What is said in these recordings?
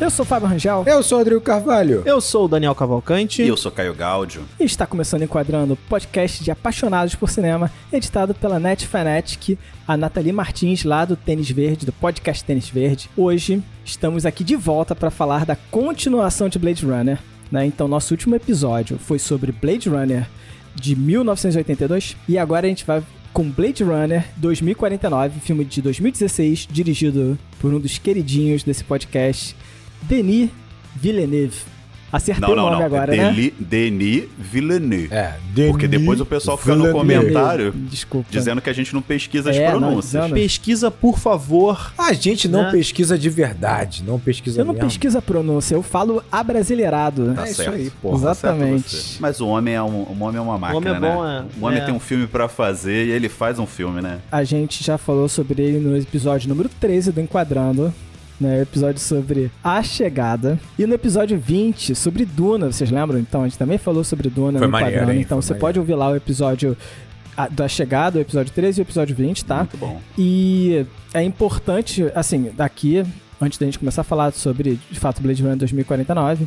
Eu sou o Fábio Rangel Eu sou o Rodrigo Carvalho. Eu sou o Daniel Cavalcante. E eu sou Caio Gáudio. e está começando Enquadrando, podcast de apaixonados por cinema, editado pela Net Fanatic, a Nathalie Martins, lá do Tênis Verde, do podcast Tênis Verde. Hoje estamos aqui de volta para falar da continuação de Blade Runner. Né? Então, nosso último episódio foi sobre Blade Runner de 1982 e agora a gente vai com Blade Runner 2049, filme de 2016, dirigido por um dos queridinhos desse podcast, Denis Villeneuve. Acertei Não, o não, nome não. agora, é né? Deli- Denis Villeneuve. É, Porque depois o pessoal fica no comentário Desculpa. dizendo que a gente não pesquisa as É, não, pronúncias. dizendo- Pesquisa, por favor. A gente não Né? pesquisa de verdade, não pesquisa Eu não mesmo. pesquiso a pronúncia, eu falo abrasileirado. Tá É isso certo. aí, pô. Tá certo Exatamente. você. Mas o homem é um, um homem é uma máquina, homem é né? bom, é. O homem É. tem um filme pra fazer e ele faz um filme, né? A gente já falou sobre ele no episódio número 13 do Enquadrando. Né, episódio sobre A Chegada. E no episódio 20, sobre Duna, vocês lembram? Então, a gente também falou sobre Duna Foi no maneiro, Enquadrando. hein? Então, Foi você maneiro. pode ouvir lá o episódio da Chegada, o episódio 13 e o episódio 20, tá? Muito bom. E é importante, assim, daqui, antes da gente começar a falar sobre, de fato, Blade Runner 2049,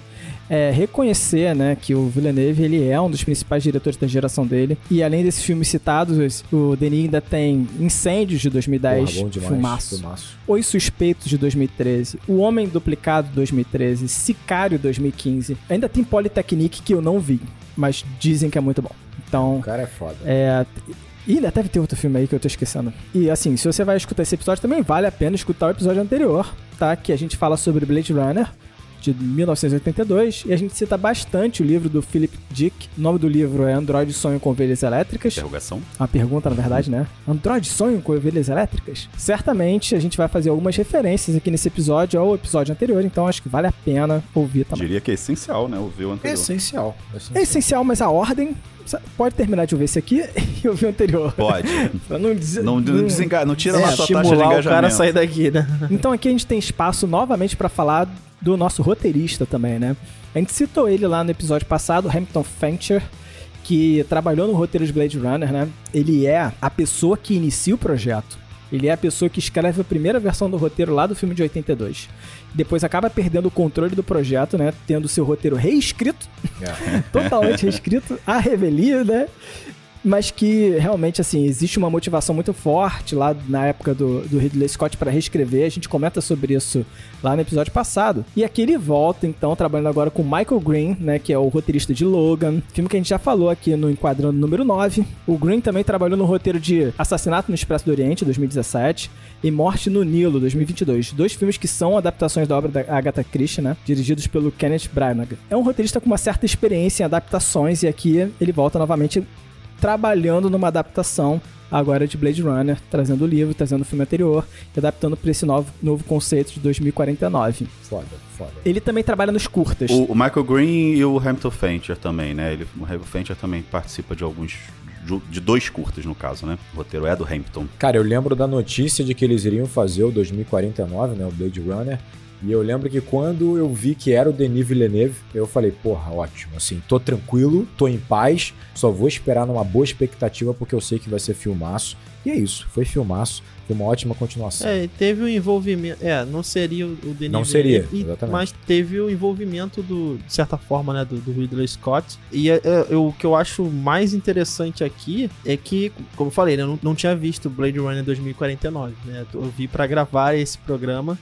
é reconhecer, né, que o Villeneuve, ele é um dos principais diretores da geração dele. E além desses filmes citados, o Denis ainda tem Incêndios de 2010, Porra, demais. filmaço. filmaço. Os Suspeitos de 2013, O Homem Duplicado 2013, Sicário 2015. Ainda tem Polytechnique que eu não vi, mas dizem que é muito bom. Então, O cara é foda. é. E deve ter outro filme aí que eu tô esquecendo. E assim, se você vai escutar esse episódio, também vale a pena escutar o episódio anterior, tá? Que a gente fala sobre Blade Runner de 1982 e a gente cita bastante o livro do Philip Dick. O nome do livro é Android Sonho com Ovelhas Elétricas. Interrogação. Uma pergunta, na verdade, né? Android sonho com ovelhas elétricas? Certamente a gente vai fazer algumas referências aqui nesse episódio ao episódio anterior, então acho que vale a pena ouvir também. Diria que é essencial, né? Ouvir o É anterior. essencial. é É essencial. essencial, mas a ordem pode terminar de ouvir esse aqui e ouvir o anterior. Pode. Não dizer. Não, não, desenga- não tira É, na sua taxa de estimular o engajamento. cara a sair daqui, né? Então aqui a gente tem espaço novamente pra falar do nosso roteirista também, né? A gente citou ele lá no episódio passado, Hamilton Fancher, que trabalhou no roteiro de Blade Runner, né? Ele é a pessoa que inicia o projeto. Ele é a pessoa que escreve a primeira versão do roteiro lá do filme de 82. Depois acaba perdendo o controle do projeto, né? Tendo seu roteiro reescrito, É. totalmente reescrito, a revelia, né? Mas que realmente, assim, existe uma motivação muito forte lá na época do, do Ridley Scott para reescrever. A gente comenta sobre isso lá no episódio passado. E aqui ele volta, então, trabalhando agora com Michael Green, né? Que é o roteirista de Logan. Filme que a gente já falou aqui no Enquadrando número 9. O Green também trabalhou no roteiro de Assassinato no Expresso do Oriente, 2017. E Morte no Nilo, 2022. Dois filmes que são adaptações da obra da Agatha Christie, né? Dirigidos pelo Kenneth Branagh. É um roteirista com uma certa experiência em adaptações. E aqui ele volta novamente trabalhando numa adaptação agora de Blade Runner, trazendo o livro, trazendo o filme anterior e adaptando para esse novo, novo conceito de 2049. Foda, foda. Ele também trabalha nos curtas. O, o Michael Green e o Hamilton Fancher também, né? Ele, o Hamilton Fancher também participa de alguns. de dois curtas, no caso, né? O roteiro é do Hamilton. Cara, eu lembro da notícia de que eles iriam fazer o 2049, né? O Blade Runner. E eu lembro que quando eu vi que era o Denis Villeneuve, eu falei, porra, ótimo. Assim, tô tranquilo, tô em paz, só vou esperar numa boa expectativa porque eu sei que vai ser filmaço. E é isso, foi filmaço, foi uma ótima continuação. É, teve o envolvimento. É, não seria o Denis Não seria, e- exatamente. Mas teve o envolvimento do, de certa forma, né, do, do Ridley Scott. E é, é, o que eu acho mais interessante aqui é que, como eu falei, né, eu não, não tinha visto Blade Runner 2049, né? Eu vi pra gravar esse programa.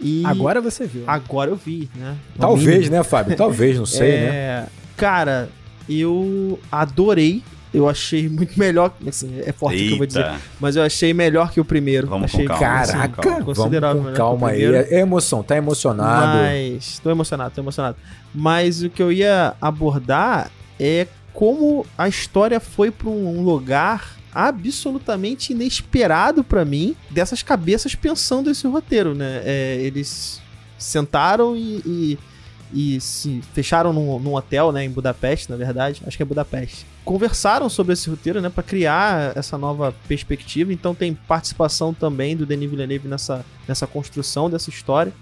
E Agora você viu. agora eu vi, né? No Talvez, mínimo. né, Fábio? Talvez, não sei, né? é, Cara, eu adorei. Eu achei muito melhor. Assim, é forte o que eu vou dizer. Eita. Mas eu achei melhor que o primeiro. Vamos com achei, calma, assim, Caraca, calma. vamos considerável com melhor calma que o aí. É emoção, tá emocionado. Mas. Tô emocionado, tô emocionado. Mas o que eu ia abordar é como a história foi pra um lugar absolutamente inesperado pra mim dessas cabeças pensando esse roteiro, né? É, eles sentaram e, e, e se fecharam num, num hotel, né, em Budapeste, na verdade, acho que é Budapeste. Conversaram sobre esse roteiro, né, para criar essa nova perspectiva. Então tem participação também do Denis Villeneuve nessa, nessa construção dessa história.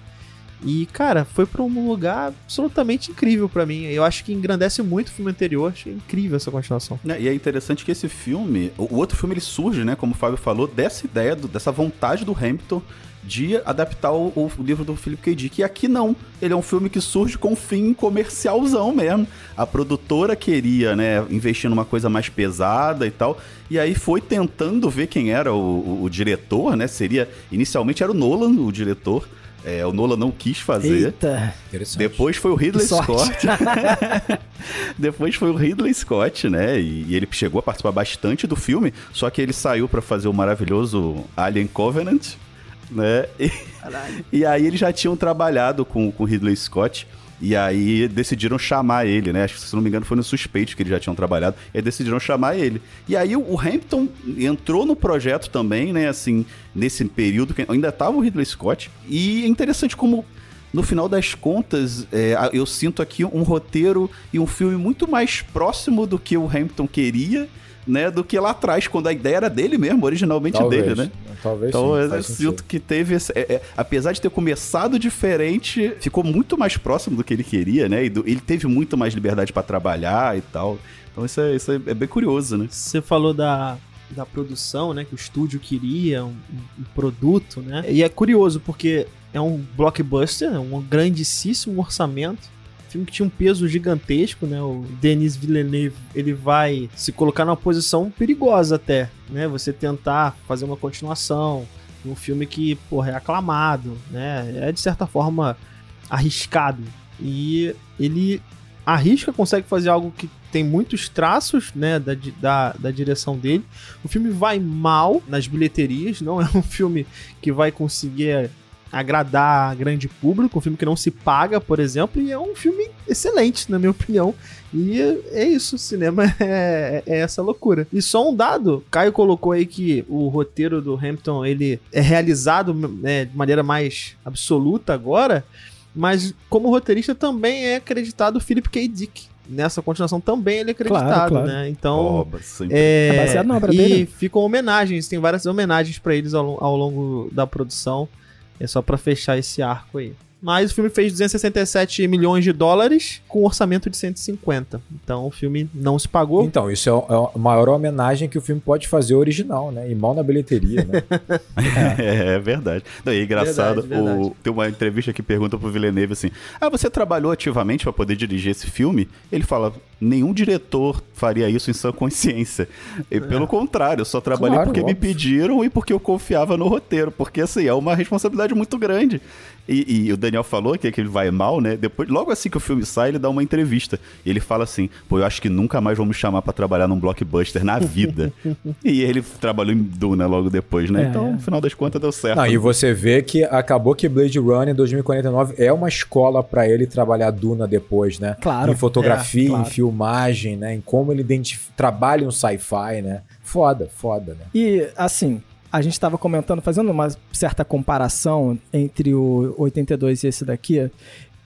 E, cara, foi pra um lugar absolutamente incrível pra mim. Eu acho que engrandece muito o filme anterior. Achei incrível essa continuação. É, E é interessante que esse filme, o outro filme ele surge, né, como o Fábio falou, dessa ideia, dessa vontade do Hamilton de adaptar o, o livro do Philip K. Dick. E aqui não. Ele é um filme que surge com um fim comercialzão mesmo. A produtora queria, né, investir numa coisa mais pesada e tal. E aí foi tentando ver quem era o, o, o diretor, né? Seria. Inicialmente era o Nolan, o diretor. É, o Nolan não quis fazer. Eita. Depois foi o Ridley Que sorte. Scott. Depois foi o Ridley Scott, né? E, e ele chegou a participar bastante do filme, só que ele saiu pra fazer o maravilhoso Alien Covenant, né? E, e aí eles já tinham trabalhado com o Ridley Scott. E aí decidiram chamar ele, né? Acho que, se não me engano, foi no suspeito que eles já tinham trabalhado. E aí decidiram chamar ele. E aí o Hampton entrou no projeto também, né? Assim, nesse período que ainda tava o Ridley Scott. E é interessante como no final das contas, é, eu sinto aqui um roteiro e um filme muito mais próximo do que o Hampton queria, né? Do que lá atrás, quando a ideia era dele mesmo, originalmente Talvez. dele, né? Talvez Então sim, eu sinto que teve esse, é, é, apesar de ter começado diferente, ficou muito mais próximo do que ele queria, né? E do- ele teve muito mais liberdade pra trabalhar e tal. Então isso é, isso é, é bem curioso, né? Você falou da, da produção, né? Que o estúdio queria, um, um produto, né? E é curioso, porque é um blockbuster, é um grandíssimo orçamento. Filme que tinha um peso gigantesco, né? O Denis Villeneuve, ele vai se colocar numa posição perigosa até, né? Você tentar fazer uma continuação um filme que, porra, é aclamado, né? É de certa forma arriscado. E ele arrisca, consegue fazer algo que tem muitos traços, né, da, da, da direção dele. O filme vai mal nas bilheterias, não é um filme que vai conseguir agradar grande público, um filme que não se paga, por exemplo, e é um filme excelente, na minha opinião. E é isso, o cinema é, é essa loucura. E só um dado, Caio colocou aí que o roteiro do Hampton, ele é realizado né, de maneira mais absoluta agora, mas como roteirista também é acreditado o Philip K. Dick. Nessa continuação também ele é acreditado, Claro, claro. né? Então, Oba, sempre. é, É baseado na obra e dele. ficam homenagens, tem várias homenagens pra eles ao, ao longo da produção. É só pra fechar esse arco aí. Mas o filme fez 267 milhões de dólares com um orçamento de 150. Então o filme não se pagou. Então, isso é é a maior homenagem que o filme pode fazer ao original, né? E mal na bilheteria, né? É, é verdade. Não, e é engraçado, Verdade, verdade. o- tem uma entrevista que pergunta pro Villeneuve assim: Ah, você trabalhou ativamente pra poder dirigir esse filme? Ele fala: nenhum diretor faria isso em sua consciência. E, pelo contrário, eu só trabalhei Claro, porque me óbvio. pediram e porque eu confiava no roteiro. Porque assim, é uma responsabilidade muito grande. E, e o Daniel falou que, que ele vai mal, né? Depois, logo assim que o filme sai, ele dá uma entrevista. E ele fala assim: pô, eu acho que nunca mais vão me chamar pra trabalhar num blockbuster na vida. e ele trabalhou em Duna logo depois, né? É. Então, no final das contas, deu certo. Não, e você vê que acabou que Blade Runner 2049 é uma escola pra ele trabalhar Duna depois, né? Claro. Em fotografia, É, claro. em filmagem, né? Em como ele trabalha um sci-fi, né? Foda, foda, né? E, assim, a gente estava comentando, fazendo uma certa comparação entre o 82 e esse daqui.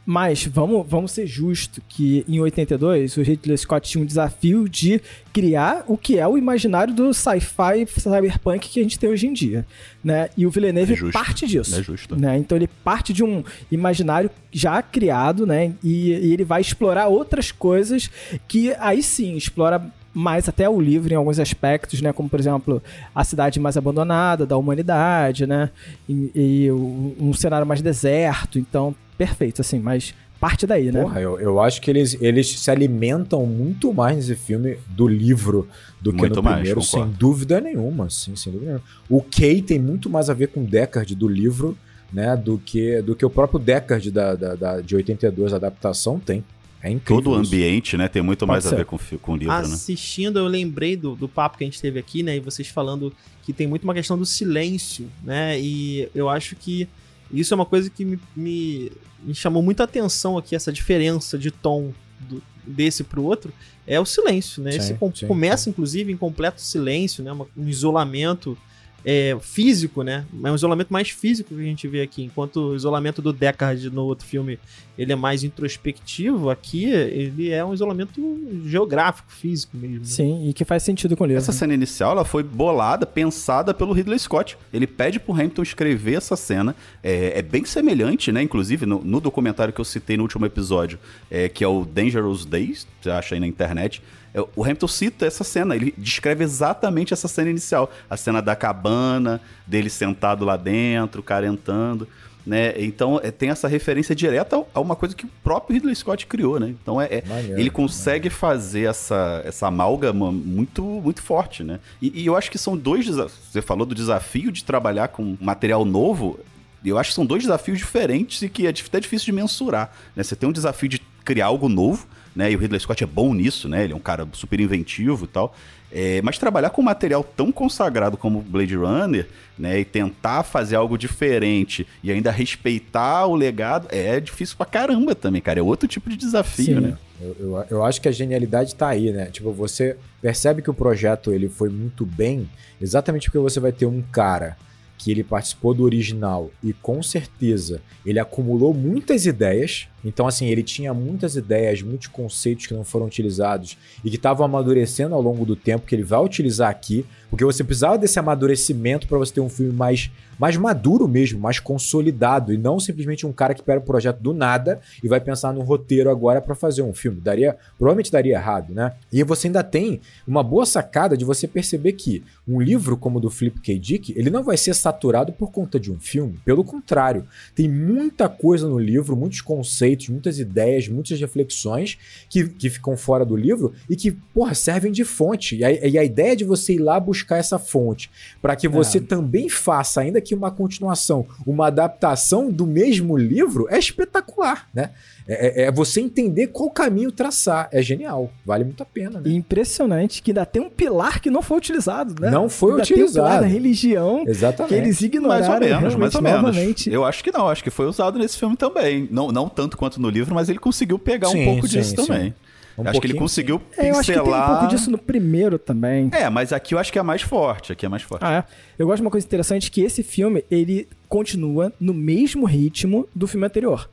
Mas vamos, vamos ser justos que em 82 o Ridley Scott tinha um desafio de criar o que é o imaginário do sci-fi cyberpunk que a gente tem hoje em dia, né? E o Villeneuve É justo. parte disso. É justo. né? Então ele parte de um imaginário já criado, né? E, e ele vai explorar outras coisas que aí sim explora mais até o livro em alguns aspectos, né? Como por exemplo a cidade mais abandonada da humanidade, né? E, e um cenário mais deserto, então perfeito, assim. Mas parte daí, né? Porra, eu, eu acho que eles, eles se alimentam muito mais nesse filme do livro do que Muito no mais, primeiro, sem concordo. dúvida nenhuma, sim, sem dúvida nenhuma. O Kay tem muito mais a ver com o Deckard do livro, né, do que, do que o próprio Deckard da, da, da- de 82, a adaptação, tem. É incrível. Todo o ambiente, né, tem muito Pode mais a ser. ver com, o com o livro, né? Assistindo, eu lembrei do, do papo que a gente teve aqui, né? E vocês falando que tem muito uma questão do silêncio, né? E eu acho que isso é uma coisa que me, me, me chamou muita atenção aqui, essa diferença de tom do- desse pro outro, é o silêncio, né? Sim, Esse com- sim, começa, inclusive, em completo silêncio, né? um isolamento é, físico, né? É um isolamento mais físico que a gente vê aqui. Enquanto o isolamento do Deckard no outro filme ele é mais introspectivo, aqui ele é um isolamento geográfico, físico mesmo. né? Sim, e que faz sentido com o livro. Essa cena inicial ela foi bolada, pensada pelo Ridley Scott. Ele pede pro Hamilton escrever essa cena. É, é bem semelhante, né? Inclusive, no, no documentário que eu citei no último episódio, é, que é o Dangerous Days, você acha aí na internet. É, O Hamilton cita essa cena, ele descreve exatamente essa cena inicial. A cena da cabana, dele sentado lá dentro, o cara entrando. Né? Então é, tem essa referência direta a uma coisa que o próprio Ridley Scott criou, né? Então é, é- Maneiro, ele consegue fazer essa, essa amálgama muito, muito forte, né? E, e eu acho que são dois desafios. Você falou do desafio de trabalhar com material novo. Eu acho que são dois desafios diferentes e que é até difícil de mensurar. Né? Você tem um desafio de criar algo novo, né? E o Ridley Scott é bom nisso, né? Ele é um cara super inventivo e tal. É, mas trabalhar com um material tão consagrado como Blade Runner, né? E tentar fazer algo diferente e ainda respeitar o legado é difícil pra caramba também, cara. É outro tipo de desafio, Sim. né? Eu, eu, eu acho que a genialidade tá aí, né? Tipo, você percebe que o projeto ele foi muito bem, exatamente porque você vai ter um cara que ele participou do original e com certeza ele acumulou muitas ideias. Então, assim, ele tinha muitas ideias, muitos conceitos que não foram utilizados e que estavam amadurecendo ao longo do tempo, que ele vai utilizar aqui, porque você precisava desse amadurecimento para você ter um filme mais, mais maduro mesmo, mais consolidado, e não simplesmente um cara que pega o projeto do nada e vai pensar no roteiro agora para fazer um filme. Daria, provavelmente daria errado, né? E você ainda tem uma boa sacada de você perceber que um livro como o do Philip K. Dick, ele não vai ser saturado por conta de um filme. Pelo contrário, tem muita coisa no livro, muitos conceitos, muitas ideias, muitas reflexões que, que ficam fora do livro e que, porra, servem de fonte. E a, e a ideia de você ir lá buscar essa fonte para que você também faça, ainda que uma continuação, uma adaptação do mesmo livro, é espetacular, né? É, é- é você entender qual caminho traçar. É genial. Vale muito a pena, né? Impressionante que ainda tem um pilar que não foi utilizado, né? Não foi ainda Tem um pilar utilizado. da religião que Exatamente. eles Mais ignoraram ou menos, mais ou menos. novamente. Eu acho que não, acho que foi usado nesse filme também. Não, não tanto quanto no livro, mas ele conseguiu pegar Sim, um pouco sim, disso sim. também. Um acho que ele conseguiu É, eu acho que tem um pincelar. pouco disso no primeiro também. É, mas aqui eu acho que é mais forte. Aqui é mais forte. Ah, é. Eu gosto de uma coisa interessante que esse filme, ele continua no mesmo ritmo do filme anterior.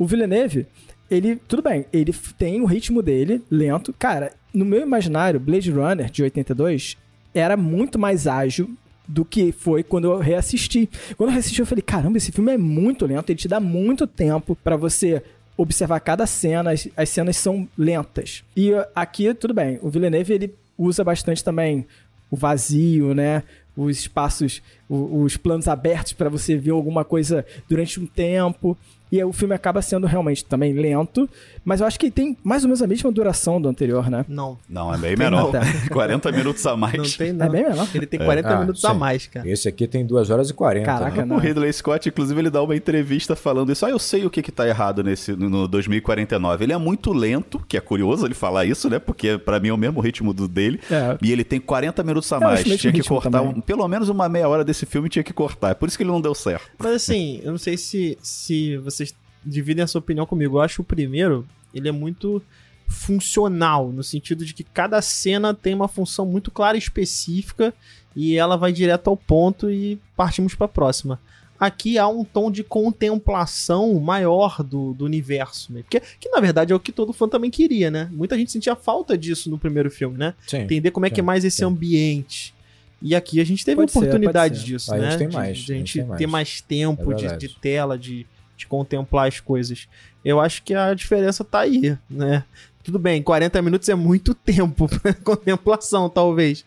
O Villeneuve, ele, tudo bem, ele tem o ritmo dele, lento. Cara, no meu imaginário, Blade Runner, de 82, era muito mais ágil do que foi quando eu reassisti. Quando eu reassisti, eu falei, caramba, esse filme é muito lento, ele te dá muito tempo pra você observar cada cena, as, as cenas são lentas. E uh, aqui, tudo bem, o Villeneuve, ele usa bastante também o vazio, né? Os espaços, o- os planos abertos pra você ver alguma coisa durante um tempo. E aí o filme acaba sendo realmente também lento, mas eu acho que ele tem mais ou menos a mesma duração do anterior, né? Não, Não, é bem Tem menor. nada. 40 minutos a mais. não tem É não. bem menor. Ele tem 40 Ah, minutos a sim. mais, cara. Esse aqui tem 2 horas e 40. Caraca, né? não. O Ridley Scott, inclusive, ele dá uma entrevista falando isso. Ah, eu sei o que que tá errado nesse no 2049. Ele é muito lento, que é curioso ele falar isso, né? Porque pra mim é o mesmo ritmo do dele. É. E ele tem 40 minutos a mais. Tinha que cortar um- pelo menos uma meia hora desse filme tinha que cortar. É por isso que ele não deu certo. Mas assim, eu não sei se, se vocês dividem essa opinião comigo. Eu acho o primeiro, ele é muito funcional, no sentido de que cada cena tem uma função muito clara e específica e ela vai direto ao ponto e partimos para a próxima. Aqui há um tom de contemplação maior do, do universo, né? que, que na verdade é o que todo fã também queria, né? Muita gente sentia falta disso no primeiro filme, né? Sim. entender como é que é sim, mais esse sim. ambiente. E aqui a gente teve Pode oportunidade ser. disso, A né? gente tem mais, De, a a gente gente tem mais. ter mais tempo É de, de tela, de, de contemplar as coisas. Eu acho que a diferença tá aí, né? Tudo bem, 40 minutos é muito tempo pra contemplação, talvez.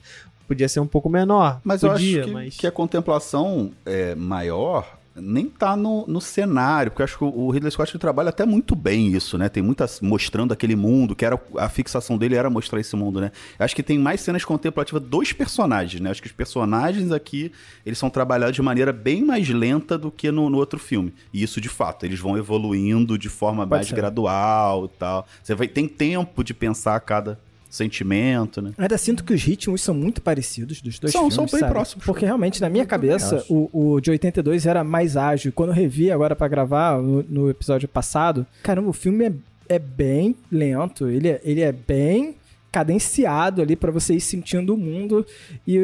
Podia ser um pouco menor. Mas eu podia, acho que, mas... que a contemplação é, maior nem tá no, no cenário, porque eu acho que o Ridley Scott trabalha até muito bem isso, né? Tem muitas mostrando aquele mundo, que era a fixação dele era mostrar esse mundo, né? Eu acho que tem mais cenas contemplativas dos personagens, né? Eu acho que os personagens aqui, eles são trabalhados de maneira bem mais lenta do que no, no outro filme. E isso, de fato, eles vão evoluindo de forma mais ser. gradual e tal. Você vai tem tempo de pensar cada sentimento, né? Ainda sinto que os ritmos são muito parecidos dos dois São- filmes, são bem sabe? próximos. Porque realmente, na minha cabeça, o, o de 82 era mais ágil. Quando eu revi agora pra gravar, no, no episódio passado, caramba, o filme é, é bem lento. Ele é, ele é bem cadenciado ali pra você ir sentindo o mundo. E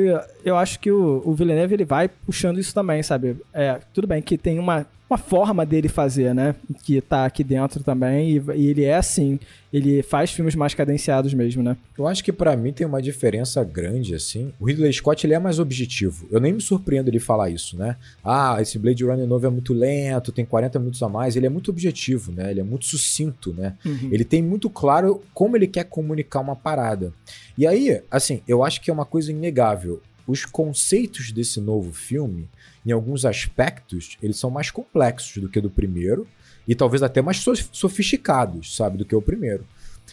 eu acho que o, o Villeneuve ele vai puxando isso também, sabe? É, tudo bem que tem uma uma forma dele fazer, né? Que tá aqui dentro também. E, e ele é assim. Ele faz filmes mais cadenciados mesmo, né? Eu acho que pra mim tem uma diferença grande, assim. O Ridley Scott, ele é mais objetivo. Eu nem me surpreendo de falar isso, né? Ah, esse Blade Runner novo é muito lento, tem 40 minutos a mais. Ele é muito objetivo, né? Ele é muito sucinto, né? Uhum. Ele tem muito claro como ele quer comunicar uma parada. E aí, assim, eu acho que é uma coisa inegável. Os conceitos desse novo filme, em alguns aspectos, eles são mais complexos do que do primeiro e talvez até mais so- sofisticados, sabe, do que o primeiro.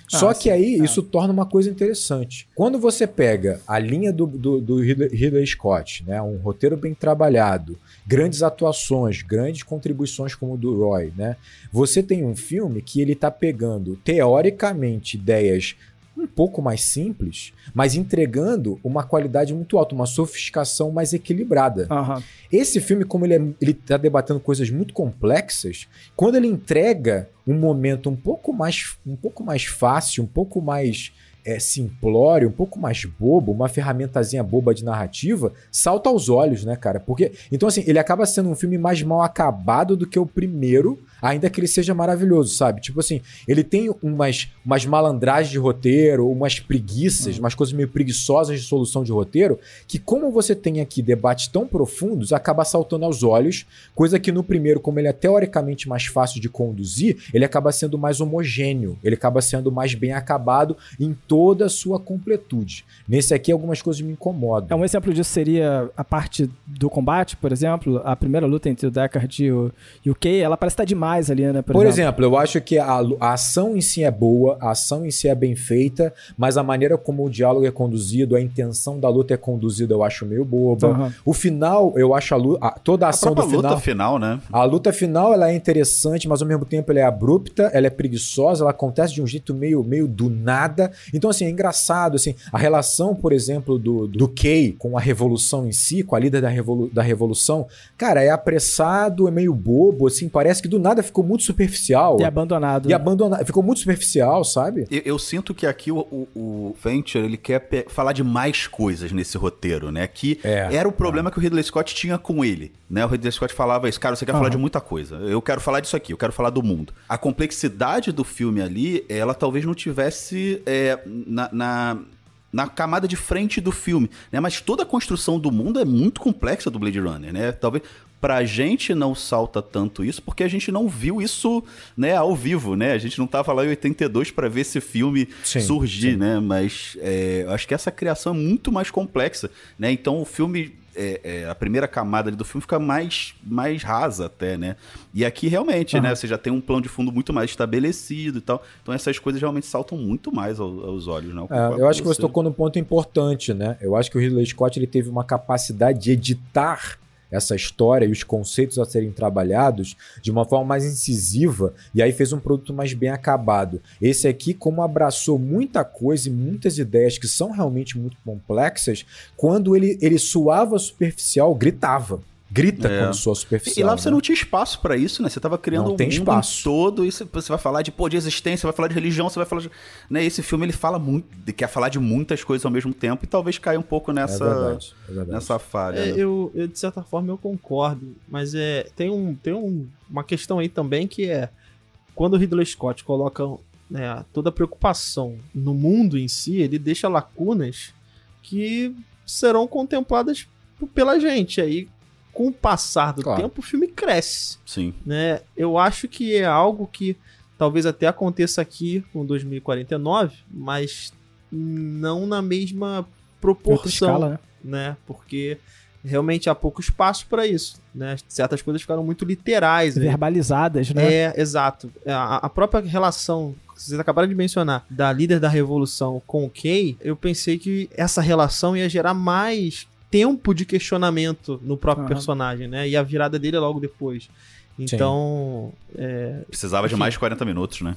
Só Ah, que sim. aí Ah. isso torna uma coisa interessante. Quando você pega a linha do, do, do Ridley, Scott, né, um roteiro bem trabalhado, grandes atuações, grandes contribuições como o do Roy, né, você tem um filme que ele tá pegando teoricamente ideias um pouco mais simples, mas entregando uma qualidade muito alta, uma sofisticação mais equilibrada. Aham. Esse filme, como ele, é, ele tá debatendo coisas muito complexas, quando ele entrega um momento um pouco mais, um pouco mais fácil, um pouco mais é, simplório, um pouco mais bobo, uma ferramentazinha boba de narrativa, salta aos olhos, né, cara? Porque então assim, ele acaba sendo um filme mais mal acabado do que o primeiro, ainda que ele seja maravilhoso, sabe? Tipo assim, ele tem umas, umas malandragens de roteiro, umas preguiças, umas coisas meio preguiçosas de solução de roteiro, que como você tem aqui debates tão profundos, acaba saltando aos olhos, coisa que no primeiro, como ele é teoricamente mais fácil de conduzir, ele acaba sendo mais homogêneo, ele acaba sendo mais bem acabado em toda a sua completude. Nesse aqui, algumas coisas me incomodam. um exemplo disso seria a parte do combate, por exemplo. A primeira luta entre o Deckard e o, e o Kay, ela parece estar demais ali, né? Por exemplo, eu acho que a, a ação em si é boa, a ação em si é bem feita, mas a maneira como o diálogo é conduzido, a intenção da luta é conduzida, eu acho meio boba. Aham. O final, eu acho a luta, toda a A ação do própria luta final. final, né? A luta final ela é interessante, mas ao mesmo tempo ela é abrupta, ela é preguiçosa, ela acontece de um jeito meio, meio do nada. Então, assim, é engraçado, assim, a relação, por exemplo, do, do Kay com a revolução em si, com a líder da, revolu da revolução, cara, é apressado, é meio bobo, assim, parece que do nada ficou muito superficial. E abandonado. E abandonado, ficou muito superficial, sabe? Eu, eu sinto que aqui o, o, o Venture ele quer falar de mais coisas nesse roteiro, né? Que É, era o problema que o Ridley Scott tinha com ele, né? O Ridley Scott falava isso, cara, você quer falar Aham. de muita coisa. Eu quero falar disso aqui, eu quero falar do mundo. A complexidade do filme ali, ela talvez não tivesse é, na, na na camada de frente do filme, né? Mas toda a construção do mundo é muito complexa do Blade Runner, né? Talvez pra gente não salta tanto isso porque a gente não viu isso, né, ao vivo, né? A gente não tava lá em 82 pra ver esse filme Sim, surgir, sim. né? Mas é, eu acho que essa criação é muito mais complexa, né? Então o filme é, é, a primeira camada do filme fica mais, mais rasa até, né? E aqui realmente, né? Você já tem um plano de fundo muito mais estabelecido e tal. Então essas coisas realmente saltam muito mais ao- aos, olhos, né? É, eu acho que você tocou num ponto importante, né? Eu acho que o Ridley Scott ele teve uma capacidade de editar essa história e os conceitos a serem trabalhados de uma forma mais incisiva e aí fez um produto mais bem acabado. Esse aqui, como abraçou muita coisa e muitas ideias que são realmente muito complexas, quando ele, ele suava superficial, gritava. Grita É. quando soa E superficial. lá você né? não tinha espaço pra isso, né? Você tava criando Não um tem mundo espaço. todo e você vai falar de, pô, de existência, vai falar de religião, você vai falar de... Né? Esse filme, ele fala muito, ele quer falar de muitas coisas ao mesmo tempo e talvez caia um pouco É nessa, verdade, é verdade. nessa falha, É, né? eu, eu, de certa forma, eu concordo. Mas é, tem, um, tem um, uma questão aí também que é quando o Ridley Scott coloca né, toda a preocupação no mundo em si, ele deixa lacunas que serão contempladas pela gente. Aí, com o passar do Claro. tempo, o filme cresce. Sim. Né? Eu acho que é algo que talvez até aconteça aqui com 2049, mas não na mesma proporção escala, né? né? Porque realmente há pouco espaço para isso, né? Certas coisas ficaram muito literais. aí. Verbalizadas, né? É, exato. A, a própria relação que vocês acabaram de mencionar da líder da revolução com o Kay, eu pensei que essa relação ia gerar mais tempo de questionamento no próprio Aham. personagem, né? E a virada dele é logo depois. Então, é, Precisava de mais de 40 minutos, né?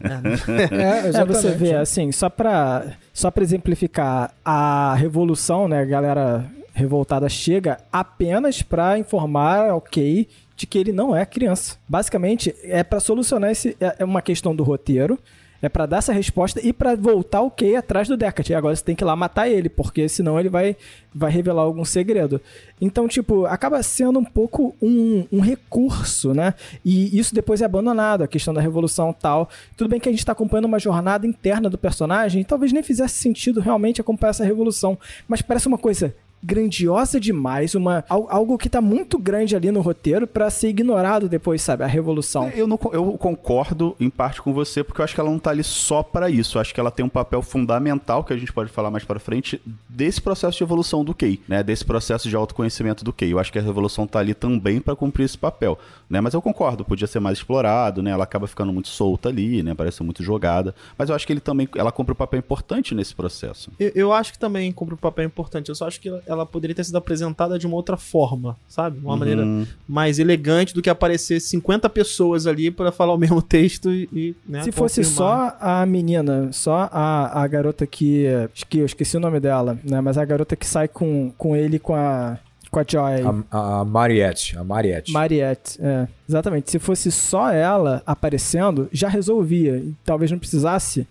é, É, É, exatamente. você vê, assim, só pra, só pra exemplificar, a revolução, né, a galera revoltada chega apenas pra informar ao Kay de que ele não é criança. Basicamente, é pra solucionar esse, é é uma questão do roteiro, É pra dar essa resposta e pra voltar o Kay atrás do Deckard. E agora você tem que ir lá matar ele, porque senão ele vai, vai revelar algum segredo. Então, tipo, acaba sendo um pouco um, um recurso, né? E isso depois é abandonado, a questão da revolução tal. Tudo bem que a gente tá acompanhando uma jornada interna do personagem, talvez nem fizesse sentido realmente acompanhar essa revolução. Mas parece uma coisa grandiosa demais, uma algo que tá muito grande ali no roteiro para ser ignorado depois, sabe? A revolução. Eu, não, eu concordo em parte com você, porque eu acho que ela não tá ali só para isso. Eu acho que ela tem um papel fundamental, que a gente pode falar mais para frente, desse processo de evolução do Kei, né? Desse processo de autoconhecimento do Kei. Eu acho que a revolução tá ali também para cumprir esse papel, né? Mas eu concordo, podia ser mais explorado, né? Ela acaba ficando muito solta ali, né? Parece muito jogada. Mas eu acho que ele também, ela cumpre um papel importante nesse processo. Eu, eu acho que também cumpre um papel importante. Eu só acho que ela, poderia ter sido apresentada de uma outra forma, sabe? Uma uhum. maneira mais elegante do que aparecer 50 pessoas ali para falar o mesmo texto e. Né, Se fosse só a menina, só a, a garota que. que eu esqueci o nome dela, né? Mas a garota que sai com, com ele com a. Com a Joy. A, a Mariette. A Mariette. Mariette, é. Exatamente. Se fosse só ela aparecendo, já resolvia. Talvez não precisasse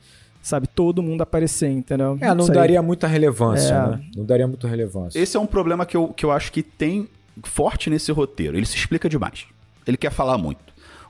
sabe, todo mundo aparecer, entendeu? É, não, daria muita relevância, é. né? Não daria muita relevância. Esse é um problema que eu, que eu acho que tem forte nesse roteiro. Ele se explica demais. Ele quer falar muito.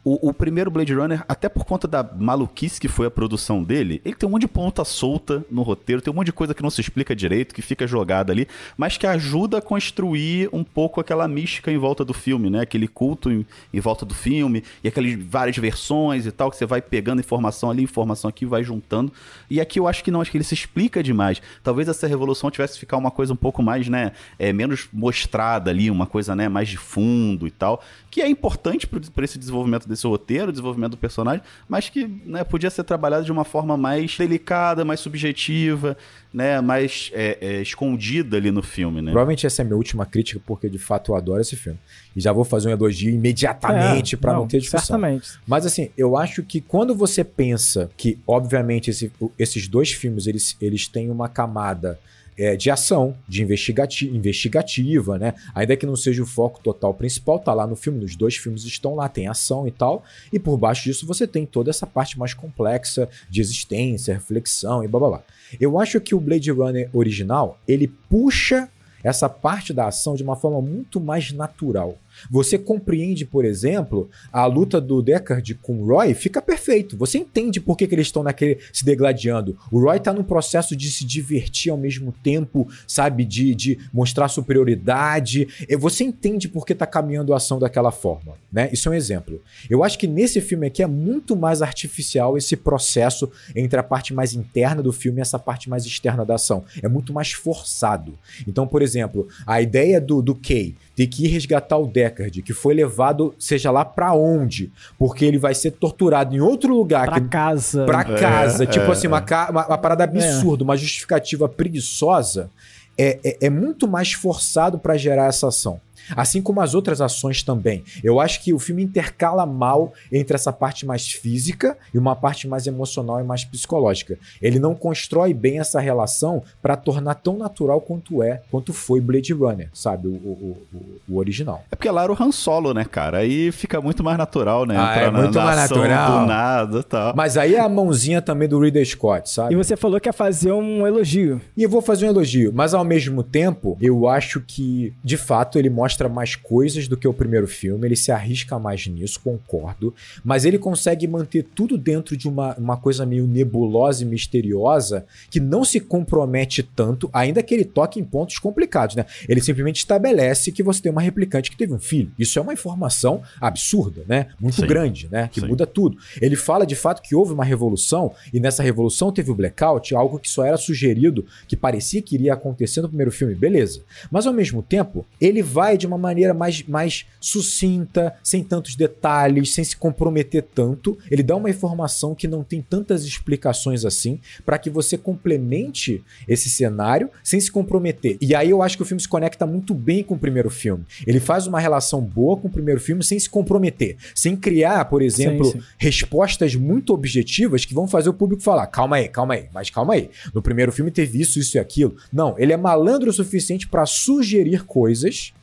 O, o, primeiro Blade Runner, até por conta da maluquice que foi a produção dele, ele tem um monte de ponta solta no roteiro, tem um monte de coisa que não se explica direito, que fica jogada ali, mas que ajuda a construir um pouco aquela mística em volta do filme, né? Aquele culto em, em volta do filme, e aquelas várias versões e tal, que você vai pegando informação ali, informação aqui, vai juntando. E aqui eu acho que não, acho que ele se explica demais. Talvez essa revolução tivesse que ficar uma coisa um pouco mais, né? É, menos mostrada ali, uma coisa, né? Mais de fundo e tal, que é importante para esse desenvolvimento desse roteiro, desenvolvimento do personagem, mas que né, podia ser trabalhado de uma forma mais delicada, mais subjetiva, né, mais é, é, escondida ali no filme, né? Provavelmente essa é a minha última crítica, porque de fato eu adoro esse filme. E já vou fazer um elogio imediatamente é, para não, não, ter discussão. Certamente. Mas assim, eu acho que quando você pensa que, obviamente, esse, esses dois filmes eles, eles têm uma camada é, de ação, de investigati investigativa, né? Ainda que não seja o foco total principal, tá lá no filme, nos dois filmes estão lá, tem ação e tal, e por baixo disso você tem toda essa parte mais complexa de existência, reflexão e blá blá blá. Eu acho que o Blade Runner original, ele puxa essa parte da ação de uma forma muito mais natural. Você compreende, por exemplo, a luta do Deckard com o Roy, fica perfeito. Você entende por que, que eles estão naquele se degladiando. O Roy tá num processo de se divertir ao mesmo tempo, sabe? De, de mostrar superioridade. Você entende por que tá caminhando a ação daquela forma, né? Isso é um exemplo. Eu acho que nesse filme aqui é muito mais artificial esse processo entre a parte mais interna do filme e essa parte mais externa da ação. É muito mais forçado. Então, por exemplo, a ideia do, do Kay ter que ir resgatar o Deckard, que foi levado, seja lá para onde, porque ele vai ser torturado em outro lugar. Pra que, casa. Pra é, casa. tipo é, assim, uma, uma, uma, parada é. absurda, uma justificativa preguiçosa. É, é, é muito mais forçado para gerar essa ação. Assim como as outras ações também. Eu acho que o filme intercala mal entre essa parte mais física e uma parte mais emocional e mais psicológica. Ele não constrói bem essa relação para tornar tão natural quanto é, quanto foi Blade Runner, sabe? O, o, o, o original. É porque lá era o Han Solo, né, cara? Aí fica muito mais natural, né? Ah, é muito na mais natural. Do nada tal. Mas aí é a mãozinha também do Ridley Scott, sabe? E você falou que ia fazer um elogio. E eu vou fazer um elogio, mas ao mesmo tempo, eu acho que, de fato, ele mostra mostra mais coisas do que o primeiro filme, ele se arrisca mais nisso, concordo, mas ele consegue manter tudo dentro de uma, uma coisa meio nebulosa e misteriosa que não se compromete tanto, ainda que ele toque em pontos complicados, né? Ele simplesmente estabelece que você tem uma replicante que teve um filho. Isso é uma informação absurda, né? Muito Sim. grande, né? Que Sim. muda tudo. Ele fala de fato que houve uma revolução e nessa revolução teve o blackout, algo que só era sugerido, que parecia que iria acontecer no primeiro filme, beleza. Mas ao mesmo tempo, ele vai de uma maneira mais, mais sucinta, sem tantos detalhes, sem se comprometer tanto. Ele dá uma informação que não tem tantas explicações assim, para que você complemente esse cenário sem se comprometer. E aí eu acho que o filme se conecta muito bem com o primeiro filme. Ele faz uma relação boa com o primeiro filme sem se comprometer, sem criar, por exemplo, sim, sim. respostas muito objetivas que vão fazer o público falar: calma aí, calma aí, mas calma aí. No primeiro filme teve isso, isso e aquilo. Não, ele é malandro o suficiente para sugerir coisas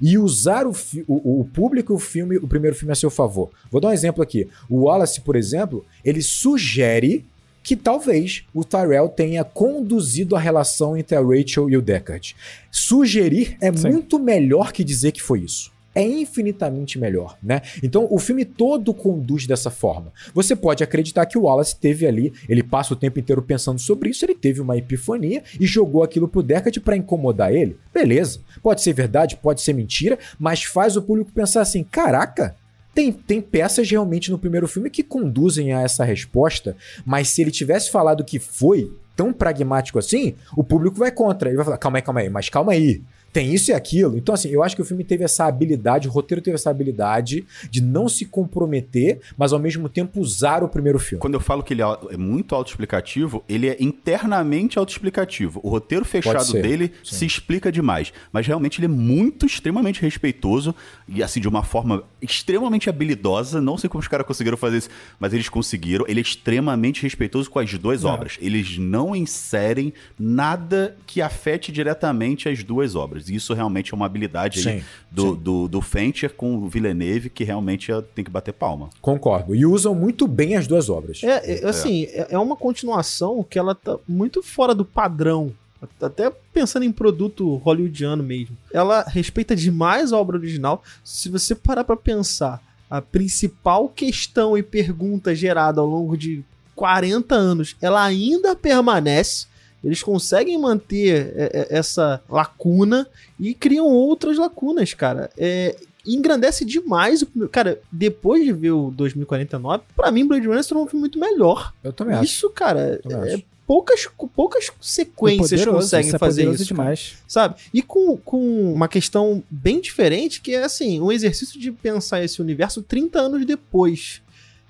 e usar o, o, o, público e o filme, o primeiro filme a seu favor. Vou dar um exemplo aqui. O Wallace, por exemplo, ele sugere que talvez o Tyrell tenha conduzido a relação entre a Rachel e o Deckard. Sugerir é Sim. muito melhor que dizer que foi isso. É infinitamente melhor, né? Então o filme todo conduz dessa forma. Você pode acreditar que o Wallace teve ali, ele passa o tempo inteiro pensando sobre isso, ele teve uma epifania e jogou aquilo pro Deckard pra incomodar ele. Beleza. Pode ser verdade, pode ser mentira, mas faz o público pensar assim: caraca, tem, tem peças realmente no primeiro filme que conduzem a essa resposta, mas se ele tivesse falado que foi tão pragmático assim, o público vai contra. Ele vai falar: calma aí, calma aí, mas calma aí. Tem isso e aquilo. Então, assim, eu acho que o filme teve essa habilidade, o roteiro teve essa habilidade de não se comprometer, mas ao mesmo tempo usar o primeiro filme. Quando eu falo que ele é é muito autoexplicativo, ele é internamente autoexplicativo. O roteiro fechado ser, dele sim. se explica demais. Mas realmente ele é muito, extremamente respeitoso e assim, de uma forma extremamente habilidosa. Não sei como os caras conseguiram fazer isso, mas eles conseguiram. Ele é extremamente respeitoso com as duas Não. obras. Eles não inserem nada que afete diretamente as duas obras. Isso realmente é uma habilidade aí Sim, do, sim. do, do Fincher com o Villeneuve que realmente é- tem que bater palma. Concordo. E usam muito bem as duas obras. É, é, assim, é, é uma continuação que ela tá muito fora do padrão. Até pensando em produto hollywoodiano mesmo. Ela respeita demais a obra original. Se você parar pra pensar, a principal questão e pergunta gerada ao longo de 40 anos, ela ainda permanece. Eles conseguem manter é, é, essa lacuna e criam outras lacunas, cara. É, engrandece demais o primeiro. Cara, depois de ver o 2049, pra mim, Blade Runner se tornou um filme muito melhor. Eu também acho. Isso, cara, é, poucas, poucas sequências Poderoso, conseguem isso é fazer isso. demais. sabe? E com, com uma questão bem diferente, que é assim, um exercício de pensar esse universo 30 anos depois.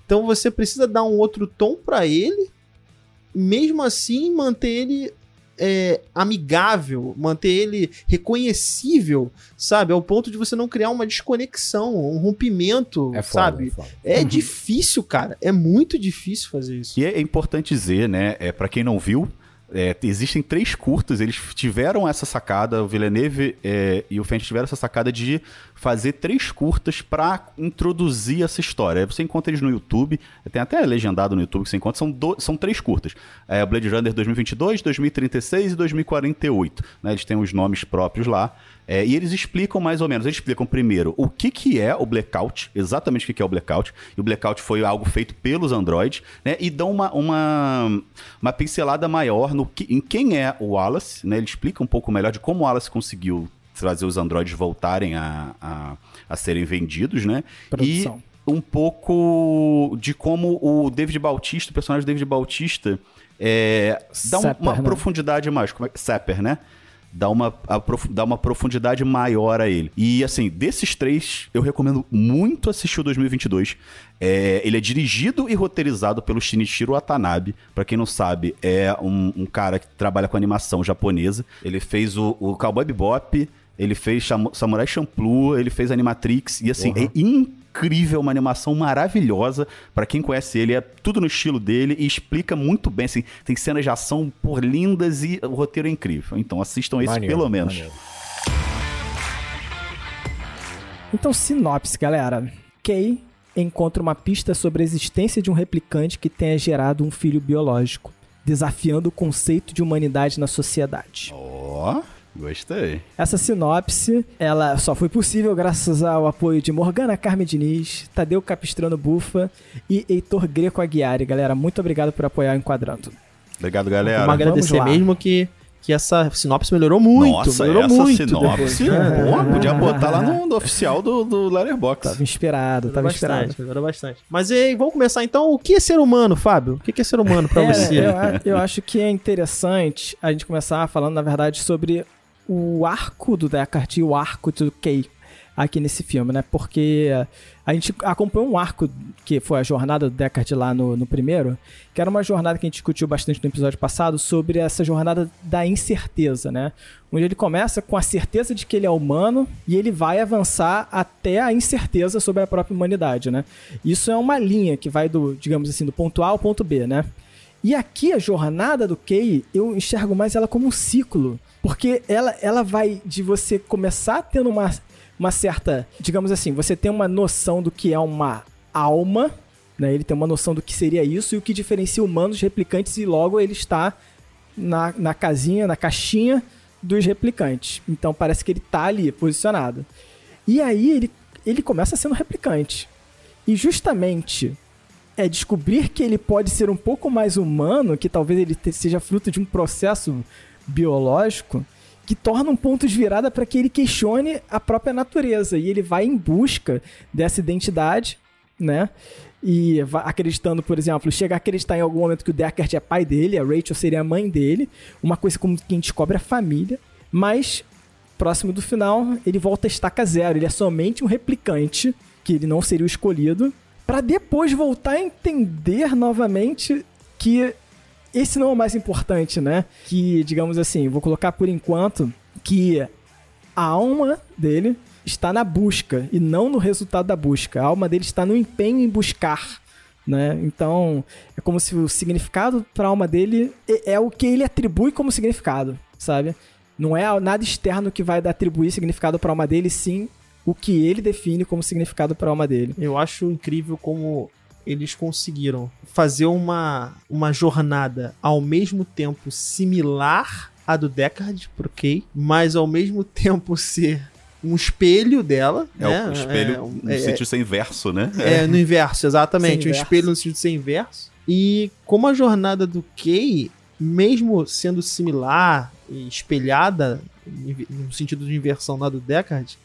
Então você precisa dar um outro tom pra ele, mesmo assim manter ele é, amigável, manter ele reconhecível, sabe? Ao ponto de você não criar uma desconexão, um rompimento, É foda, sabe? é foda. É difícil, cara. É muito difícil fazer isso. E é importante dizer, né, é, para quem não viu, é, existem três curtas, eles tiveram essa sacada, o Villeneuve é, e o Fincher tiveram essa sacada de fazer três curtas pra introduzir essa história. Você encontra eles no YouTube, tem até legendado no YouTube que você encontra, são, do- são três curtas. É, Blade Runner 2022, 2036 e 2048. Né, eles têm os nomes próprios lá. É, e eles explicam mais ou menos. Eles explicam primeiro o que, que é o blackout, exatamente o que, que é o blackout. E o blackout foi algo feito pelos androids, né? E dão uma, uma, uma pincelada maior no que, em quem é o Wallace, né? Ele explica um pouco melhor de como o Wallace conseguiu trazer os androides voltarem a, a, a serem vendidos, né? Produção. E um pouco de como o David Bautista, o personagem do David Bautista, é, dá um- Sapper, uma né? profundidade mais. Como é, Sapper, né? Dá uma, dá uma profundidade maior a ele. E, assim, desses três, eu recomendo muito assistir o 2022. É, ele é dirigido e roteirizado pelo Shinichiro Watanabe. Pra quem não sabe, é um, um cara que trabalha com animação japonesa. Ele fez o, o Cowboy Bebop, ele fez Samurai Champloo, ele fez Animatrix. E, assim, é incrível, uma animação maravilhosa. Pra quem conhece ele, é tudo no estilo dele e explica muito bem. Assim, tem cenas de ação por lindas e o roteiro é incrível. Então assistam esse Maneiro, pelo menos. maneiro. Então, sinopse, galera. Kay encontra uma pista sobre a existência de um replicante que tenha gerado um filho biológico, desafiando o conceito de humanidade na sociedade. Ó, gostei. Essa sinopse, ela só foi possível graças ao apoio de Morgana Carmen Diniz, Tadeu Capistrano Bufa e Heitor Greco Aguiari. Galera, muito obrigado por apoiar o Enquadrando. Obrigado, galera. Vamos agradecer lá. mesmo que, que essa sinopse melhorou muito. Nossa, melhorou essa muito sinopse, depois. pô, podia botar lá no, no oficial do, do Letterboxd. Tava inspirado, Melhorou tava bastante, inspirado. melhorou bastante. Mas e aí, vamos começar então. O que é ser humano, Fábio? O que é ser humano pra É, você? eu, eu acho que é interessante a gente começar falando, na verdade, sobre o arco do Deckard e o arco do Kay aqui nesse filme, né? Porque a gente acompanhou um arco que foi a jornada do Deckard lá no, no primeiro, que era uma jornada que a gente discutiu bastante no episódio passado sobre essa jornada da incerteza, né? Onde ele começa com a certeza de que ele é humano e ele vai avançar até a incerteza sobre a própria humanidade, né? Isso é uma linha que vai do, digamos assim, do ponto A ao ponto B, né? E aqui a jornada do Kay, eu enxergo mais ela como um ciclo. Porque ela, ela vai de você começar tendo uma, uma certa. Digamos assim, você tem uma noção do que é uma alma, Né? Ele tem uma noção do que seria isso e o que diferencia humanos replicantes e logo ele está na, na casinha, na caixinha dos replicantes. Então parece que ele está ali posicionado. E aí ele, ele começa sendo replicante. E justamente é descobrir que ele pode ser um pouco mais humano, que talvez ele seja fruto de um processo biológico, que torna um ponto de virada para que ele questione a própria natureza. E ele vai em busca dessa identidade, né? E acreditando, por exemplo, chega a acreditar em algum momento que o Deckard é pai dele, a Rachel seria a mãe dele, uma coisa como quem descobre a família, mas próximo do final, ele volta a estaca zero, ele é somente um replicante, que ele não seria o escolhido, para depois voltar a entender novamente que esse não é o mais importante, né? Que, digamos assim, vou colocar por enquanto que a alma dele está na busca e não no resultado da busca. A alma dele está no empenho em buscar. Né? Então, é como se o significado para a alma dele é, é, o que ele atribui como significado, sabe? Não é nada externo que vai atribuir significado para a alma dele, sim o que ele define como significado para a alma dele. Eu acho incrível como eles conseguiram fazer uma, uma jornada ao mesmo tempo similar à do Deckard pro Kay, mas ao mesmo tempo ser um espelho dela. É né? o espelho é, no é, sentido de ser inverso, né? É, no inverso, exatamente. Um espelho no sentido de ser inverso. E como a jornada do Kay, mesmo sendo similar e espelhada no sentido de inversão lá do Deckard,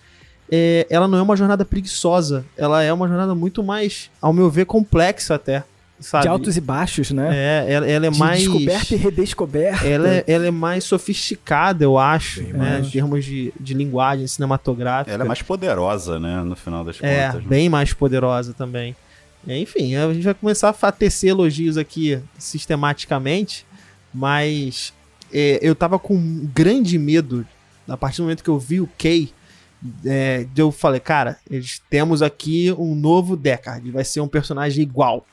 é, ela não é uma jornada preguiçosa. Ela é uma jornada muito mais, ao meu ver, complexa até. Sabe? De altos e baixos, né? É, ela, ela é de mais. Descoberta e redescoberta. Ela é, ela é mais sofisticada, eu acho, né? em termos de, de linguagem cinematográfica. Ela é mais poderosa, né? No final das é, contas. É, bem mais poderosa também. Enfim, a gente vai começar a tecer elogios aqui sistematicamente, mas é, eu tava com um grande medo a partir do momento que eu vi o Kay é, eu falei, cara, temos aqui um novo Deckard, vai ser um personagem igual.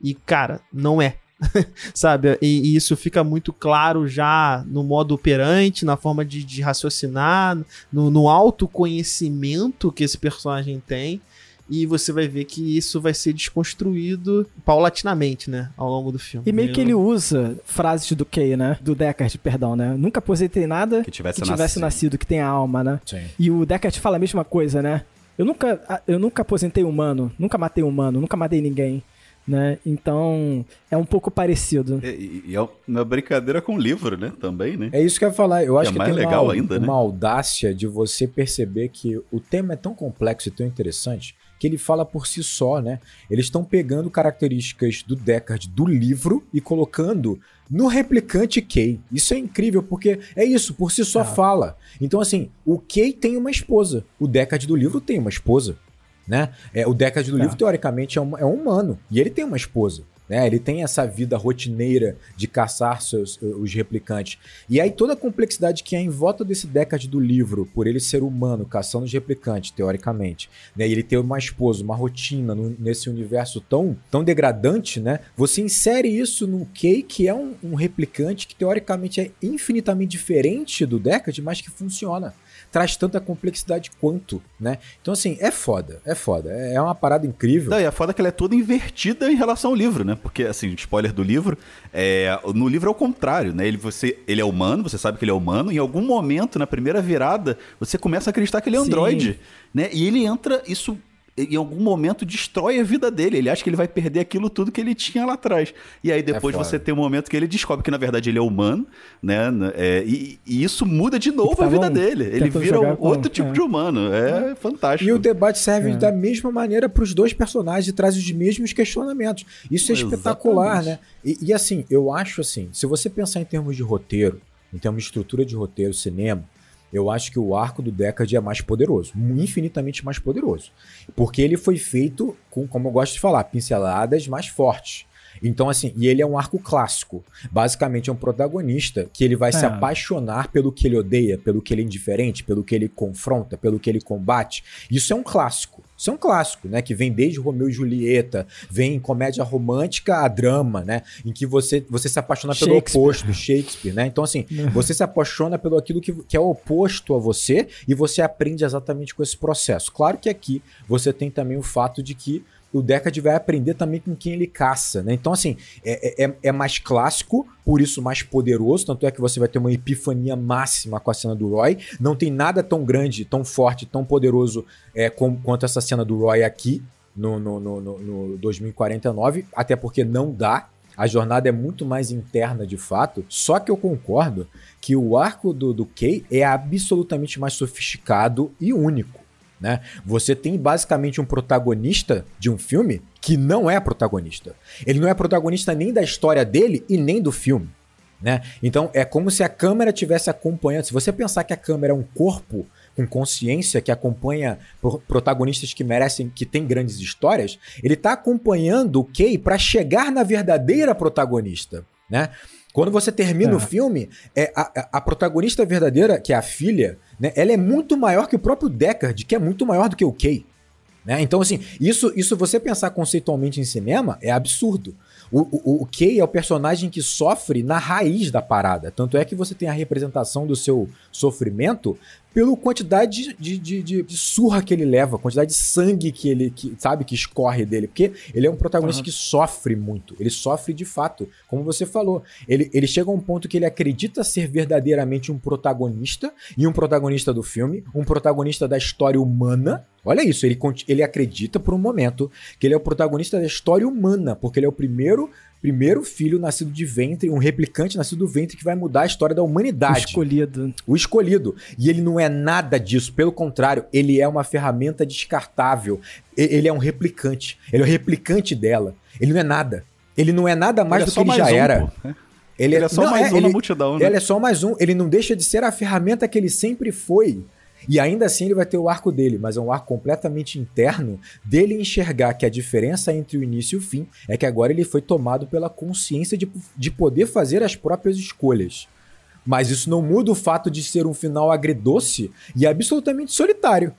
E, cara, não é. Sabe? E, e, isso fica muito claro já no modo operante, na forma de, de raciocinar, no, no autoconhecimento que esse personagem tem e você vai ver que isso vai ser desconstruído paulatinamente, né, ao longo do filme. E meio que ele usa frases do Kay, né, do Deckard, perdão, né, nunca aposentei nada que tivesse, que tivesse nascido. nascido. que tenha alma, né. Sim. E o Deckard fala a mesma coisa, né. Eu nunca, eu nunca aposentei humano, nunca matei humano, nunca matei ninguém. Né? Então é um pouco parecido. E, e é uma brincadeira com o livro, né? Também, né? É isso que eu ia falar. Eu acho é que mais tem legal uma, ainda, uma né? audácia de você perceber que o tema é tão complexo e tão interessante que ele fala por si só, né? Eles estão pegando características do Deckard do livro e colocando no replicante Kay. Isso é incrível, porque é isso, por si só ah. fala. Então, assim, o Kay tem uma esposa. O Deckard do livro tem uma esposa. Né? É, o Deckard do livro, teoricamente, é um, é um humano. E ele tem uma esposa. Né? Ele tem essa vida rotineira de caçar seus, os replicantes. E aí toda a complexidade que é em volta desse Deckard do livro, por ele ser humano, caçando os replicantes, teoricamente, né? E ele ter uma esposa, uma rotina no, nesse universo tão, tão degradante, né? Você insere isso no Kay, que é um, um replicante que teoricamente é infinitamente diferente do Deckard, mas que funciona traz tanta complexidade quanto, né? Então, assim, é foda, é foda. É, é uma parada incrível. Não, e a foda é que ela é toda invertida em relação ao livro, né? Porque, assim, spoiler do livro, é, no livro é o contrário, né? Ele, você, ele é humano, você sabe que ele é humano, em algum momento, na primeira virada, você começa a acreditar que ele é androide, né? E ele entra, isso em algum momento destrói a vida dele. Ele acha que ele vai perder aquilo tudo que ele tinha lá atrás. E aí depois é você tem um momento que ele descobre que na verdade ele é humano, né? É, e, e, isso muda de novo a vida dele. Ele vira um outro tipo é. de humano. É, fantástico. E o debate serve é. da mesma maneira para os dois personagens e traz os mesmos questionamentos. Isso é espetacular, né? E, e assim, eu acho assim, se você pensar em termos de roteiro, em termos de estrutura de roteiro, cinema, eu acho que o arco do Deckard é mais poderoso, infinitamente mais poderoso. Porque ele foi feito com, como eu gosto de falar, pinceladas mais fortes. Então, assim, e ele é um arco clássico. Basicamente, é um protagonista que ele vai é. se apaixonar pelo que ele odeia, pelo que ele é indiferente, pelo que ele confronta, pelo que ele combate. Isso é um clássico. Isso é um clássico, né? Que vem desde Romeu e Julieta, vem em comédia romântica a drama, né? Em que você, você se apaixona pelo oposto, Shakespeare, né? Então, assim, uhum. você se apaixona pelo aquilo que, que é oposto a você e você aprende exatamente com esse processo. Claro que aqui você tem também o fato de que o Deckard vai aprender também com quem ele caça, né? Então, assim, é, é, é, mais clássico, por isso mais poderoso, tanto é que você vai ter uma epifania máxima com a cena do Roy. Não tem nada tão grande, tão forte, tão poderoso é, como, quanto essa cena do Roy aqui, no, no, no, no 2049, até porque não dá. A jornada é muito mais interna de fato. Só que eu concordo que o arco do, do Kay é absolutamente mais sofisticado e único. Né? Você tem basicamente um protagonista de um filme que não é protagonista. Ele não é protagonista nem da história dele e nem do filme. Né? Então é como se a câmera tivesse acompanhando. Se você pensar que a câmera é um corpo com consciência que acompanha protagonistas que merecem, que tem grandes histórias, ele está acompanhando o Kay para chegar na verdadeira protagonista, né? Quando você termina é. o filme, é a, a, protagonista verdadeira, que é a filha, né, ela é muito maior que o próprio Deckard, que é muito maior do que o Kay. Né? Então, assim, isso, isso você pensar conceitualmente em cinema é absurdo. O, o, o Kay é o personagem que sofre na raiz da parada. Tanto é que você tem a representação do seu sofrimento pela quantidade de, de, de, de, surra que ele leva, quantidade de sangue que ele, que, sabe, que escorre dele. Porque ele é um protagonista uhum. que sofre muito. Ele sofre de fato, como você falou. Ele, ele chega a um ponto que ele acredita ser verdadeiramente um protagonista, e um protagonista do filme, um protagonista da história humana. Olha isso, ele, ele acredita por um momento que ele é o protagonista da história humana, porque ele é o primeiro primeiro filho nascido de ventre, um replicante nascido do ventre que vai mudar a história da humanidade. O escolhido. O escolhido. E ele não é nada disso, pelo contrário, ele é uma ferramenta descartável. Ele é um replicante. Ele é o replicante dela. Ele não é nada. Ele não é nada mais ele é do é que ele já um, era. Pô. Ele, ele, é só não, mais é, um ele, na multidão, né? Ele é só mais um. Ele não deixa de ser a ferramenta que ele sempre foi. E ainda assim ele vai ter o arco dele, mas é um arco completamente interno dele enxergar que a diferença entre o início e o fim é que agora ele foi tomado pela consciência de, de poder fazer as próprias escolhas. Mas isso não muda o fato de ser um final agridoce e absolutamente solitário.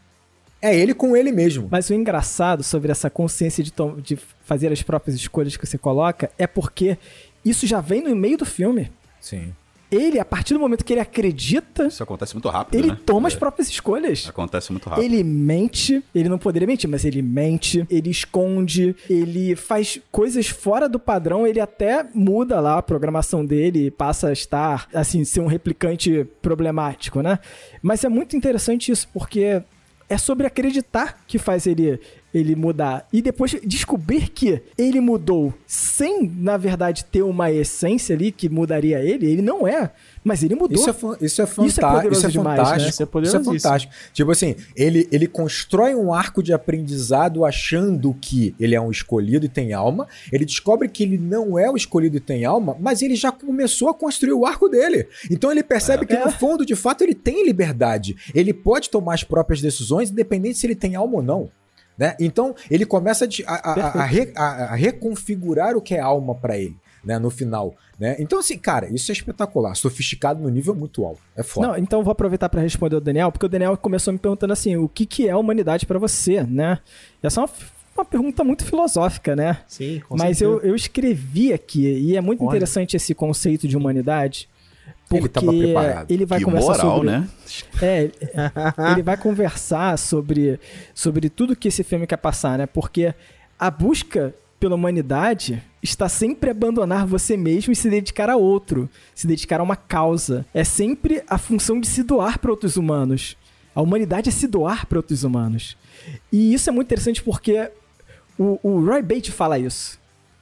É ele com ele mesmo. Mas o engraçado sobre essa consciência de, de fazer as próprias escolhas que você coloca é porque isso já vem no meio do filme. Sim ele, a partir do momento que ele acredita. Isso acontece muito rápido. Ele né? toma é. as próprias escolhas. Acontece muito rápido. Ele mente, ele não poderia mentir, mas ele mente, ele esconde, ele faz coisas fora do padrão, ele até muda lá a programação dele, passa a estar, assim, ser um replicante problemático, né? Mas é muito interessante isso, porque é sobre acreditar que faz ele ele mudar e depois descobrir que ele mudou sem, na verdade, ter uma essência ali que mudaria ele, ele não é. Mas ele mudou. Isso é, isso é, fantástico. Isso é, demais, fantástico. Né? Isso, é isso é fantástico. Tipo assim, ele, ele constrói um arco de aprendizado achando que ele é um escolhido e tem alma. Ele descobre que ele não é o escolhido e tem alma, mas ele já começou a construir o arco dele. Então ele percebe é. que, no fundo, de fato, ele tem liberdade. Ele pode tomar as próprias decisões, independente se ele tem alma ou não. Né? Então ele começa a, a, a, re, a reconfigurar o que é alma para ele. Né, no final, né? Então assim, cara, isso é espetacular, sofisticado no nível muito alto, é foda. Não, então vou aproveitar para responder o Daniel, porque o Daniel começou me perguntando assim, o que que é humanidade para você, né? E essa é uma, uma pergunta muito filosófica, né? Sim, com Mas eu, eu escrevi aqui e é muito Olha. interessante esse conceito de humanidade, porque ele, ele vai que conversar moral, sobre, né? É, ele vai conversar sobre sobre tudo que esse filme quer passar, né? Porque a busca pela humanidade está sempre abandonar você mesmo e se dedicar a outro, se dedicar a uma causa. É sempre a função de se doar para outros humanos. A humanidade é se doar para outros humanos. E isso é muito interessante porque o, o Roy Bates fala isso.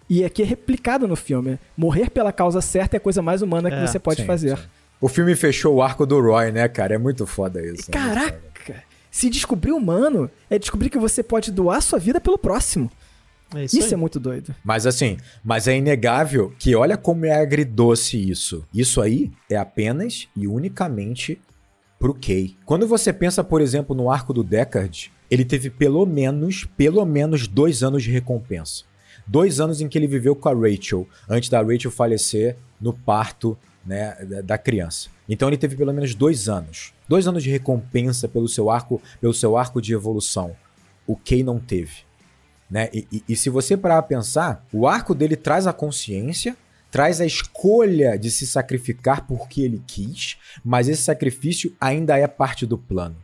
E aqui é replicado no filme. Morrer pela causa certa é a coisa mais humana que é, você pode sim, fazer. Sim. O filme fechou o arco do Roy, né, cara? É muito foda isso. Né, Caraca! Né, se descobrir humano é descobrir que você pode doar sua vida pelo próximo. É isso, isso é muito doido. Mas assim, mas é inegável que olha como é agridoce isso. Isso aí é apenas e unicamente pro Kay. Quando você pensa, por exemplo, no arco do Deckard, ele teve pelo menos, pelo menos dois anos de recompensa dois anos em que ele viveu com a Rachel, antes da Rachel falecer no parto né, da criança. Então ele teve pelo menos dois anos. Dois anos de recompensa pelo seu arco, pelo seu arco de evolução. O Kay não teve. Né? E, e, e se você parar a pensar, o arco dele traz a consciência, traz a escolha de se sacrificar porque ele quis, mas esse sacrifício ainda é parte do plano.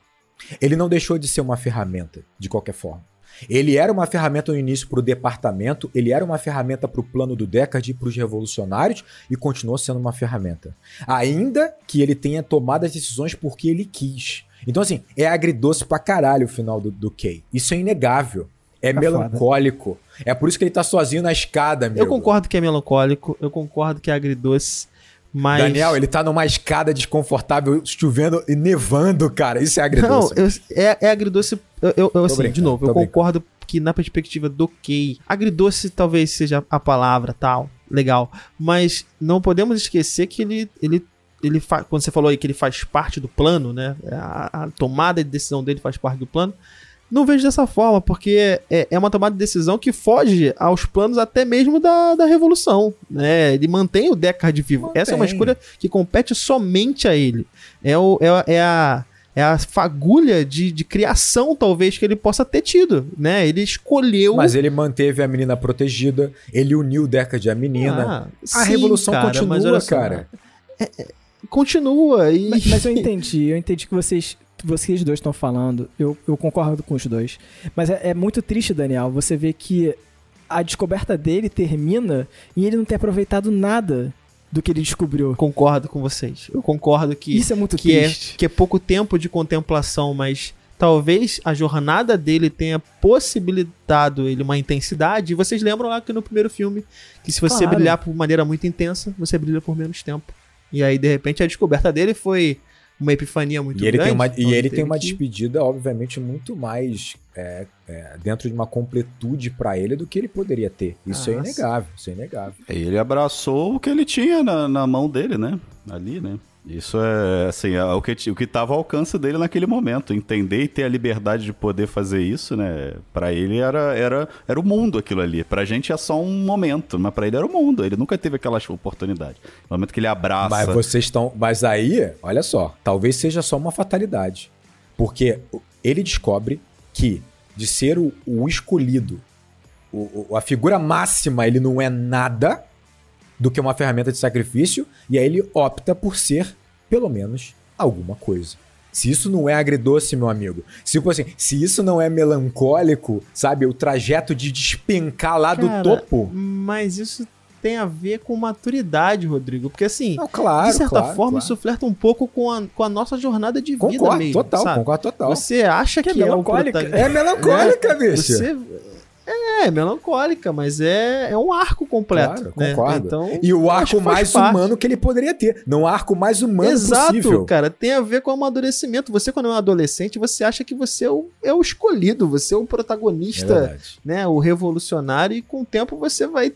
Ele não deixou de ser uma ferramenta, de qualquer forma. Ele era uma ferramenta no início para o departamento, ele era uma ferramenta para o plano do Deckard e para os revolucionários e continuou sendo uma ferramenta. Ainda que ele tenha tomado as decisões porque ele quis. Então, assim, é agridoce pra caralho o final do, do Kay. Isso é inegável. É Tá melancólico. É por isso que ele tá sozinho na escada, meu. Eu concordo que é melancólico, eu concordo que é agridoce, mas. Daniel, ele tá numa escada desconfortável, chovendo e nevando, cara. Isso é Não, agridoce. eu- é, é agridoce. Eu, eu- eu, assim, de novo, eu concordo que na perspectiva do Kay, agridoce talvez seja a palavra tal, legal. Mas não podemos esquecer que ele. ele ele fa- quando você falou aí que ele faz parte do plano, né? A, a tomada de decisão dele faz parte do plano. Não vejo dessa forma, porque é, é uma tomada de decisão que foge aos planos até mesmo da, da revolução. Né? Ele mantém o Deckard vivo. Essa é uma Mantém. escolha que compete somente a ele. É, o, é, a- é a, é a fagulha de, de criação, talvez, que ele possa ter tido. Né? Ele escolheu. Mas ele manteve a menina protegida, ele uniu o Deckard e a menina. Ah, a sim, revolução cara, mas continua, olha só, cara. Continua. E... Mas, mas eu entendi, eu entendi que vocês, vocês dois estão falando. Eu, eu concordo com os dois. Mas é, é muito triste, Daniel, você ver que a descoberta dele termina e ele não ter aproveitado nada do que ele descobriu. Concordo com vocês. Eu concordo que. Isso é muito que é, triste. que é pouco tempo de contemplação, mas talvez a jornada dele tenha possibilitado ele uma intensidade. E vocês lembram lá que no primeiro filme, que se você Claro. brilhar por maneira muito intensa, você brilha por menos tempo. E aí, de repente, a descoberta dele foi uma epifania muito E ele, grande. tem uma, e ele teve tem uma que- despedida, obviamente, muito mais é, é, dentro de uma completude pra ele do que ele poderia ter. Isso é Ah, inegável, isso é inegável. Ele abraçou o que ele tinha na, na mão dele, né? Ali, né? Isso é, assim, é o que o que estava ao alcance dele naquele momento. Entender e ter a liberdade de poder fazer isso, né? Pra ele era, era, era o mundo aquilo ali. Pra gente é só um momento, mas pra ele era o mundo. Ele nunca teve aquela oportunidade. No momento que ele abraça. Mas vocês estão. Mas aí, olha só, talvez seja só uma fatalidade. Porque ele descobre que de ser o, o escolhido, o- a figura máxima, ele não é nada do que uma ferramenta de sacrifício, e aí ele opta por ser, pelo menos, alguma coisa. Se isso não é agridoce, meu amigo, se, tipo assim, se isso não é melancólico, sabe, o trajeto de despencar lá Cara, do topo. Mas isso tem a ver com maturidade, Rodrigo. Porque assim. Não, claro, de certa claro, forma, claro. isso flerta um pouco com a, com a nossa jornada de vida Concordo, mesmo. total, sabe? concordo total. Você acha que, Que é é o melancólica. protagonista. É melancólica, bicho. Você... É, melancólica, mas é, é um arco completo. Claro, né? concordo. Então, E o arco mais parte. humano que ele poderia ter. Não o arco mais humano Exato, possível. cara. Tem a ver com o amadurecimento. Você, quando é um adolescente, você acha que você é o, é o escolhido, você é o É protagonista, verdade. né? O revolucionário, e com o tempo você vai,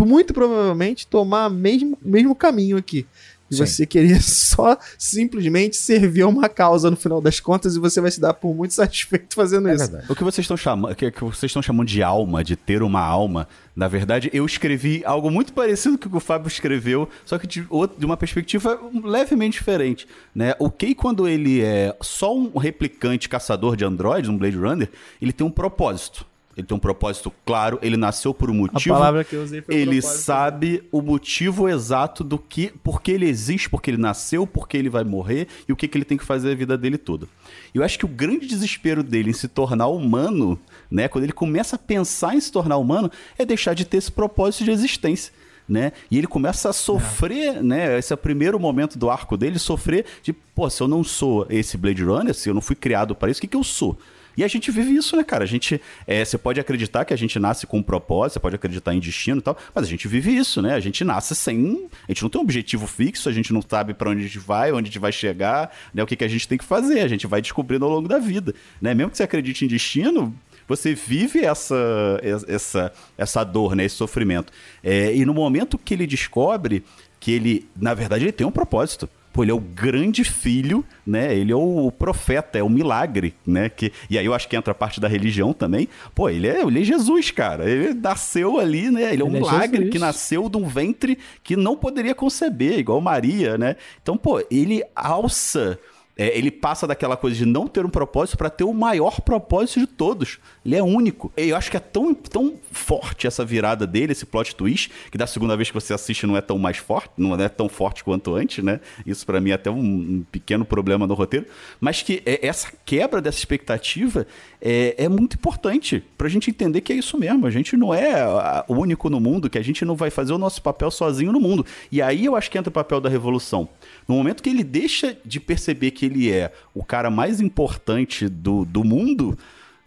muito provavelmente, tomar o mesmo, mesmo caminho aqui. E Sim. você queria só simplesmente servir a uma causa no final das contas e você vai se dar por muito satisfeito fazendo É isso. verdade. O que vocês estão chamando, que, que vocês estão chamando de alma, de ter uma alma, na verdade, eu escrevi algo muito parecido com o que o Fábio escreveu, só que de, outro- de uma perspectiva levemente diferente, né? O Kay, quando ele é só um replicante caçador de androides, um Blade Runner, ele tem um propósito. Ele tem um propósito claro, ele nasceu por um A motivo. palavra que eu usei foi Ele propósito. sabe o motivo exato do que, por que ele existe, porque ele nasceu, porque ele vai morrer e o que, que ele tem que fazer a vida dele toda. E eu acho que o grande desespero dele em se tornar humano, né, quando ele começa a pensar em se tornar humano, é deixar de ter esse propósito de existência. Né? E ele começa a sofrer, né? Esse é o primeiro momento do arco dele, sofrer de, pô, se eu não sou esse Blade Runner, se eu não fui criado para isso, o que, que eu sou? E a gente vive isso, né, cara? A gente. é, você pode acreditar que a gente nasce com um propósito, você pode acreditar em destino e tal, mas a gente vive isso, né? A gente nasce sem. A gente não tem um objetivo fixo, a gente não sabe para onde a gente vai, onde a gente vai chegar, né? O que, que a gente tem que fazer. A gente vai descobrindo ao longo da vida. Né? Mesmo que você acredite em destino, você vive essa, essa, essa dor, né? Esse sofrimento. É, e no momento que ele descobre que ele, na verdade, ele tem um propósito. Pô, ele é o grande filho, né? Ele é o profeta, é o milagre, né? Que, e aí eu acho que entra a parte da religião também. Pô, ele é, ele é Jesus, cara. Ele nasceu ali, né? Ele é um Ele é milagre que nasceu de um ventre que não poderia conceber, igual Maria, né? Então, pô, ele alça É, ele passa daquela coisa de não ter um propósito para ter o maior propósito de todos. Ele é único. E eu acho que é tão, tão forte essa virada dele, esse plot twist, que da segunda vez que você assiste não é tão mais forte, não é tão forte quanto antes, né? Isso para mim é até um, um, pequeno problema no roteiro. Mas que é, essa quebra dessa expectativa é, é muito importante pra gente entender que é isso mesmo. A gente não é o único no mundo, que a gente não vai fazer o nosso papel sozinho no mundo. E aí eu acho que entra o papel da revolução. No momento que ele deixa de perceber que ele é o cara mais importante do, do mundo,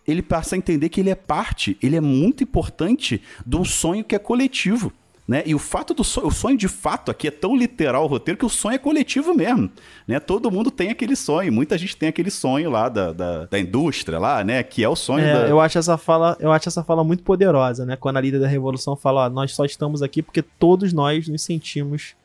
ele passa a entender que ele é parte, ele é muito importante de um sonho que é coletivo. Né? E o fato do sonho, o sonho de fato aqui é tão literal o roteiro que o sonho é coletivo mesmo, né? Todo mundo tem aquele sonho, muita gente tem aquele sonho lá da, da, da indústria lá, né? Que é o sonho é, da... Eu acho essa fala, eu acho essa fala muito poderosa, né? Quando a líder da revolução fala, ó, nós só estamos aqui porque todos nós nos sentimos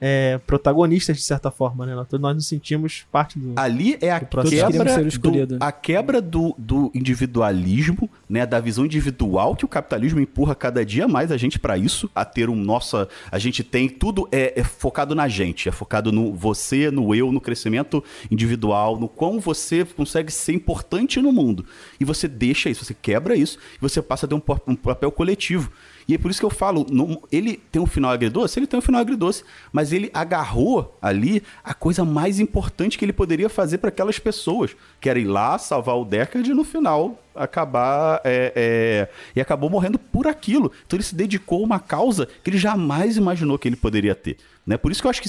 é, protagonistas, de certa forma, né? Todos nós nos sentimos parte do. Ali é a quebra, do, a quebra do, do individualismo, né? Da visão individual que o capitalismo empurra cada dia mais a gente para isso, a ter um nossa. A gente tem tudo é, é, focado na gente, é focado no você, no eu, no crescimento individual, no quão você consegue ser importante no mundo. E você deixa isso, você quebra isso e você passa a ter um, um papel coletivo. E é por isso que eu falo, ele tem um final agridoce, ele tem um final agridoce, mas ele agarrou ali a coisa mais importante que ele poderia fazer para aquelas pessoas, que era ir lá salvar o Deckard e no final acabar é, é, e acabou morrendo por aquilo. Então ele se dedicou a uma causa que ele jamais imaginou que ele poderia ter. Né? Por isso que eu acho que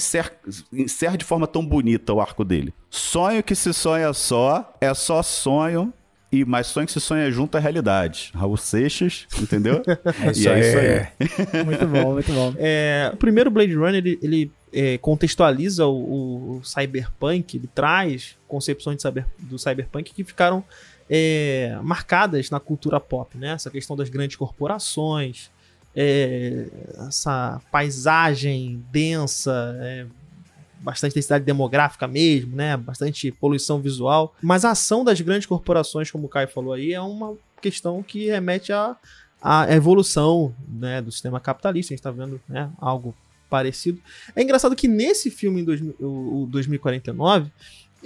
encerra de forma tão bonita o arco dele. Sonho que se sonha só, é só sonho e mais sonho que se sonha junto à realidade. Raul Seixas, entendeu? é isso, e é isso aí. muito bom, muito bom. É, o primeiro Blade Runner, ele, ele é, contextualiza o, o, cyberpunk, ele traz concepções cyber, do cyberpunk que ficaram é, marcadas na cultura pop, né? Essa questão das grandes corporações, é, essa paisagem densa, é, bastante densidade demográfica mesmo, né? Bastante poluição visual. Mas a ação das grandes corporações, como o Caio falou aí, é uma questão que remete à, à evolução né, do sistema capitalista. A gente está vendo né, algo parecido. É engraçado que nesse filme, em dois, o, o 2049,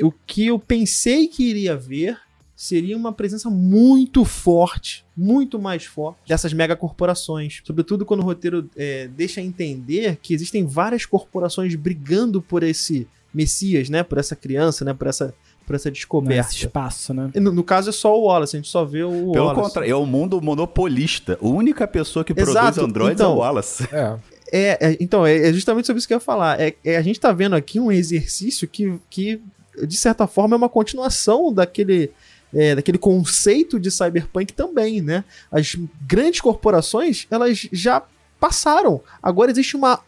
o que eu pensei que iria ver seria uma presença muito forte, muito mais forte dessas megacorporações. Sobretudo quando o roteiro é, deixa entender que existem várias corporações brigando por esse Messias, né? Por essa criança, né? Por essa por essa descoberta. Nesse espaço, né? No, no, caso é só o Wallace, a gente só vê o Pelo Wallace. contrário, é o mundo monopolista. A única pessoa que Exato. produz androids então, é o então, Wallace. É. É, é, então, é, é, justamente sobre isso que eu ia falar. É, é, a gente tá vendo aqui um exercício que, que, de certa forma, é uma continuação daquele é, daquele conceito de cyberpunk também, né? As grandes corporações, elas já passaram. Agora existe uma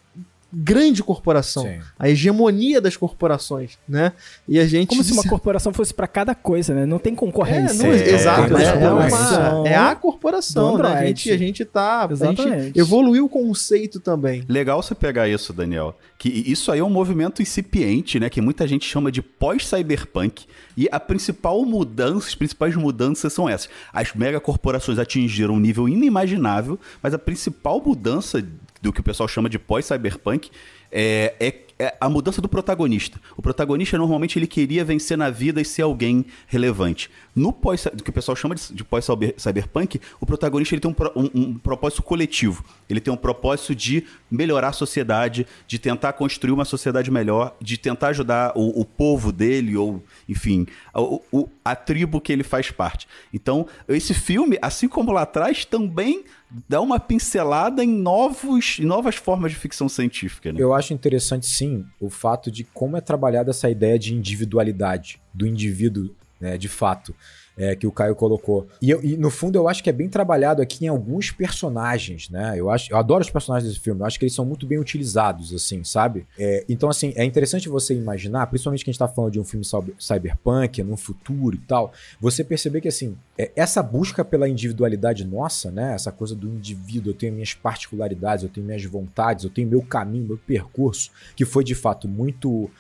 grande corporação, Sim. a hegemonia das corporações, né? E a gente como se uma corporação fosse para cada coisa, né? Não tem concorrência. É, não, é, exato, é, é, uma, é, a corporação, né? A gente, a gente tá, Exatamente. a gente evoluiu o conceito também. Legal você pegar isso, Daniel. Que isso aí é um movimento incipiente, né? Que muita gente chama de pós-cyberpunk. E a principal mudança, as principais mudanças são essas. As megacorporações atingiram um nível inimaginável, mas a principal mudança do que o pessoal chama de pós-cyberpunk é, é, é, a mudança do protagonista. O protagonista normalmente ele queria vencer na vida e ser alguém relevante. No pós, do que o pessoal chama de, de pós-cyberpunk, o protagonista ele tem um, um, um, propósito coletivo. Ele tem um propósito de melhorar a sociedade, de tentar construir uma sociedade melhor, de tentar ajudar o, o povo dele, ou, enfim, a, o, a tribo que ele faz parte. Então, esse filme, assim como lá atrás, também dá uma pincelada em novos, em novas formas de ficção científica. Né? Eu acho interessante, sim, o fato de como é trabalhada essa ideia de individualidade do indivíduo, né, de fato é, que o Caio colocou. E, eu, e, no fundo eu acho que é bem trabalhado aqui em alguns personagens, né? Eu acho, eu adoro os personagens desse filme. Eu acho que eles são muito bem utilizados, assim, sabe? É, então assim é interessante você imaginar, principalmente que a gente tá falando de um filme cyberpunk, num futuro e tal, você perceber que assim é, essa busca pela individualidade nossa, né? Essa coisa do indivíduo, eu tenho minhas particularidades, eu tenho minhas vontades, eu tenho meu caminho, meu percurso, que foi de fato muito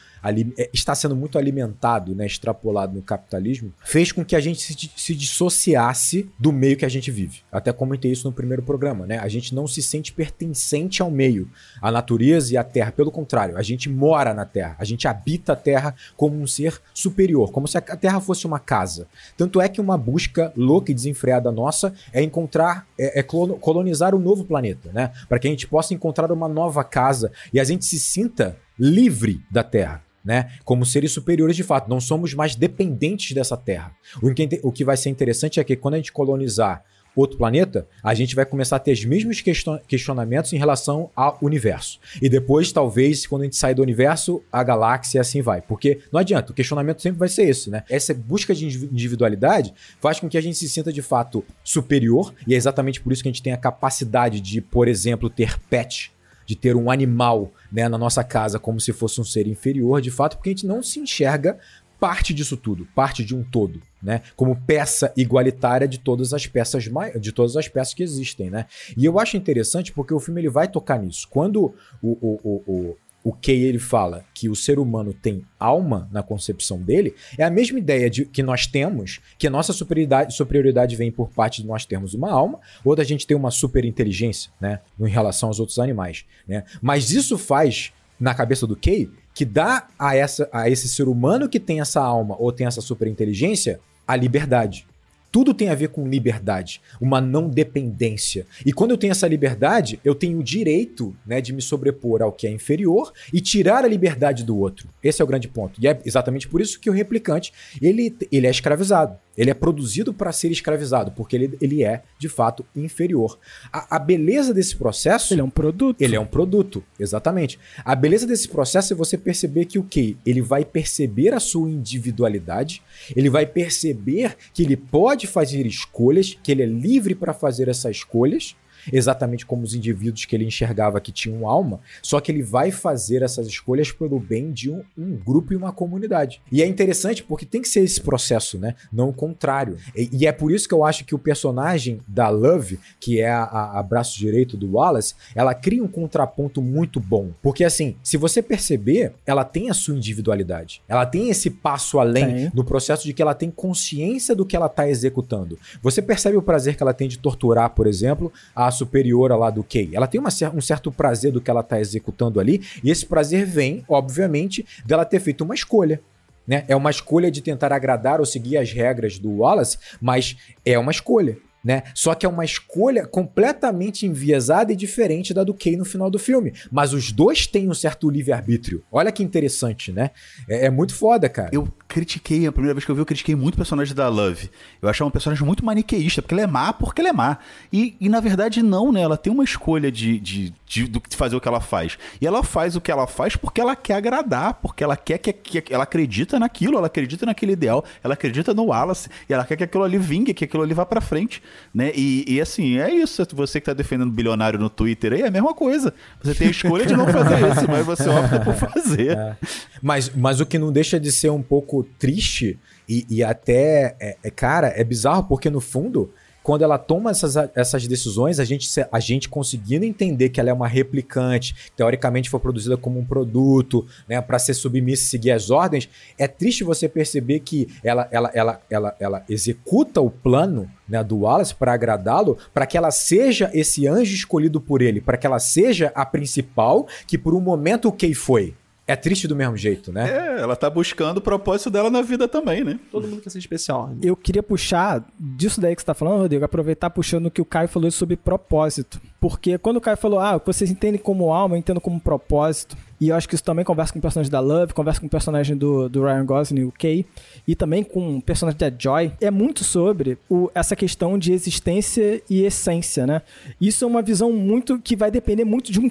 é, está sendo muito alimentado, né, extrapolado no capitalismo, fez com que a gente se, se, dissociasse do meio que a gente vive. Até comentei isso no primeiro programa, né? A gente não se sente pertencente ao meio, à natureza e à terra. Pelo contrário, a gente mora na terra, a gente habita a terra como um ser superior, como se a terra fosse uma casa. Tanto é que uma busca louca e desenfreada nossa é encontrar, é, é colonizar um novo planeta, né? Para que a gente possa encontrar uma nova casa e a gente se sinta livre da terra né? Como seres superiores de fato, não somos mais dependentes dessa Terra. O que, o que vai ser interessante é que quando a gente colonizar outro planeta, a gente vai começar a ter os mesmos questionamentos em relação ao universo. E depois, talvez, quando a gente sair do universo, a galáxia e assim vai. Porque não adianta, o questionamento sempre vai ser esse, né? Essa busca de individualidade faz com que a gente se sinta de fato superior, e é exatamente por isso que a gente tem a capacidade de, por exemplo, ter pet de ter um animal né, na nossa casa como se fosse um ser inferior, de fato, porque a gente não se enxerga parte disso tudo, parte de um todo, né? Como peça igualitária de todas as peças de todas as peças que existem, né? E eu acho interessante porque o filme ele vai tocar nisso. Quando o, o, o, o Kay ele fala que o ser humano tem alma na concepção dele, é a mesma ideia de que nós temos, que a nossa superioridade, superioridade vem por parte de nós termos uma alma, ou da gente ter uma superinteligência, né, em relação aos outros animais, né? Mas isso faz na cabeça do Kay que dá a essa a esse ser humano que tem essa alma ou tem essa superinteligência a liberdade. Tudo tem a ver com liberdade, uma não dependência. E quando eu tenho essa liberdade, eu tenho o direito né, de me sobrepor ao que é inferior e tirar a liberdade do outro. Esse é o grande ponto. E é exatamente por isso que o replicante ele, ele é escravizado. Ele é produzido para ser escravizado, porque ele, ele é, de fato, inferior. A, a, beleza desse processo. Ele é um produto. Ele é um produto, exatamente. A beleza desse processo é você perceber que o quê? Ele vai perceber a sua individualidade, ele vai perceber que ele pode fazer escolhas, que ele é livre para fazer essas escolhas, exatamente como os indivíduos que ele enxergava que tinham alma, só que ele vai fazer essas escolhas pelo bem de um, um grupo e uma comunidade. E é interessante porque tem que ser esse processo, né? Não o contrário. E, e é por isso que eu acho que o personagem da Love, que é a, a, braço direito do Wallace, ela cria um contraponto muito bom. Porque assim, se você perceber, ela tem a sua individualidade. Ela tem esse passo além tem. no processo de que ela tem consciência do que ela está executando. Você percebe o prazer que ela tem de torturar, por exemplo, a superior lá do Kay. Ela tem uma, um certo prazer do que ela está executando ali, e esse prazer vem, obviamente, dela ter feito uma escolha. Né? É uma escolha de tentar agradar ou seguir as regras do Wallace, mas é uma escolha né? Só que é uma escolha completamente enviesada e diferente da do Kay no final do filme. Mas os dois têm um certo livre-arbítrio. Olha que interessante, né? É, é, muito foda, cara. Eu critiquei, a primeira vez que eu vi, eu critiquei muito o personagem da Love. Eu achava um personagem muito maniqueísta, porque ela é má porque ela é má. E, e na verdade, não, né? Ela tem uma escolha de, de, de, de fazer o que ela faz. E ela faz o que ela faz porque ela quer agradar, porque ela quer que, que ela acredita naquilo, ela acredita naquele ideal, ela acredita no Wallace, e ela quer que aquilo ali vingue, que aquilo ali vá pra frente né? E, e assim, é isso. Você que tá defendendo bilionário no Twitter aí é a mesma coisa. Você tem a escolha de não fazer isso, mas você opta por fazer. É. Mas, mas o que não deixa de ser um pouco triste e, e até, é, é, cara, é bizarro porque no fundo quando ela toma essas, essas decisões, a gente, a gente conseguindo entender que ela é uma replicante, teoricamente foi produzida como um produto, né, para ser submissa e seguir as ordens, é triste você perceber que ela, ela, ela, ela, ela executa o plano né, do Wallace para agradá-lo, para que ela seja esse anjo escolhido por ele, para que ela seja a principal, que por um momento o Kay foi é triste do mesmo jeito, né? É, ela tá buscando o propósito dela na vida também, né? Todo mundo quer ser especial. Eu queria puxar disso daí que você tá falando, Rodrigo, aproveitar puxando o que o Caio falou sobre propósito. Porque quando o Caio falou, ah, vocês entendem como alma, eu entendo como propósito. E eu acho que isso também conversa com o personagem da Love, conversa com o personagem do, do Ryan Gosling, o Kay, e também com o personagem da Joy. É muito sobre o, essa questão de existência e essência, né? Isso é uma visão muito que vai depender muito de um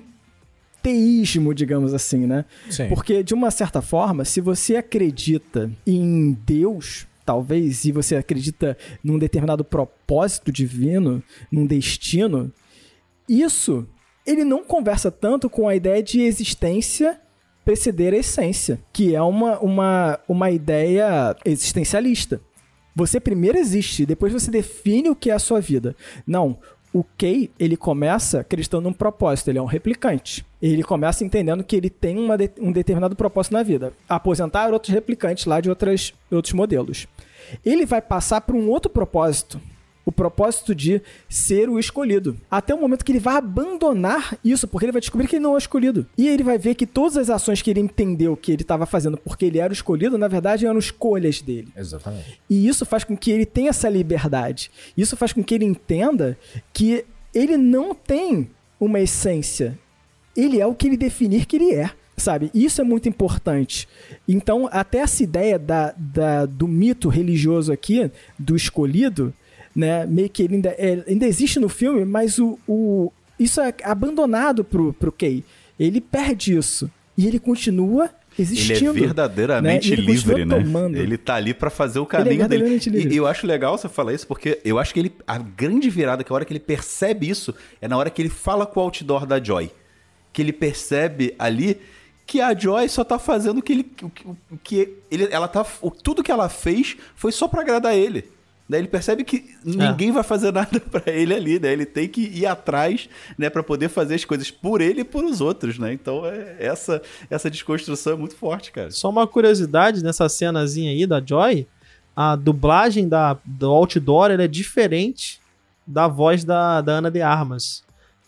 teísmo, digamos assim, né? Sim. Porque, de uma certa forma, se você acredita em Deus, talvez, e você acredita num determinado propósito divino, num destino, isso ele não conversa tanto com a ideia de existência preceder a essência, que é uma, uma, uma ideia existencialista. Você primeiro existe, depois você define o que é a sua vida. Não, o Kay, ele começa acreditando num propósito, ele é um replicante. Ele começa entendendo que ele tem uma de, um determinado propósito na vida. Aposentar outros replicantes lá de outras, outros modelos. Ele vai passar por um outro propósito, o propósito de ser o escolhido. Até o momento que ele vai abandonar isso, porque ele vai descobrir que ele não é escolhido. E ele vai ver que todas as ações que ele entendeu que ele estava fazendo porque ele era o escolhido, na verdade eram escolhas dele. Exatamente. E isso faz com que ele tenha essa liberdade. Isso faz com que ele entenda que ele não tem uma essência. Ele é o que ele definir que ele é sabe? Isso é muito importante. Então, até essa ideia da, da, do mito religioso aqui, do escolhido, né? Meio que ele ainda, é, ainda existe no filme, mas o, o, isso é abandonado pro, pro Kay. Ele perde isso. E ele continua existindo. Ele é verdadeiramente né? ele livre, né? Tomando. Ele tá ali para fazer o caminho é dele. Livre. E eu acho legal você falar isso, porque eu acho que ele. A grande virada, que é a hora que ele percebe isso, é na hora que ele fala com o outdoor da Joy. Que ele percebe ali que a Joy só tá fazendo o que ele. O que ele, ela tá. Tudo que ela fez foi só para agradar ele. Daí ele percebe que ninguém é. vai fazer nada para ele ali, né? Ele tem que ir atrás, né, para poder fazer as coisas por ele e por os outros, né? Então, é, essa essa desconstrução é muito forte, cara. Só uma curiosidade nessa cenazinha aí da Joy, a dublagem da do outdoor é diferente da voz da, da Ana de Armas.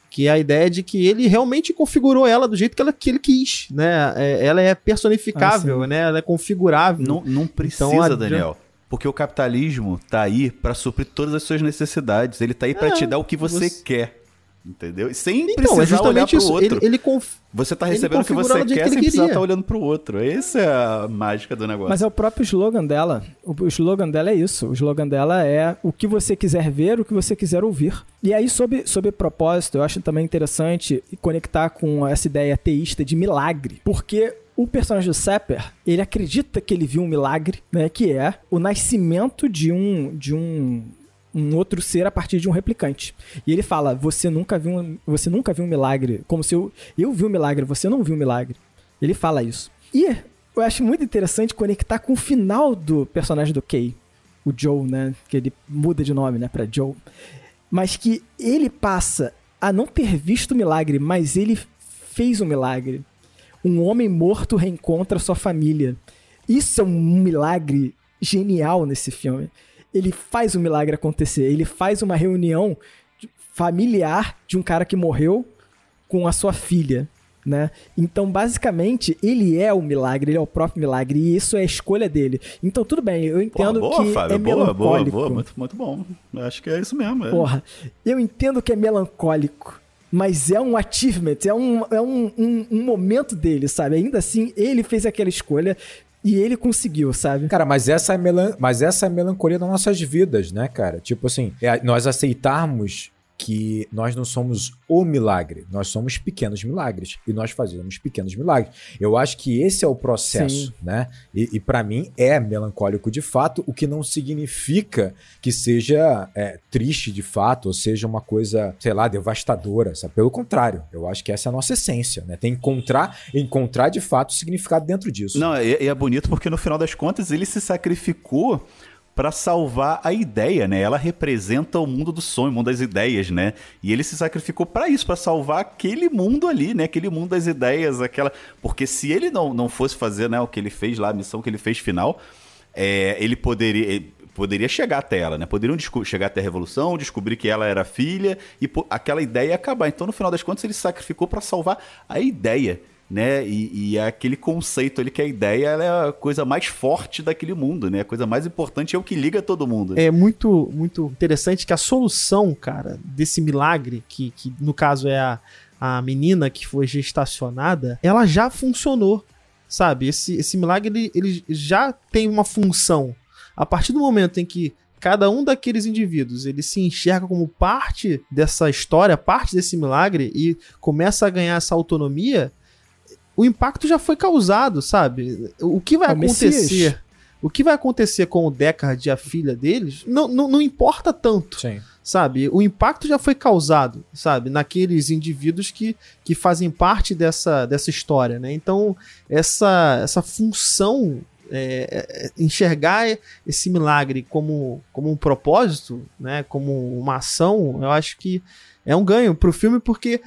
Que é a ideia de que ele realmente configurou ela do jeito que, ela, que ele quis, né? É, ela é personificável, ah, né? Ela é configurável. Não, não precisa, então, a, Daniel. Porque o capitalismo tá aí para suprir todas as suas necessidades. Ele tá aí para é, te dar o que você, você... quer. Entendeu? Sem então, precisar é olhar pro isso. outro. Ele, ele conf... Você tá recebendo o que você quer sem precisar estar tá olhando pro outro. Essa é a mágica do negócio. Mas é o próprio slogan dela. O slogan dela é isso. O slogan dela é o que você quiser ver, o que você quiser ouvir. E aí, sobre, sobre propósito, eu acho também interessante conectar com essa ideia ateísta de milagre. Porque o personagem do Sepper, ele acredita que ele viu um milagre, né? Que é o nascimento de um, de um, um outro ser a partir de um replicante. E ele fala: você nunca viu um, você nunca viu um milagre, como se eu, eu vi um milagre, você não viu um milagre. Ele fala isso. E eu acho muito interessante conectar com o final do personagem do Kay, o Joe, né? Que ele muda de nome, né, para Joe. Mas que ele passa a não ter visto o milagre, mas ele fez o um milagre um homem morto reencontra sua família. Isso é um milagre genial nesse filme. Ele faz o milagre acontecer. Ele faz uma reunião familiar de um cara que morreu com a sua filha. Né? Então, basicamente, ele é o milagre, ele é o próprio milagre, e isso é a escolha dele. Então, tudo bem, eu entendo boa, que Fábio, é boa, melancólico. Boa, boa, muito, muito bom. Acho que é isso mesmo. É. Porra, eu entendo que é melancólico mas é um achievement, é um, é um, um, um momento dele, sabe? Ainda assim, ele fez aquela escolha e ele conseguiu, sabe? Cara, mas essa é, melan mas essa é a melancolia das nossas vidas, né, cara? Tipo assim, é nós aceitarmos que nós não somos o milagre, nós somos pequenos milagres e nós fazemos pequenos milagres. Eu acho que esse é o processo, Sim. né? E, e para mim é melancólico de fato, o que não significa que seja é, triste de fato ou seja uma coisa, sei lá, devastadora. Sabe? Pelo contrário, eu acho que essa é a nossa essência, né? Tem que encontrar, encontrar de fato significado dentro disso. Não, e é, é bonito porque no final das contas ele se sacrificou para salvar a ideia, né? Ela representa o mundo do sonho, o mundo das ideias, né? E ele se sacrificou para isso, para salvar aquele mundo ali, né? Aquele mundo das ideias, aquela. Porque se ele não, não fosse fazer, né, o que ele fez lá, a missão que ele fez final, é, ele poderia. Ele poderia chegar até ela, né? Poderiam chegar até a revolução, descobrir que ela era filha e aquela ideia ia acabar. Então, no final das contas, ele se sacrificou para salvar a ideia né? E, e, é aquele conceito ali que a ideia é a coisa mais forte daquele mundo, né? A coisa mais importante é o que liga todo mundo. É muito, muito interessante que a solução, cara, desse milagre, que, que no caso é a, a menina que foi gestacionada, ela já funcionou, sabe? Esse, esse milagre, ele, ele já tem uma função. A partir do momento em que cada um daqueles indivíduos ele se enxerga como parte dessa história, parte desse milagre e começa a ganhar essa autonomia, o impacto já foi causado, sabe? O que vai é acontecer? O que vai acontecer com o Deckard e a filha deles não, não, não importa tanto. Sim. Sabe? O impacto já foi causado, sabe? Naqueles indivíduos que, que fazem parte dessa, dessa história, né? Então, essa, essa função é, é, enxergar esse milagre como, como um propósito, né, como uma ação, eu acho que é um ganho pro filme, porque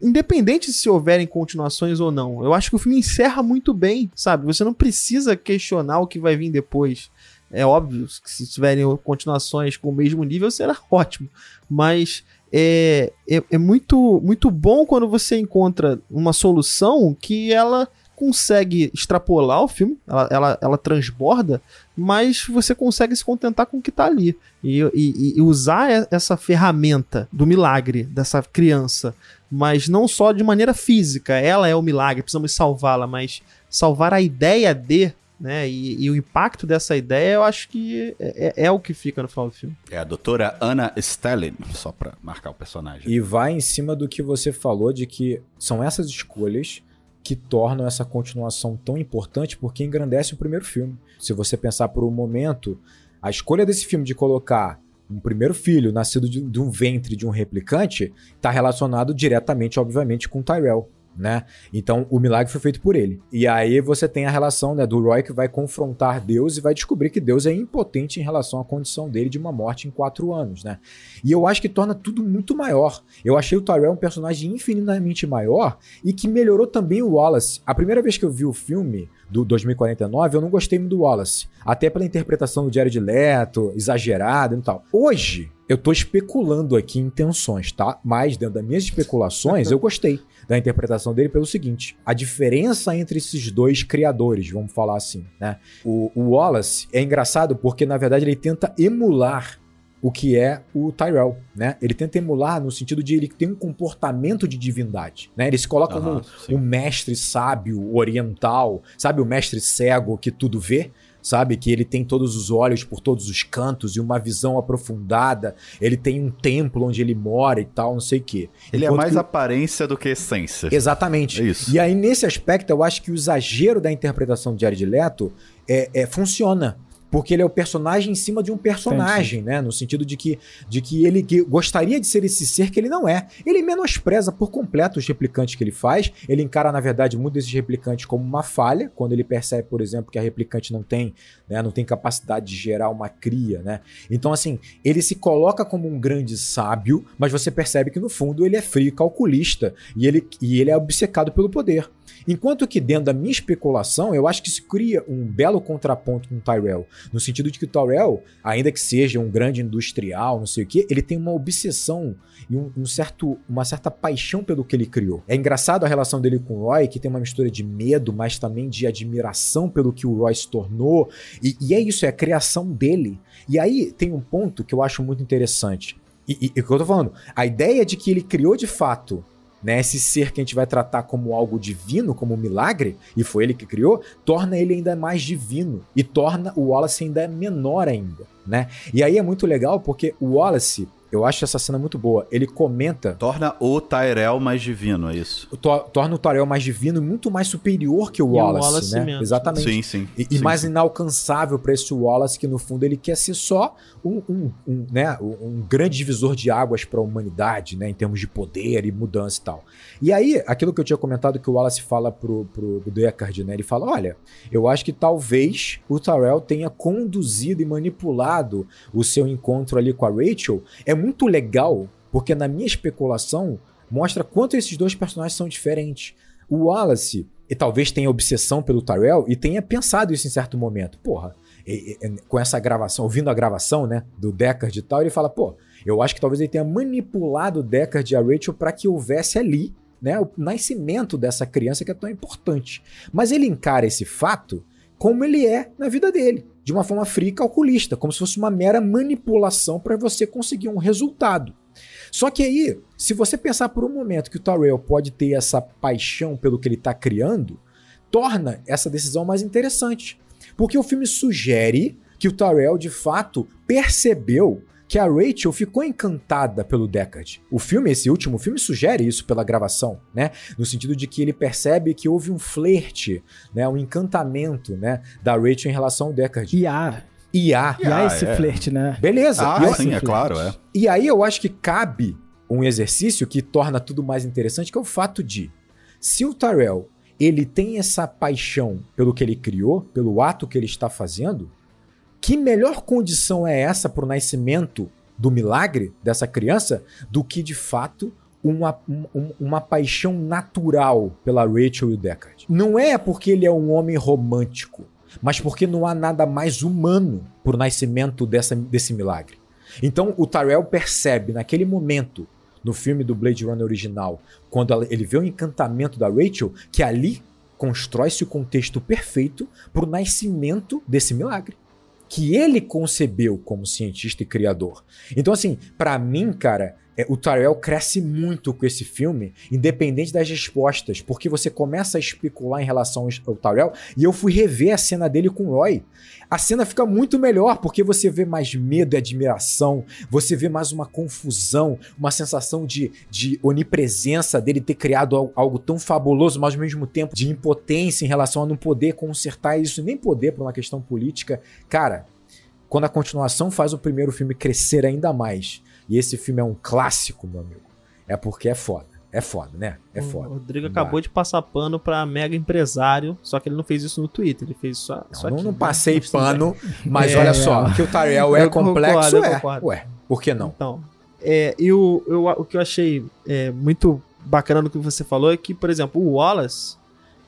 independente se houverem continuações ou não, eu acho que o filme encerra muito bem, sabe? Você não precisa questionar o que vai vir depois. É óbvio que se tiverem continuações com o mesmo nível, será ótimo. Mas é, é, é, muito, muito bom quando você encontra uma solução que ela consegue extrapolar o filme, ela, ela, ela transborda, mas você consegue se contentar com o que está ali. E, e, e, usar essa ferramenta do milagre dessa criança, mas não só de maneira física, ela é o milagre, precisamos salvá-la, mas salvar a ideia de né? E, e, o impacto dessa ideia, eu acho que é, é, é, o que fica no final do filme. É a doutora Anna Stelling, só pra marcar o personagem. E vai em cima do que você falou de que são essas escolhas que tornam essa continuação tão importante porque engrandece o primeiro filme. Se você pensar por um momento, a escolha desse filme de colocar um primeiro filho nascido de, de um ventre de um replicante está relacionado diretamente, obviamente, com Tyrell né? Então o milagre foi feito por ele. E aí você tem a relação né, do Roy que vai confrontar Deus e vai descobrir que Deus é impotente em relação à condição dele de uma morte em quatro anos, né? E eu acho que torna tudo muito maior. Eu achei o Tyrell um personagem infinitamente maior e que melhorou também o Wallace. A primeira vez que eu vi o filme do 2049, eu não gostei muito do Wallace. Até pela interpretação do Jared Leto, exagerada e tal. Hoje, eu tô especulando aqui intenções, tá? Mas dentro das minhas especulações, eu gostei da interpretação dele pelo seguinte: a diferença entre esses dois criadores, vamos falar assim, né? O, o Wallace é engraçado porque, na verdade, ele tenta emular o que é o Tyrell, né? Ele tenta emular no sentido de ele ter um comportamento de divindade, né? Ele se coloca como um mestre sábio oriental, sabe o mestre cego que tudo vê, sabe? Que ele tem todos os olhos por todos os cantos e uma visão aprofundada. Ele tem um templo onde ele mora e tal, não sei o quê. Ele é Enquanto é mais que... aparência do que essência. Exatamente. É isso. E aí, nesse aspecto, eu acho que o exagero da interpretação de Jared Leto é, é, funciona porque ele é o personagem em cima de um personagem, né? No sentido de que, de que ele que gostaria de ser esse ser que ele não é. Ele menospreza por completo os replicantes que ele faz. Ele encara, na verdade, muitos desses replicantes como uma falha, quando ele percebe, por exemplo, que a replicante não tem, né, não tem capacidade de gerar uma cria, né? Então, assim, ele se coloca como um grande sábio, mas você percebe que, no fundo, ele é frio e calculista e ele, e ele é obcecado pelo poder. Enquanto que dentro da minha especulação, eu acho que se cria um belo contraponto com o Tyrell, no sentido de que o Tyrell, ainda que seja um grande industrial, não sei o que, ele tem uma obsessão e um, um, certo, uma certa paixão pelo que ele criou. É engraçado a relação dele com o Roy, que tem uma mistura de medo, mas também de admiração pelo que o Roy se tornou. E, e é isso, é a criação dele. E aí tem um ponto que eu acho muito interessante. E o que eu tô falando? A ideia de que ele criou de fato né, esse ser que a gente vai tratar como algo divino, como um milagre, e foi ele que criou, torna ele ainda mais divino e torna o Wallace ainda menor ainda, né? E aí é muito legal porque o Wallace, eu acho essa cena muito boa. Ele comenta. Torna o Tyrell mais divino, é isso? To torna o Tyrell mais divino e muito mais superior que o Wallace, o Wallace né? Mesmo. Exatamente. Sim, sim. E, sim, e mais sim. inalcançável para esse Wallace que, no fundo, ele quer ser só um, um, um né, um grande divisor de águas para a humanidade, né? Em termos de poder e mudança e tal. E aí, aquilo que eu tinha comentado que o Wallace fala pro, pro, pro Deckard, né? Ele fala: olha, eu acho que talvez o Tyrell tenha conduzido e manipulado o seu encontro ali com a Rachel. É muito legal, porque na minha especulação mostra quanto esses dois personagens são diferentes. O Wallace, e talvez tenha obsessão pelo Tyrell e tenha pensado isso em certo momento. Porra, e, e, com essa gravação, ouvindo a gravação, né, do Deckard e tal, ele fala, pô, eu acho que talvez ele tenha manipulado o Deckard e a Rachel para que houvesse ali né, o nascimento dessa criança que é tão importante. Mas ele encara esse fato como ele é na vida dele, de uma forma fria e calculista, como se fosse uma mera manipulação para você conseguir um resultado. Só que aí, se você pensar por um momento que o Tyrell pode ter essa paixão pelo que ele está criando, torna essa decisão mais interessante. Porque o filme sugere que o Tyrell de fato percebeu que a Rachel ficou encantada pelo Deckard. O filme, esse último filme, sugere isso pela gravação, né? No sentido de que ele percebe que houve um flerte, né? Um encantamento, né? Da Rachel em relação ao Deckard. E há. E há. E há esse é. flerte, né? Beleza. Ah, eu, sim, é claro, é. E aí eu acho que cabe um exercício que torna tudo mais interessante, que é o fato de, se o Tyrell ele tem essa paixão pelo que ele criou, pelo ato que ele está fazendo, que melhor condição é essa para o nascimento do milagre dessa criança do que de fato uma, um, uma paixão natural pela Rachel e o Deckard? Não é porque ele é um homem romântico, mas porque não há nada mais humano por nascimento dessa, desse milagre. Então o Tyrell percebe naquele momento no filme do Blade Runner original, quando ele vê o encantamento da Rachel, que ali constrói-se o contexto perfeito para o nascimento desse milagre que ele concebeu como cientista e criador. Então, assim, para mim, cara, o Tyrell cresce muito com esse filme, independente das respostas, porque você começa a especular em relação ao Tyrell, e eu fui rever a cena dele com o Roy. A cena fica muito melhor, porque você vê mais medo e admiração, você vê mais uma confusão, uma sensação de, de onipresença dele ter criado algo tão fabuloso, mas ao mesmo tempo de impotência em relação a não poder consertar isso, nem poder por uma questão política. Cara, quando a continuação faz o primeiro filme crescer ainda mais e esse filme é um clássico, meu amigo. É porque é foda. É foda, né? É foda. O Rodrigo acabou de passar pano pra mega empresário, só que ele não fez isso no Twitter, ele fez só, não, só não, aqui, não né? passei Mas pano, tudo mas É, olha é. só, que o Tariel é concordo, complexo, é. concordo. Ué, por que não? Então, é, e o, eu, o que eu achei é, muito bacana do que você falou é que, por exemplo, o Wallace,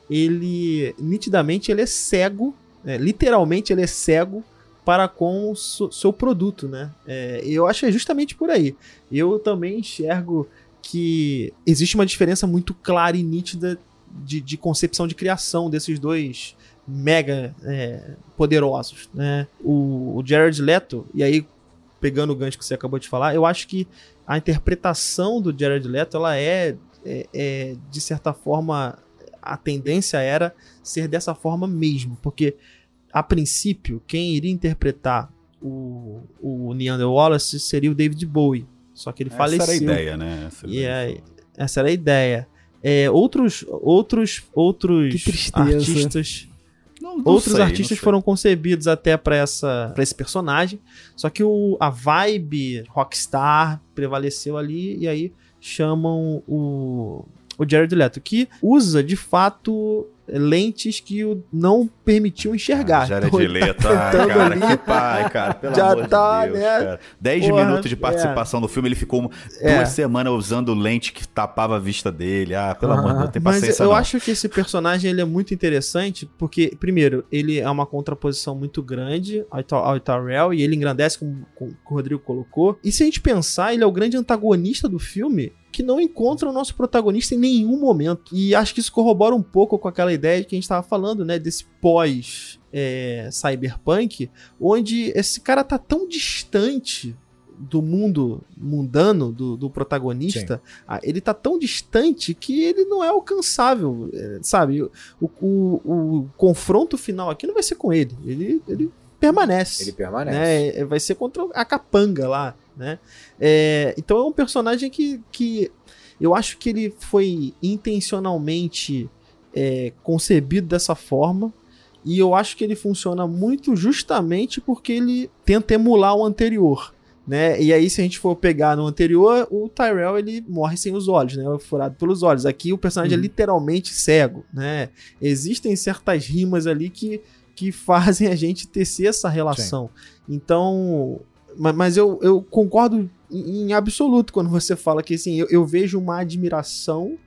ele, nitidamente, ele é cego, é, literalmente ele é cego para com o seu produto, né? É, eu acho que é justamente por aí. Eu também enxergo que existe uma diferença muito clara e nítida de, de concepção de criação desses dois mega é, poderosos, né? O, o Jared Leto, e aí pegando o gancho que você acabou de falar, eu acho que a interpretação do Jared Leto, ela é, é, é, de certa forma, a tendência era ser dessa forma mesmo, porque a princípio, quem iria interpretar o, o Neander Wallace seria o David Bowie, só que ele Essa faleceu. era a ideia, né? Essa E ideia. aí, essa era a ideia. É, outros outros outros artistas Não- não outros sei, artistas foram concebidos até para essa para esse personagem só que o, a vibe rockstar prevaleceu ali e aí chamam o o Jared Leto que usa de fato lentes que o não permitiam enxergar Ah, Jared Então, ele tá Leto, ah, tentando cara, ali- que pai, cara, pelo Já amor tá, de Deus, né? cara. 10 Porra, minutos de é. participação no filme, ele ficou É. duas semanas usando lente que tapava a vista dele. Ah, pelo amor de Deus, tem Mas paciência eu não. acho que esse personagem ele é muito interessante porque, primeiro, ele é uma contraposição muito grande ao Tyrell e ele engrandece, como, como o Rodrigo colocou. E se a gente pensar, ele é o grande antagonista do filme que não encontra o nosso protagonista em nenhum momento. E acho que isso corrobora um pouco com aquela ideia que a gente estava falando, né? Desse pós. é, cyberpunk, onde esse cara tá tão distante do mundo mundano do, do protagonista, ah, ele tá tão distante que ele não é alcançável, é, sabe? O, o, o confronto final aqui não vai ser com ele, ele, ele permanece. Ele permanece. né? É, Vai ser contra a capanga lá, né? É, então é um personagem que, que eu acho que ele foi intencionalmente é, concebido dessa forma. E eu acho que ele funciona muito justamente porque ele tenta emular o anterior. Né? E aí, se a gente for pegar no anterior, o Tyrell ele morre sem os olhos, né? Furado pelos olhos. Aqui o personagem é Uhum. literalmente cego, né? Existem certas rimas ali que, que fazem a gente tecer essa relação. Então, ma- mas eu, eu concordo em, absoluto quando você fala que assim, eu, eu vejo uma admiração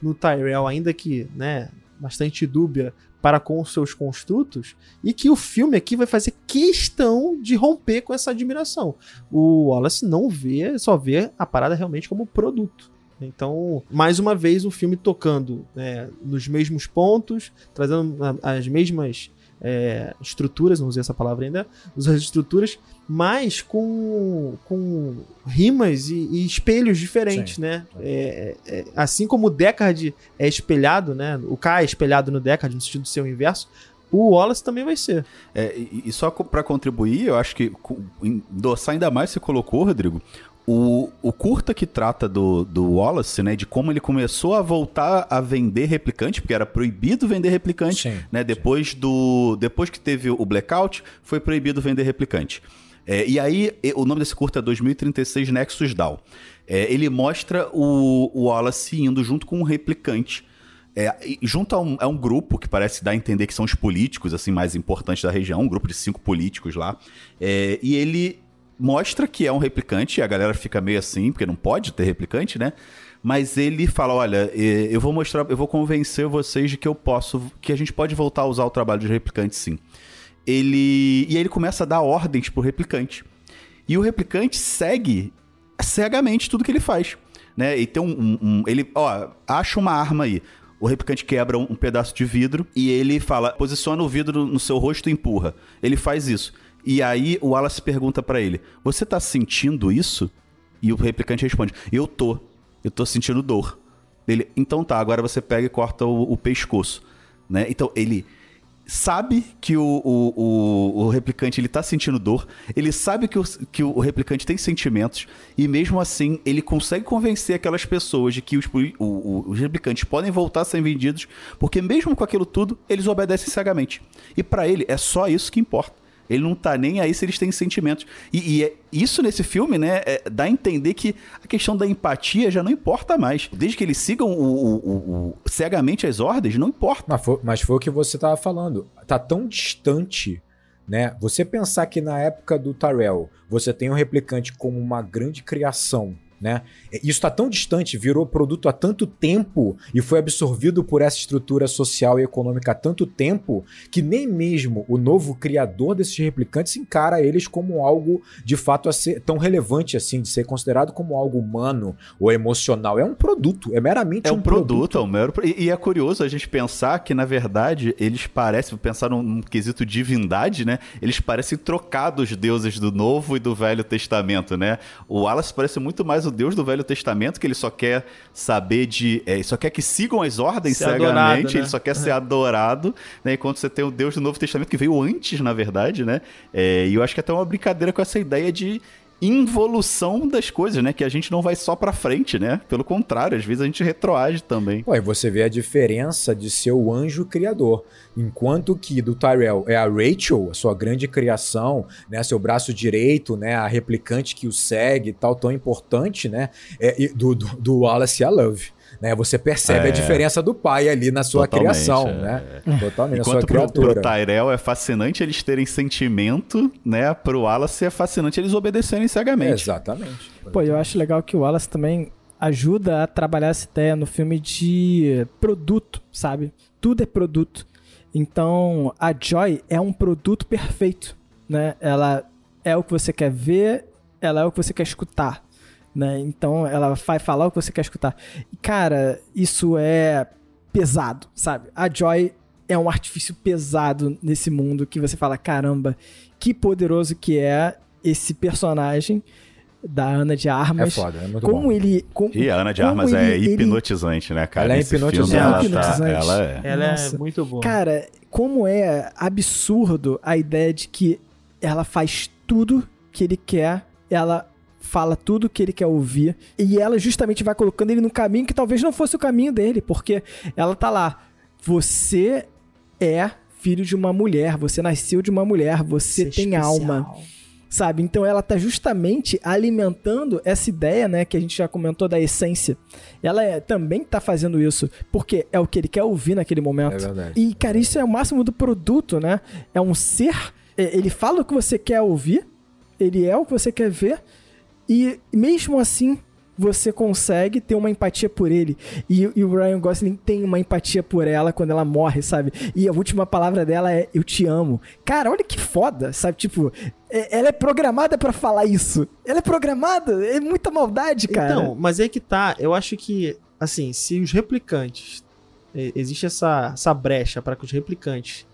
no Tyrell, ainda que, né, bastante dúbia para com os seus construtos, e que o filme aqui vai fazer questão de romper com essa admiração. O Wallace não vê, só vê a parada realmente como produto. Então, mais uma vez, o filme tocando né, nos mesmos pontos, trazendo as mesmas é, estruturas, não usei essa palavra ainda, as estruturas, mas com, com rimas e, e espelhos diferentes, Sim, né? sim. É, é, assim como o Deckard é espelhado, né? O K é espelhado no Deckard, no sentido de ser o inverso, o Wallace também vai ser. É, e, e só pra contribuir, eu acho que endossar ainda mais você colocou, Rodrigo, o, o curta que trata do, do Wallace, né, de como ele começou a voltar a vender replicante, porque era proibido vender replicante, Sim, né, depois do depois que teve o blackout, foi proibido vender replicante. É, e aí, o nome desse curta é 2036 Nexus Down. É, ele mostra o, o Wallace indo junto com um replicante é, junto a um, a um grupo que parece dar a entender que são os políticos assim mais importantes da região, um grupo de cinco políticos lá, é, e ele mostra que é um replicante, e a galera fica meio assim, porque não pode ter replicante, né? Mas ele fala: olha, eu vou mostrar, eu vou convencer vocês de que eu posso, que a gente pode voltar a usar o trabalho de replicante sim. Ele. E aí ele começa a dar ordens pro replicante. E o replicante segue cegamente tudo que ele faz. Né? E tem um, um, um. ele, ó, acha uma arma aí. O replicante quebra um, um pedaço de vidro e ele fala: posiciona o vidro no seu rosto e empurra. Ele faz isso. E aí o Wallace pergunta para ele: Você tá sentindo isso? E o replicante responde: Eu tô. Eu tô sentindo dor. Ele, então tá, agora você pega e corta o, o pescoço. Né? Então ele sabe que o, o, o, o, replicante ele tá sentindo dor, ele sabe que o, que o replicante tem sentimentos, e mesmo assim ele consegue convencer aquelas pessoas de que os, os replicantes podem voltar a ser vendidos, porque mesmo com aquilo tudo, eles obedecem cegamente. E para ele é só isso que importa. Ele não tá nem aí se eles têm sentimentos. E, e é isso nesse filme, né, é, dá a entender que a questão da empatia já não importa mais. Desde que eles sigam o, o, o, cegamente as ordens, não importa. Mas foi, mas foi o que você tava falando. Tá tão distante né? Você pensar que na época do Tyrell você tem um replicante como uma grande criação né? Isso está tão distante, virou produto há tanto tempo e foi absorvido por essa estrutura social e econômica há tanto tempo que nem mesmo o novo criador desses replicantes encara eles como algo de fato ser tão relevante assim, de ser considerado como algo humano ou emocional. É um produto, é meramente é um, um produto. É um mero... e, e, é curioso a gente pensar que, na verdade, eles parecem, pensar num, num quesito divindade, né? Eles parecem trocar dos deuses do Novo e do Velho Testamento, né? O Wallace parece muito mais o Deus do Velho Testamento, que ele só quer saber de. É, só quer que sigam as ordens ser cegamente, adorado, né? ele só quer ser adorado, né? Enquanto você tem o Deus do Novo Testamento, que veio antes, na verdade, né? É, e eu acho que é até uma brincadeira com essa ideia de involução das coisas, né? Que a gente não vai só para frente, né? Pelo contrário, às vezes a gente retroage também. E você vê a diferença de ser o anjo criador. Enquanto que do Tyrell é a Rachel, a sua grande criação, né? Seu braço direito, né? A replicante que o segue e tal, tão importante, né? É, do, do, do Wallace a Love. Né? Você percebe é. a diferença do pai ali na sua Totalmente, criação, é. né? Totalmente, Enquanto na sua criatura. Pro, pro Tyrell é fascinante eles terem sentimento, né? Pro Wallace é fascinante eles obedecerem cegamente. Exatamente. Pô, eu acho legal que o Wallace também ajuda a trabalhar essa ideia no filme de produto, sabe? Tudo é produto. Então, a Joy é um produto perfeito, né? Ela é o que você quer ver, ela é o que você quer escutar né? Então ela vai falar o que você quer escutar. E, cara, isso é pesado, sabe? A Joy é um artifício pesado nesse mundo que você fala, caramba, que poderoso que é esse personagem da Ana de Armas. É foda, é muito como bom. ele. Com, e a Ana de Armas é ele, é hipnotizante, ele... né, cara? Ela é hipnotizante. Filme, ela, é hipnotizante. Tá, ela é. Ela é muito boa. Cara, como é absurdo a ideia de que ela faz tudo que ele quer, ela fala tudo que ele quer ouvir e ela justamente vai colocando ele num caminho que talvez não fosse o caminho dele, porque ela tá lá. Você é filho de uma mulher, você nasceu de uma mulher, você, você tem especial. alma. Sabe? Então ela tá justamente alimentando essa ideia, né, que a gente já comentou da essência. Ela é, também tá fazendo isso porque é o que ele quer ouvir naquele momento. É verdade. E cara, isso é o máximo do produto, né? É um ser, é, ele fala o que você quer ouvir, ele é o que você quer ver e mesmo assim, você consegue ter uma empatia por ele. E, e, o Ryan Gosling tem uma empatia por ela quando ela morre, sabe? E a última palavra dela é eu te amo. Cara, olha que foda, sabe? Tipo, é, ela é programada para falar isso. Ela é programada, é muita maldade, cara. Então, mas é que tá, eu acho que assim, se os replicantes existe essa, essa brecha para que os replicantes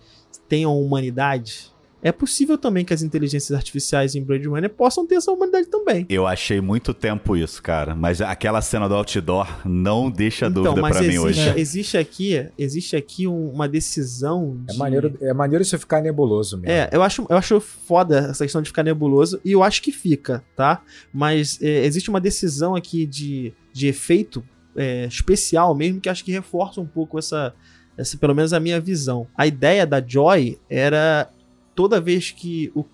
tenham humanidade, é possível também que as inteligências artificiais em Blade Runner possam ter essa humanidade também. Eu achei muito tempo isso, cara. Mas aquela cena do outdoor não deixa então, dúvida para mim hoje. Existe aqui, existe aqui uma decisão. De... É, maneiro, é maneiro isso ficar nebuloso mesmo. É, eu acho, eu acho foda essa questão de ficar nebuloso. E eu acho que fica, tá? Mas é, existe uma decisão aqui de, de efeito é, especial mesmo que acho que reforça um pouco essa, essa, pelo menos a minha visão. A ideia da Joy era toda vez que o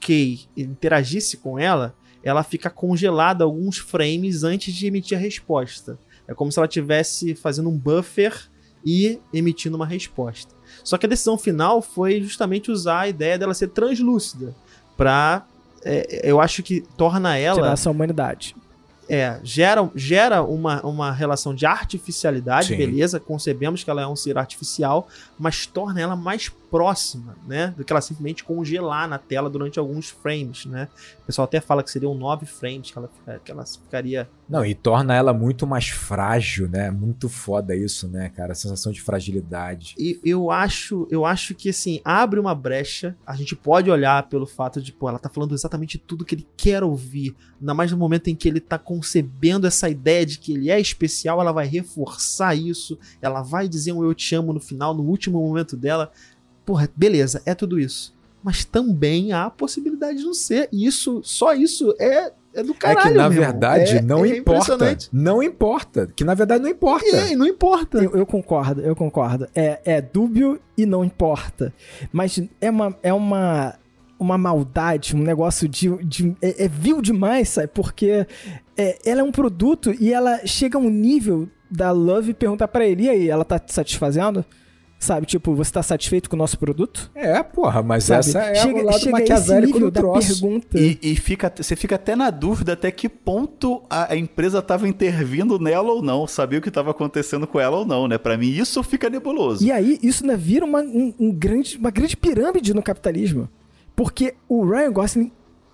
Kay interagisse com ela, ela fica congelada alguns frames antes de emitir a resposta. É como se ela estivesse fazendo um buffer e emitindo uma resposta. Só que a decisão final foi justamente usar a ideia dela ser translúcida para é, eu acho que torna ela Tirar essa humanidade. é, gera, gera uma, uma relação de artificialidade, Sim. beleza? Concebemos que ela é um ser artificial, mas torna ela mais próxima, né? Do que ela simplesmente congelar na tela durante alguns frames, né? O pessoal até fala que seriam nove frames que ela, que ela ficaria. Não, e torna ela muito mais frágil, né? Muito foda isso, né, cara? A sensação de fragilidade. E eu acho, eu acho que assim, abre uma brecha. A gente pode olhar pelo fato de, pô, ela tá falando exatamente tudo que ele quer ouvir. Ainda mais no momento em que ele tá concebendo essa ideia de que ele é especial, ela vai reforçar isso. Ela vai dizer um eu te amo no final, no último momento dela. Porra, beleza, é tudo isso. Mas também há a possibilidade de não ser. E isso, só isso é, é do caralho. é que, na meu. verdade, É- não é importa. Não importa. Que, na verdade, não importa. E aí, não importa. Eu, eu concordo, eu concordo. É, é dúbio e não importa. Mas é uma, é uma, uma maldade, um negócio de. de- é, é vil demais, sabe? Porque é, ela é um produto e ela chega a um nível da Love perguntar pra ele: e aí, ela tá te satisfazendo? Sabe, tipo, você tá satisfeito com o nosso produto? É, porra, mas Sabe? essa é chega, o lado chega a esse maquiavélico nível do da troço. pergunta. E, e fica, você fica até na dúvida até que ponto a, a empresa estava intervindo nela ou não, sabia o que estava acontecendo com ela ou não, né? Pra mim isso fica nebuloso. E aí, isso ainda vira uma, um, um grande, uma grande pirâmide no capitalismo. Porque o Ryan Gosling,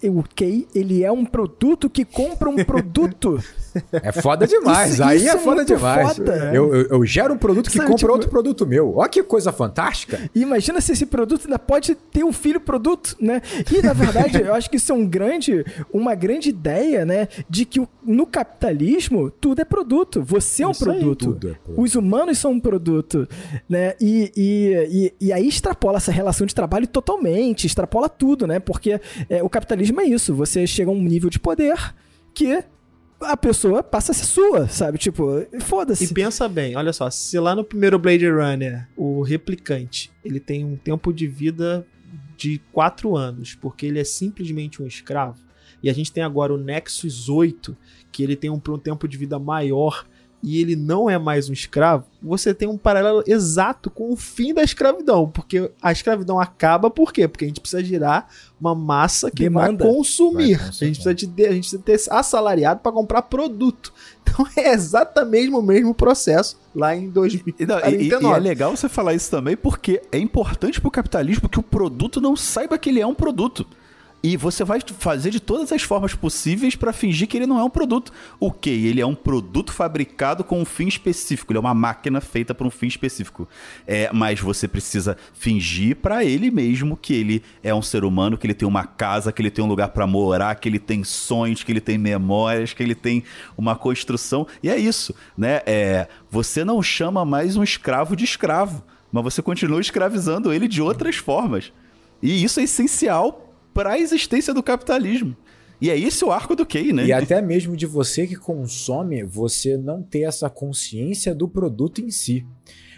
o Kay, ele é um produto que compra um produto. É foda demais. Isso- Aí isso é é foda demais. foda. Eu, eu, eu gero um produto que Sabe, compra tipo- outro produto meu. Olha que coisa fantástica. Imagina se esse produto ainda pode ter um filho produto, né? E na verdade, eu acho que isso é um grande, uma grande ideia, né? De que no capitalismo tudo é produto. Você é um produto. é produto. Os humanos são um produto, né? E, e, e, e aí extrapola essa relação de trabalho totalmente, extrapola tudo, né? Porque é, o capitalismo é isso. Você chega a um nível de poder que a pessoa passa a ser sua, sabe? Tipo, E foda-se. pensa bem, olha só, se lá no primeiro Blade Runner, o replicante, ele tem um tempo de vida de 4 anos, porque ele é simplesmente um escravo, e a gente tem agora o Nexus 8, que ele tem um, um tempo de vida maior, e ele não é mais um escravo, você tem um paralelo exato com o fim da escravidão, porque a escravidão acaba por quê? Porque a gente precisa girar uma massa que Demanda. vai consumir. Vai A gente precisa de, a gente precisa ter assalariado para comprar produto. Então é exatamente o mesmo processo lá em E, não, e- e- e é 2049. legal você falar isso também, porque é importante pro capitalismo que o produto não saiba que ele é um produto. E você vai fazer de todas as formas possíveis pra fingir que ele não é um produto. O que? Ele é um produto fabricado com um fim específico. Ele é uma máquina feita para um fim específico. É, mas você precisa fingir pra ele mesmo que ele é um ser humano, que ele tem uma casa, que ele tem um lugar pra morar, que ele tem sonhos, que ele tem memórias, que ele tem uma construção. E é isso, né? É, você não chama mais um escravo de escravo, mas você continua escravizando ele de outras formas. E isso é essencial para a existência do capitalismo. E é esse o arco do Key, né? E até mesmo de você que consome, você não ter essa consciência do produto em si.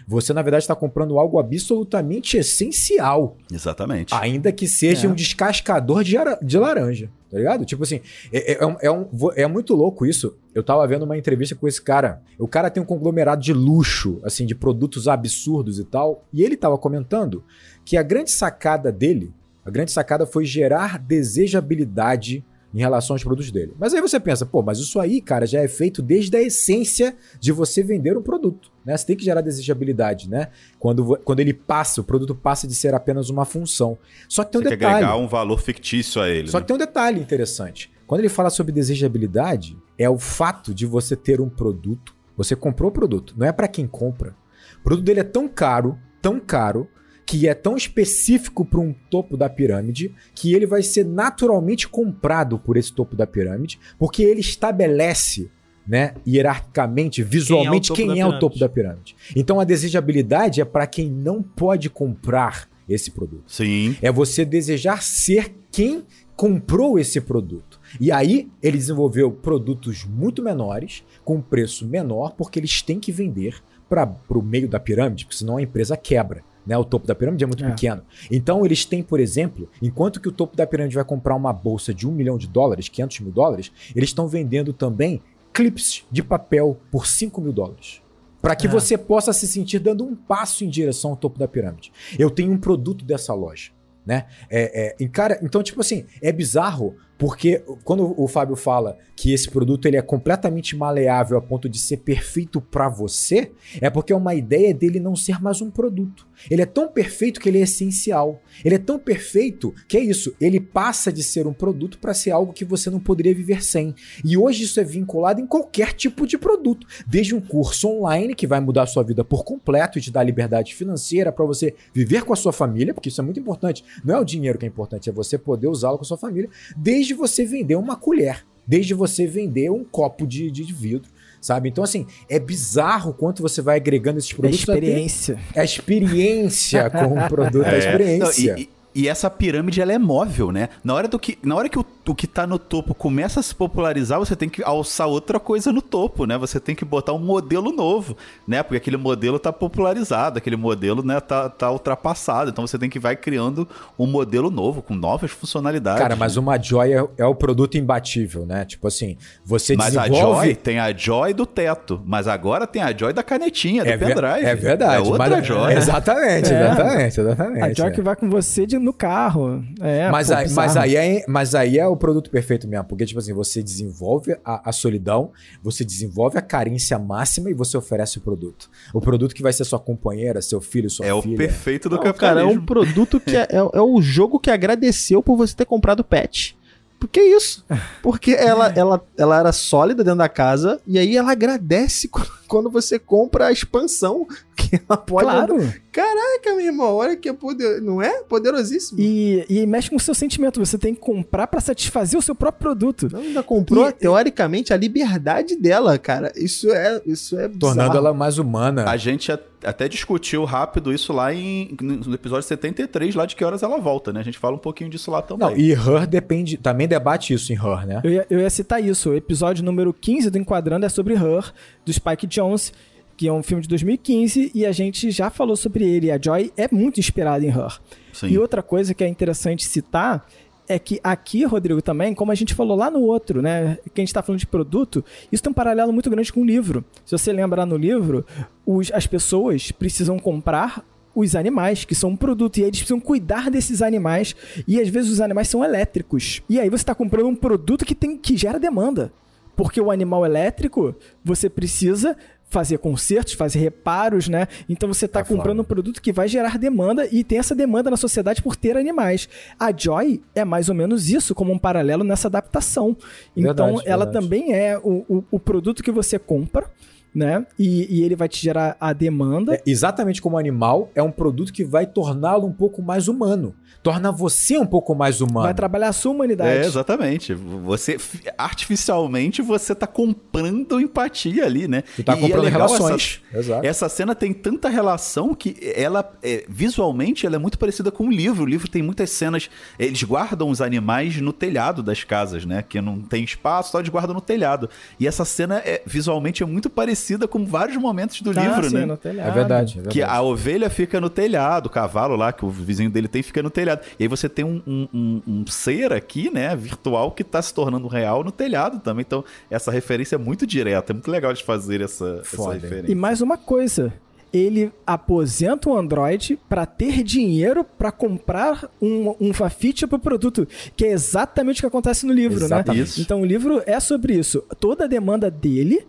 Você, na verdade, está comprando algo absolutamente essencial. Exatamente. Ainda que seja É. um descascador de, de laranja, tá ligado? Tipo assim, é, é, um- é um- é muito louco isso. Eu tava vendo uma entrevista com esse cara. O cara tem um conglomerado de luxo, assim, de produtos absurdos e tal. E ele tava comentando que a grande sacada dele, a grande sacada foi gerar desejabilidade em relação aos produtos dele. Mas aí você pensa, pô, mas isso aí, cara, já é feito desde a essência de você vender um produto, né? Você tem que gerar desejabilidade, né? Quando, quando ele passa, o produto passa de ser apenas uma função. Só que tem um Você detalhe. agregar um valor fictício a ele. Só né? que tem um detalhe interessante. Quando ele fala sobre desejabilidade, é o fato de você ter um produto. Você comprou o produto, não é pra quem compra. O produto dele é tão caro, tão caro, que é tão específico para um topo da pirâmide, que ele vai ser naturalmente comprado por esse topo da pirâmide, porque ele estabelece, né, hierarquicamente, visualmente, topo quem da é o pirâmide. topo da pirâmide. Então a desejabilidade é para quem não pode comprar esse produto. Sim. É você desejar ser quem comprou esse produto. E aí ele desenvolveu produtos muito menores, com preço menor, porque eles têm que vender para o meio da pirâmide, porque senão a empresa quebra. Né? O topo da pirâmide é muito É. pequeno. Então eles têm, por exemplo, enquanto que o topo da pirâmide vai comprar uma bolsa de um milhão de dólares, 500 mil dólares, eles estão vendendo também clips de papel por 5 mil dólares. para que É. você possa se sentir dando um passo em direção ao topo da pirâmide. Eu tenho um produto dessa loja, né? É, é, cara, então, tipo assim, é bizarro porque quando o Fábio fala que esse produto ele é completamente maleável a ponto de ser perfeito para você, é porque é uma ideia dele não ser mais um produto. Ele é tão perfeito que ele é essencial. Ele é tão perfeito que é isso, ele passa de ser um produto para ser algo que você não poderia viver sem. E hoje isso é vinculado em qualquer tipo de produto, desde um curso online que vai mudar a sua vida por completo e te dar liberdade financeira para você viver com a sua família, porque isso é muito importante. Não é o dinheiro que é importante, é você poder usá-lo com a sua família, desde você vender uma colher, desde você vender um copo de, de vidro. Sabe? Então, assim, é bizarro quanto você vai agregando esses É produtos. experiência. É a experiência com o produto, é a É. experiência. Não, e, e- e essa pirâmide ela é móvel, né? Na hora, do que, na hora que o, o que tá no topo começa a se popularizar, você tem que alçar outra coisa no topo, né? Você tem que botar um modelo novo, né? Porque aquele modelo tá popularizado, aquele modelo né, tá, tá ultrapassado. Então você tem que vai criando um modelo novo, com novas funcionalidades. Cara, mas uma Joy é, é o produto imbatível, né? Tipo assim, você Mas a desenvolve... Joy tem a Joy do teto, mas agora tem a Joy da canetinha, do é, pendrive. é verdade. É outra mas- Joy. Exatamente, É. exatamente, exatamente. A Joy é. que vai com você de- no carro. É, mas, pô, aí, mas, aí é, mas aí é o produto perfeito mesmo, porque, tipo assim, você desenvolve a, a solidão, você desenvolve a carência máxima e você oferece o produto. O produto que vai ser sua companheira, seu filho, sua É o filha. perfeito do Não, cara, é capitalismo. um produto que é, é, é o jogo que agradeceu por você ter comprado pet. Por que isso? Porque ela, ela, ela era sólida dentro da casa e aí ela agradece quando você compra a expansão que ela pode. Claro. Caraca, meu irmão, olha que é poder... não é? Poderosíssimo. E, e mexe com o seu sentimento. Você tem que comprar pra satisfazer o seu próprio produto. Não, ainda comprou, E- teoricamente, a liberdade dela, cara. Isso é, isso é Tornando bizarro. ela mais humana. A gente até discutiu rápido isso lá em, no episódio 73, lá de que horas ela volta, né? A gente fala um pouquinho disso lá também. Não, e Her depende. Também debate isso em Her, né? Eu ia, eu ia citar isso. O episódio número 15 do Enquadrando é sobre Her, do Spike Jones, que é um filme de 2015, e a gente já falou sobre ele. A Joy é muito inspirada em Her. Sim. E outra coisa que é interessante citar é que aqui, Rodrigo, também, como a gente falou lá no outro, né? Que a gente tá falando de produto, isso tem um paralelo muito grande com o livro. Se você lembrar no livro, os- as pessoas precisam comprar os animais, que são um produto, e aí eles precisam cuidar desses animais, e às vezes os animais são elétricos. E aí você está comprando um produto que, tem, que gera demanda. Porque o animal elétrico, você precisa fazer consertos, fazer reparos, né? Então você está É foda. comprando um produto que vai gerar demanda e tem essa demanda na sociedade por ter animais. A Joy é mais ou menos isso, como um paralelo nessa adaptação. Então Verdade, ela verdade. também é o, o, o produto que você compra, né? E, e ele vai te gerar a demanda. É, exatamente como animal, é um produto que vai torná-lo um pouco mais humano. Torna você um pouco mais humano. Vai trabalhar a sua humanidade. É, exatamente. Você, artificialmente, você tá comprando empatia ali, né? Tu tá E- é comprando legal relações. Exato. Essa cena tem tanta relação que ela, é, visualmente, ela é muito parecida com o livro. O livro tem muitas cenas. Eles guardam os animais no telhado das casas, né? Que não tem espaço, só eles guardam no telhado. E essa cena, é, visualmente, é muito parecida com vários momentos do Tá, livro, assim, né? no telhado. É verdade. É verdade. Que a ovelha fica no telhado, o cavalo lá, que o vizinho dele tem, fica no telhado. E aí você tem um, um, um- um ser aqui, né, virtual, que tá se tornando real no telhado também. Então, essa referência é muito direta. É muito legal de fazer essa, essa Foda, referência. E mais uma coisa. Ele aposenta o Android para ter dinheiro para comprar um, um fafite pro produto, que é exatamente o que acontece no livro, né? Exatamente. Isso. Então o livro é sobre isso. Toda a demanda dele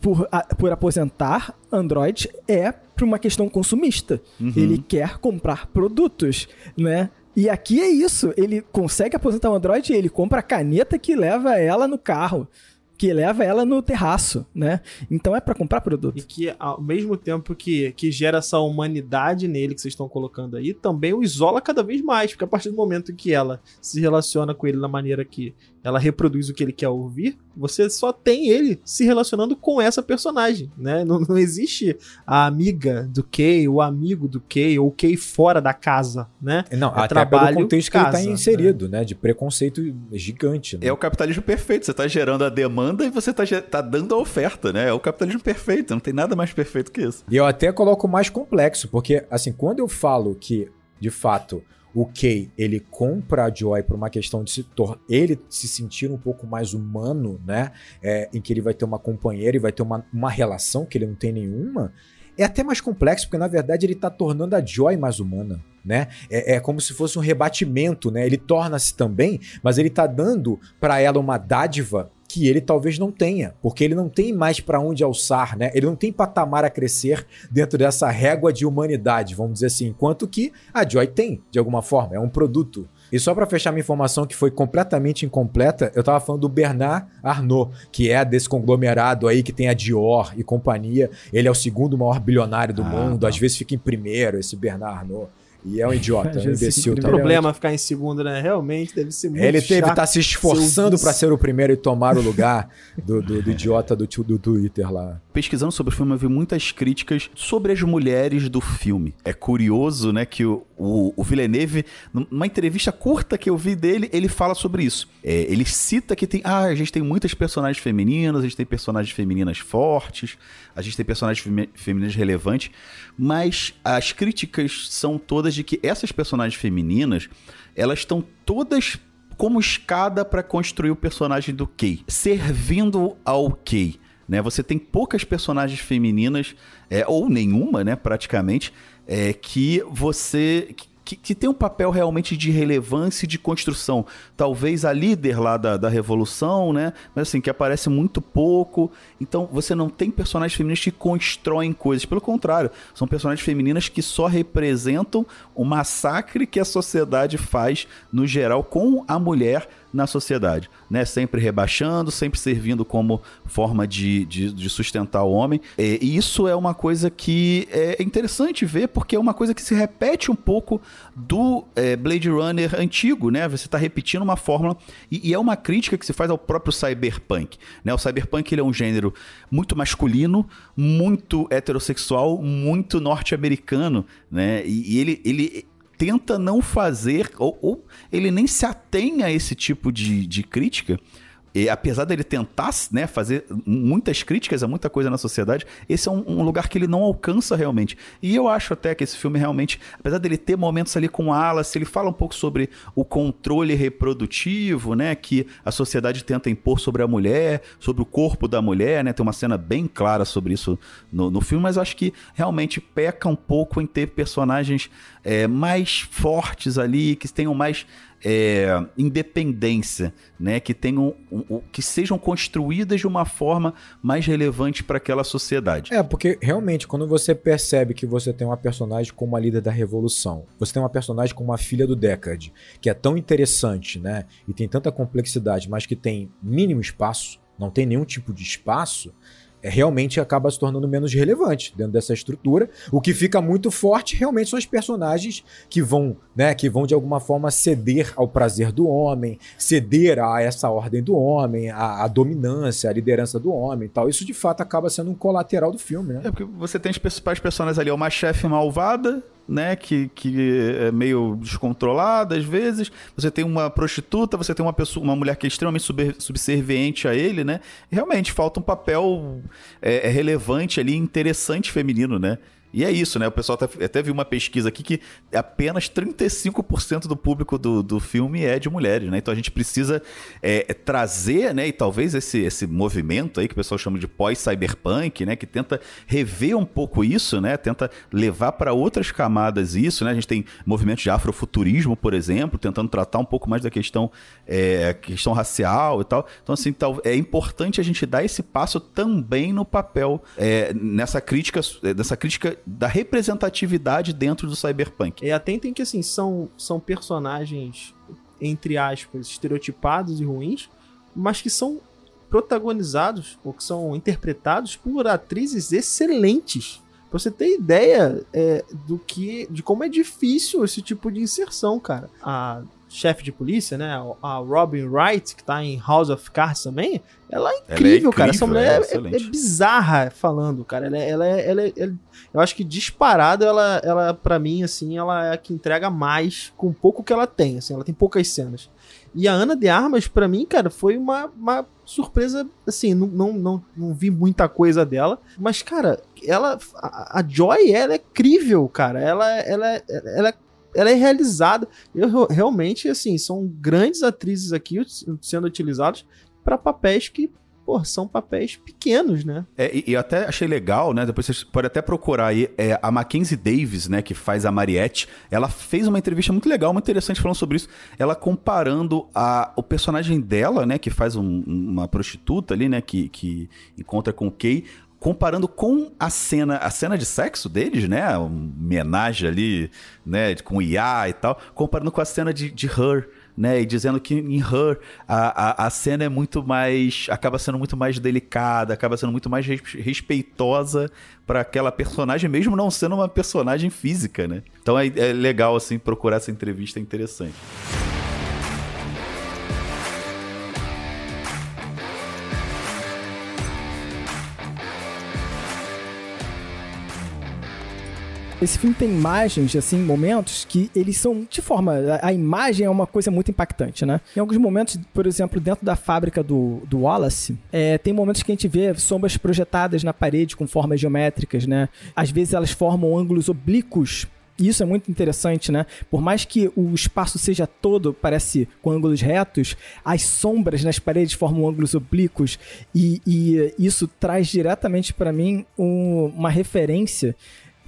por, a- por aposentar Android é por uma questão consumista. Ele quer comprar produtos, né? E aqui é isso. Ele consegue aposentar o Android e ele compra a caneta que leva ela no carro. Que leva ela no terraço, né? Então é para comprar E produto. que, ao mesmo tempo que, que gera essa humanidade nele que vocês estão colocando aí, também o isola cada vez mais. Porque a partir do momento que ela se relaciona com ele da maneira que ela reproduz o que ele quer ouvir, você só tem ele se relacionando com essa personagem, né? Não, não existe a amiga do Kay, o amigo do Kay, ou o Kay fora da casa, né? Não, É até trabalho, pelo contexto que casa, ele tá inserido, né? De preconceito gigante. Né? É o capitalismo perfeito. Você tá gerando a demanda e você tá, ge- tá dando a oferta, né? É o capitalismo perfeito. Não tem nada mais perfeito que isso. E eu até coloco mais complexo, porque, assim, quando eu falo que de fato, o Kay, ele compra a Joy por uma questão de se ele se sentir um pouco mais humano, né? É, em que ele vai ter uma companheira e vai ter uma, uma relação que ele não tem nenhuma. É até mais complexo, porque na verdade ele tá tornando a Joy mais humana, né? É, é como se fosse um rebatimento, né? Ele torna-se também, mas ele tá dando para ela uma dádiva que ele talvez não tenha, porque ele não tem mais para onde alçar, né? Ele não tem patamar a crescer dentro dessa régua de humanidade, vamos dizer assim, enquanto que a Joy tem, de alguma forma, é um produto. E só para fechar minha informação que foi completamente incompleta, eu tava falando do Bernard Arnault, que é desse conglomerado aí que tem a Dior e companhia. Ele é o segundo maior bilionário do ah, mundo, tá. às vezes fica em primeiro esse Bernard Arnault. E é um idiota, é um imbecil. O problema ficar em segundo, né? Realmente deve ser muito Ele teve que estar tá se esforçando para ser o primeiro e tomar o lugar do, do, do idiota do, do Twitter lá. Pesquisando sobre o filme, eu vi muitas críticas sobre as mulheres do filme. É curioso, né, que o, o, o Villeneuve, numa entrevista curta que eu vi dele, ele fala sobre isso. É, ele cita que tem, ah, a gente tem muitas personagens femininas, a gente tem personagens femininas fortes, a gente tem personagens femininas relevantes, mas as críticas são todas de que essas personagens femininas, elas estão todas como escada para construir o personagem do Kay, servindo ao Kay. Né? Você tem poucas personagens femininas, é, ou nenhuma, né, praticamente, é, que você que, tem um papel realmente de relevância e de construção. Talvez a líder lá da, da Revolução, né? Mas assim, que aparece muito pouco. Então você não tem personagens femininas que constroem coisas. Pelo contrário, são personagens femininas que só representam o massacre que a sociedade faz, no geral, com a mulher na sociedade, né? Sempre rebaixando, sempre servindo como forma de, de, de sustentar o homem. E, e isso é uma coisa que é interessante ver, porque é uma coisa que se repete um pouco do é, Blade Runner antigo, né? Você está repetindo uma fórmula e, e, é uma crítica que se faz ao próprio cyberpunk, né? O cyberpunk ele é um gênero muito masculino, muito heterossexual, muito norte-americano, né? E, e ele, ele tenta não fazer, ou, ou, ele nem se atém a esse tipo de, de crítica, e, apesar dele tentar né, fazer muitas críticas a muita coisa na sociedade, esse é um, um, lugar que ele não alcança realmente. E eu acho até que esse filme realmente, apesar dele ter momentos ali com Alice, ele fala um pouco sobre o controle reprodutivo, né, que a sociedade tenta impor sobre a mulher, sobre o corpo da mulher, né, tem uma cena bem clara sobre isso no, no filme, mas eu acho que realmente peca um pouco em ter personagens é, mais fortes ali, que tenham mais é, independência, né? Que tenham, que sejam construídas de uma forma mais relevante para aquela sociedade. É, porque realmente quando você percebe que você tem uma personagem como a líder da revolução, você tem uma personagem como a filha do Deckard, que é tão interessante, né? E tem tanta complexidade, mas que tem mínimo espaço, não tem nenhum tipo de espaço realmente acaba se tornando menos relevante dentro dessa estrutura. O que fica muito forte realmente são os personagens que vão, né, que vão de alguma forma ceder ao prazer do homem, ceder a essa ordem do homem, a, a dominância, a liderança do homem tal. Isso de fato acaba sendo um colateral do filme, né? É porque você tem as principais personagens ali, uma chefe malvada, né, que, que é meio descontrolada às vezes. Você tem uma prostituta, você tem uma pessoa, uma mulher que é extremamente subserviente a ele, né? Realmente falta um papel é, é relevante ali, interessante feminino, né? E é isso, né? O pessoal até, até viu uma pesquisa aqui que apenas 35% do público do, do filme é de mulheres, né? Então a gente precisa é, é, trazer, né? E talvez esse, esse movimento aí que o pessoal chama de pós-cyberpunk, né? Que tenta rever um pouco isso, né? Tenta levar para outras camadas isso, né? A gente tem movimentos de afrofuturismo, por exemplo, tentando tratar um pouco mais da questão, é, questão racial e tal. Então, assim, tal, é importante a gente dar esse passo também no papel, é, nessa crítica, nessa crítica da representatividade dentro do cyberpunk. E atentem que assim, são, são personagens, entre aspas, estereotipados e ruins, mas que são protagonizados ou que são interpretados por atrizes excelentes. Pra você ter ideia é, do que. de como é difícil esse tipo de inserção, cara. A chefe de polícia, né? A Robin Wright, que tá em House of Cards também, ela é incrível, ela é incrível cara. Essa mulher é, é, é, bizarra falando, cara. Ela, é, ela, é, ela, é, eu acho que disparado, ela, ela para mim, assim, ela é a que entrega mais com pouco que ela tem, assim, ela tem poucas cenas. E a Ana de Armas, para mim, cara, foi uma, uma surpresa, assim, não, não, não, não vi muita coisa dela, mas, cara, ela, a, a Joy, ela é incrível, cara. Ela, ela, ela é ela é realizada. Eu realmente, assim, são grandes atrizes aqui sendo utilizadas para papéis que pô, são papéis pequenos, né? É, e, e até achei legal, né? Depois você pode até procurar aí, é, a Mackenzie Davis, né, que faz a Mariette, ela fez uma entrevista muito legal, muito interessante falando sobre isso. Ela comparando a, o personagem dela, né, que faz um, uma prostituta ali, né, que, que encontra com o Kay, comparando com a cena, a cena de sexo deles, né, homenagem ali, né, com IA e tal, comparando com a cena de, de Her, né? E dizendo que em Her a, a, a cena é muito mais. acaba sendo muito mais delicada, acaba sendo muito mais respeitosa para aquela personagem, mesmo não sendo uma personagem física, né? Então é, é legal, assim, procurar essa entrevista, é interessante. Esse filme tem imagens, assim, momentos que eles são de forma. A, a, imagem é uma coisa muito impactante, né? Em alguns momentos, por exemplo, dentro da fábrica do, do Wallace, é, tem momentos que a gente vê sombras projetadas na parede com formas geométricas, né? Às vezes elas formam ângulos oblíquos isso é muito interessante, né? Por mais que o espaço seja todo, parece com ângulos retos, as sombras nas paredes formam ângulos oblíquos e, e isso traz diretamente para mim um, uma referência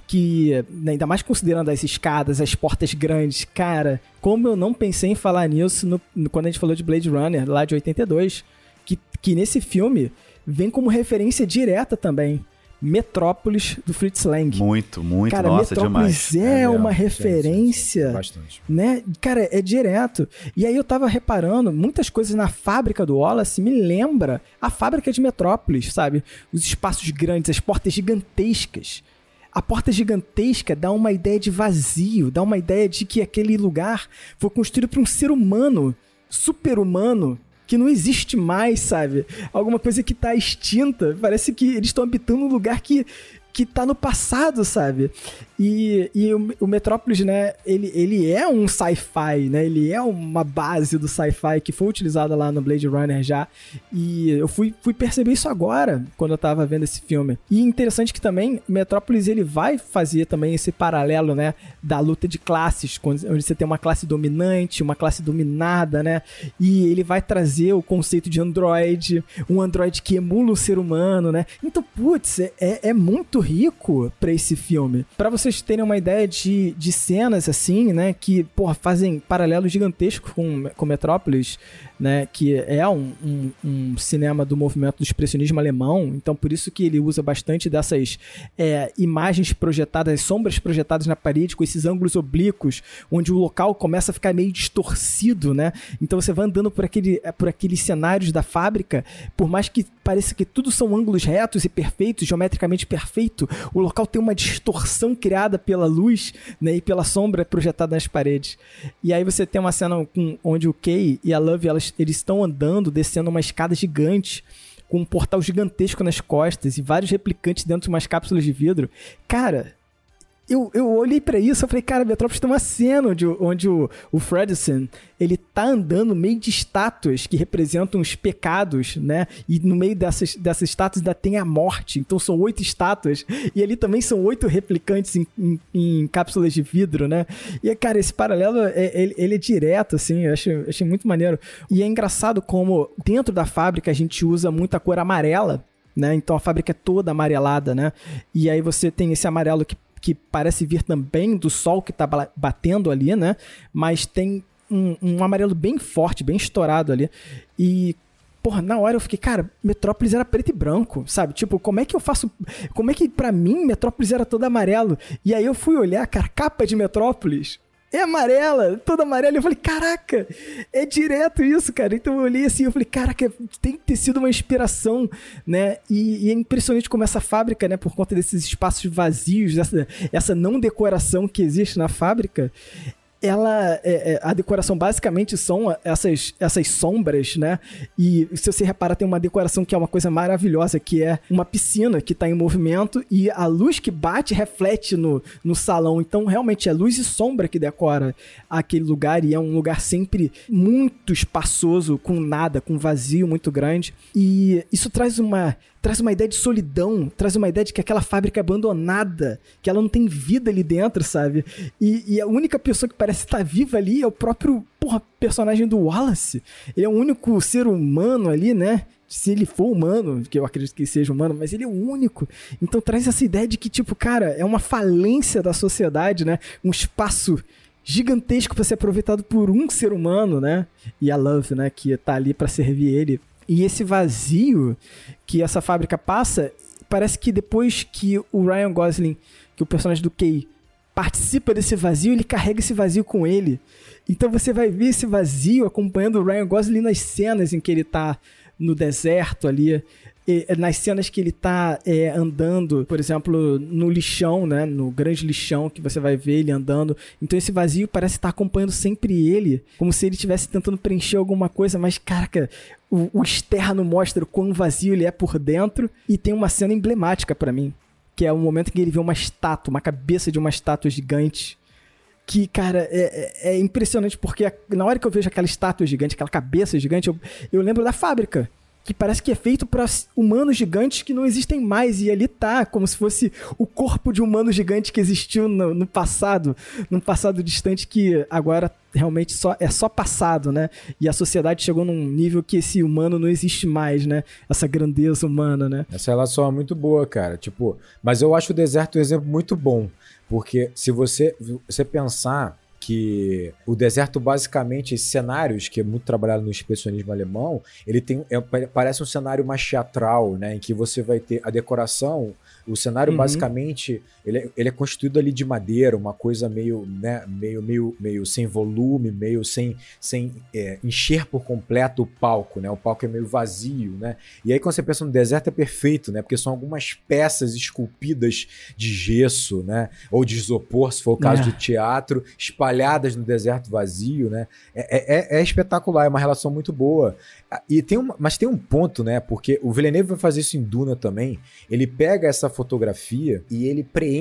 que, né, ainda mais considerando as escadas, as portas grandes, cara, como eu não pensei em falar nisso no, no, quando a gente falou de Blade Runner, lá de 82, que, que nesse filme vem como referência direta também. Metrópolis do Fritz Lang. Muito, muito, cara, nossa, Metrópolis demais. é, é uma referência, sim, sim, bastante. né? Cara, é direto. E aí eu tava reparando, muitas coisas na fábrica do Wallace me lembra a fábrica de Metrópolis, sabe? Os espaços grandes, as portas gigantescas. A porta gigantesca dá uma ideia de vazio, dá uma ideia de que aquele lugar foi construído por um ser humano, super-humano, que não existe mais, sabe? Alguma coisa que está extinta. Parece que eles estão habitando um lugar que que tá no passado, sabe? E, e o, o Metrópolis, né, ele, ele é um sci-fi, né? Ele é uma base do sci-fi que foi utilizada lá no Blade Runner já. E eu fui, fui perceber isso agora, quando eu tava vendo esse filme. E interessante que também Metrópolis, ele vai fazer também esse paralelo, né, da luta de classes, onde você tem uma classe dominante, uma classe dominada, né? E ele vai trazer o conceito de android, um android que emula o ser humano, né? Então, putz, é, é muito rico para esse filme. Para vocês terem uma ideia de, de cenas assim, né, que porra, fazem paralelos gigantescos com, com Metrópolis, né, que é um, um, um, cinema do movimento do expressionismo alemão, então por isso que ele usa bastante dessas é, imagens projetadas, sombras projetadas na parede com esses ângulos oblíquos, onde o local começa a ficar meio distorcido, né? Então você vai andando por, aquele, por aqueles cenários da fábrica, por mais que pareça que tudo são ângulos retos e perfeitos, geometricamente perfeito, o local tem uma distorção criada pela luz né, e pela sombra projetada nas paredes. E aí você tem uma cena com, onde o Kay e a Love elas eles estão andando, descendo uma escada gigante com um portal gigantesco nas costas e vários replicantes dentro de umas cápsulas de vidro. Cara, eu, eu olhei para isso e falei, cara, Metrópolis tem uma cena onde, onde o, o Fredson, ele tá andando no meio de estátuas que representam os pecados, né? E no meio dessas, dessas estátuas ainda tem a morte. Então são oito estátuas. E ali também são oito replicantes em, em, em cápsulas de vidro, né? E, cara, esse paralelo, é, ele, ele é direto, assim. Eu achei, achei muito maneiro. E é engraçado como dentro da fábrica a gente usa muita cor amarela, né? Então a fábrica é toda amarelada, né? E aí você tem esse amarelo que que parece vir também do sol que está batendo ali, né? Mas tem um, um, amarelo bem forte, bem estourado ali. E, porra, na hora eu fiquei, cara, Metrópolis era preto e branco, sabe? Tipo, como é que eu faço. Como é que para mim Metrópolis era todo amarelo? E aí eu fui olhar, cara, capa de Metrópolis é amarela, toda amarela. Eu falei, caraca, é direto isso, cara. Então eu olhei assim, eu falei, caraca, tem que ter sido uma inspiração, né? E, e, é impressionante como essa fábrica, né, por conta desses espaços vazios, essa, essa não decoração que existe na fábrica, ela é, é, a decoração basicamente são essas, essas sombras, né? E se você reparar, tem uma decoração que é uma coisa maravilhosa, que é uma piscina que está em movimento e a luz que bate reflete no, no salão. Então, realmente, é luz e sombra que decora aquele lugar e é um lugar sempre muito espaçoso, com nada, com vazio muito grande. E isso traz uma traz uma ideia de solidão, traz uma ideia de que aquela fábrica é abandonada, que ela não tem vida ali dentro, sabe? E, e a única pessoa que parece estar viva ali é o próprio, porra, personagem do Wallace. Ele é o único ser humano ali, né? se ele for humano, que eu acredito que seja humano, mas ele é o único. Então traz essa ideia de que, tipo, cara, é uma falência da sociedade, né? Um espaço gigantesco para ser aproveitado por um ser humano, né? E a Love, né, que tá ali para servir ele. E esse vazio que essa fábrica passa, parece que depois que o Ryan Gosling, que é o personagem do Kay, participa desse vazio, ele carrega esse vazio com ele. Então você vai ver esse vazio acompanhando o Ryan Gosling nas cenas em que ele tá no deserto ali, nas cenas que ele tá é, andando, por exemplo, no lixão, né? No grande lixão que você vai ver ele andando. Então esse vazio parece estar acompanhando sempre ele, como se ele estivesse tentando preencher alguma coisa, mas caraca, o, o externo mostra o quão vazio ele é por dentro. E tem uma cena emblemática para mim, que é o momento em que ele vê uma estátua, uma cabeça de uma estátua gigante que, cara, é, é, é, impressionante porque na hora que eu vejo aquela estátua gigante, aquela cabeça gigante, eu, eu lembro da fábrica que parece que é feito para humanos gigantes que não existem mais. E ali tá, como se fosse o corpo de um humano gigante que existiu no, no passado, num passado distante que agora realmente só é só passado, né? E a sociedade chegou num nível que esse humano não existe mais, né? Essa grandeza humana, né? Essa relação é muito boa, cara. Tipo, mas eu acho o deserto um exemplo muito bom, porque se você você pensar que o deserto, basicamente, esses cenários, que é muito trabalhado no expressionismo alemão, ele tem é, parece um cenário mais teatral, né? Em que você vai ter a decoração o cenário, uhum. basicamente, ele é, ele é constituído ali de madeira, uma coisa meio, né, meio, meio, meio sem volume, meio sem, sem é, encher por completo o palco, né? O palco é meio vazio, né? E aí, quando você pensa no deserto, é perfeito, né? Porque são algumas peças esculpidas de gesso, né? Ou de isopor, se for o caso é. do teatro, espalhadas no deserto vazio, né? É, é, é espetacular, é uma relação muito boa. E tem um, mas tem um ponto, né? Porque o Villeneuve vai fazer isso em Duna também. Ele pega essa fotografia e ele preenche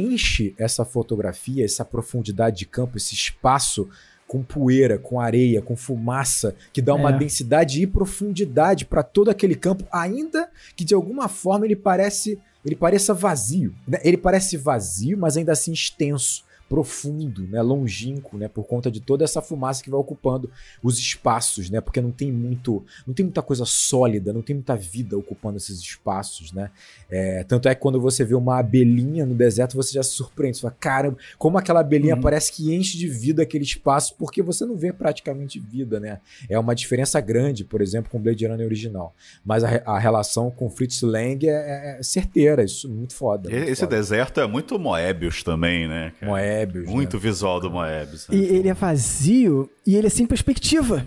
essa fotografia, essa profundidade de campo, esse espaço com poeira, com areia, com fumaça, que dá uma é. densidade e profundidade para todo aquele campo, ainda que de alguma forma ele parece, ele pareça vazio. Né? Ele parece vazio, mas ainda assim extenso profundo, né, longínquo, né, por conta de toda essa fumaça que vai ocupando os espaços, né, porque não tem muito, não tem muita coisa sólida, não tem muita vida ocupando esses espaços, né. É, tanto é que quando você vê uma abelhinha no deserto, você já se surpreende, você fala, caramba, como aquela abelhinha uhum. parece que enche de vida aquele espaço, porque você não vê praticamente vida, né. É uma diferença grande, por exemplo, com o Blade Runner original. Mas a, a relação com Fritz Lang é, é, é certeira, isso é muito foda. Muito Esse foda. deserto é muito Moebius também, né? Cara? Moebius Moebius. Muito né? visual do Moebius. Né? E ele é vazio e ele é sem perspectiva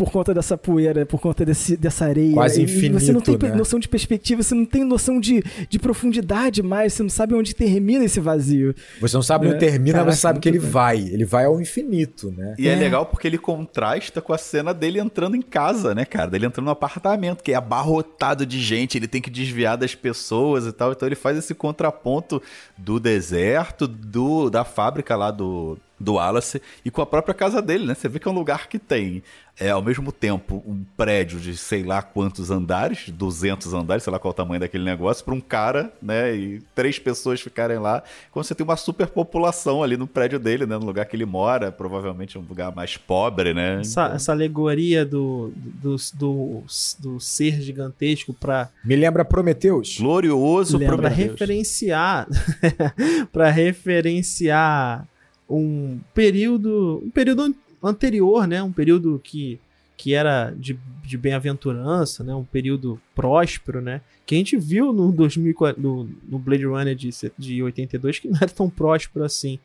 por conta dessa poeira, por conta desse, dessa areia. Quase infinito, e você não tem né? noção de perspectiva, você não tem noção de, de profundidade mais, você não sabe onde termina esse vazio. Você não sabe é. onde termina, Caraca, mas você sabe que ele bem. vai. Ele vai ao infinito, né? E é. é. legal porque ele contrasta com a cena dele entrando em casa, né, cara? Dele entrando no apartamento, que é abarrotado de gente, ele tem que desviar das pessoas e tal. Então ele faz esse contraponto do deserto, do da fábrica lá do do Wallace e com a própria casa dele, né? Você vê que é um lugar que tem, é, ao mesmo tempo, um prédio de sei lá quantos andares, 200 andares, sei lá qual é o tamanho daquele negócio, para um cara, né? E três pessoas ficarem lá. Quando você tem uma superpopulação ali no prédio dele, né? No lugar que ele mora, provavelmente um lugar mais pobre, né? Essa, então... essa alegoria do, do, do, do ser gigantesco para Me lembra Prometeus. Glorioso Prometeus. Para referenciar. para referenciar um período, um período anterior, né? Um período que, que era de, de bem-aventurança, né? Um período próspero, né? Que a gente viu no, 2000, no, no Blade Runner de, de 82 que não era tão próspero assim.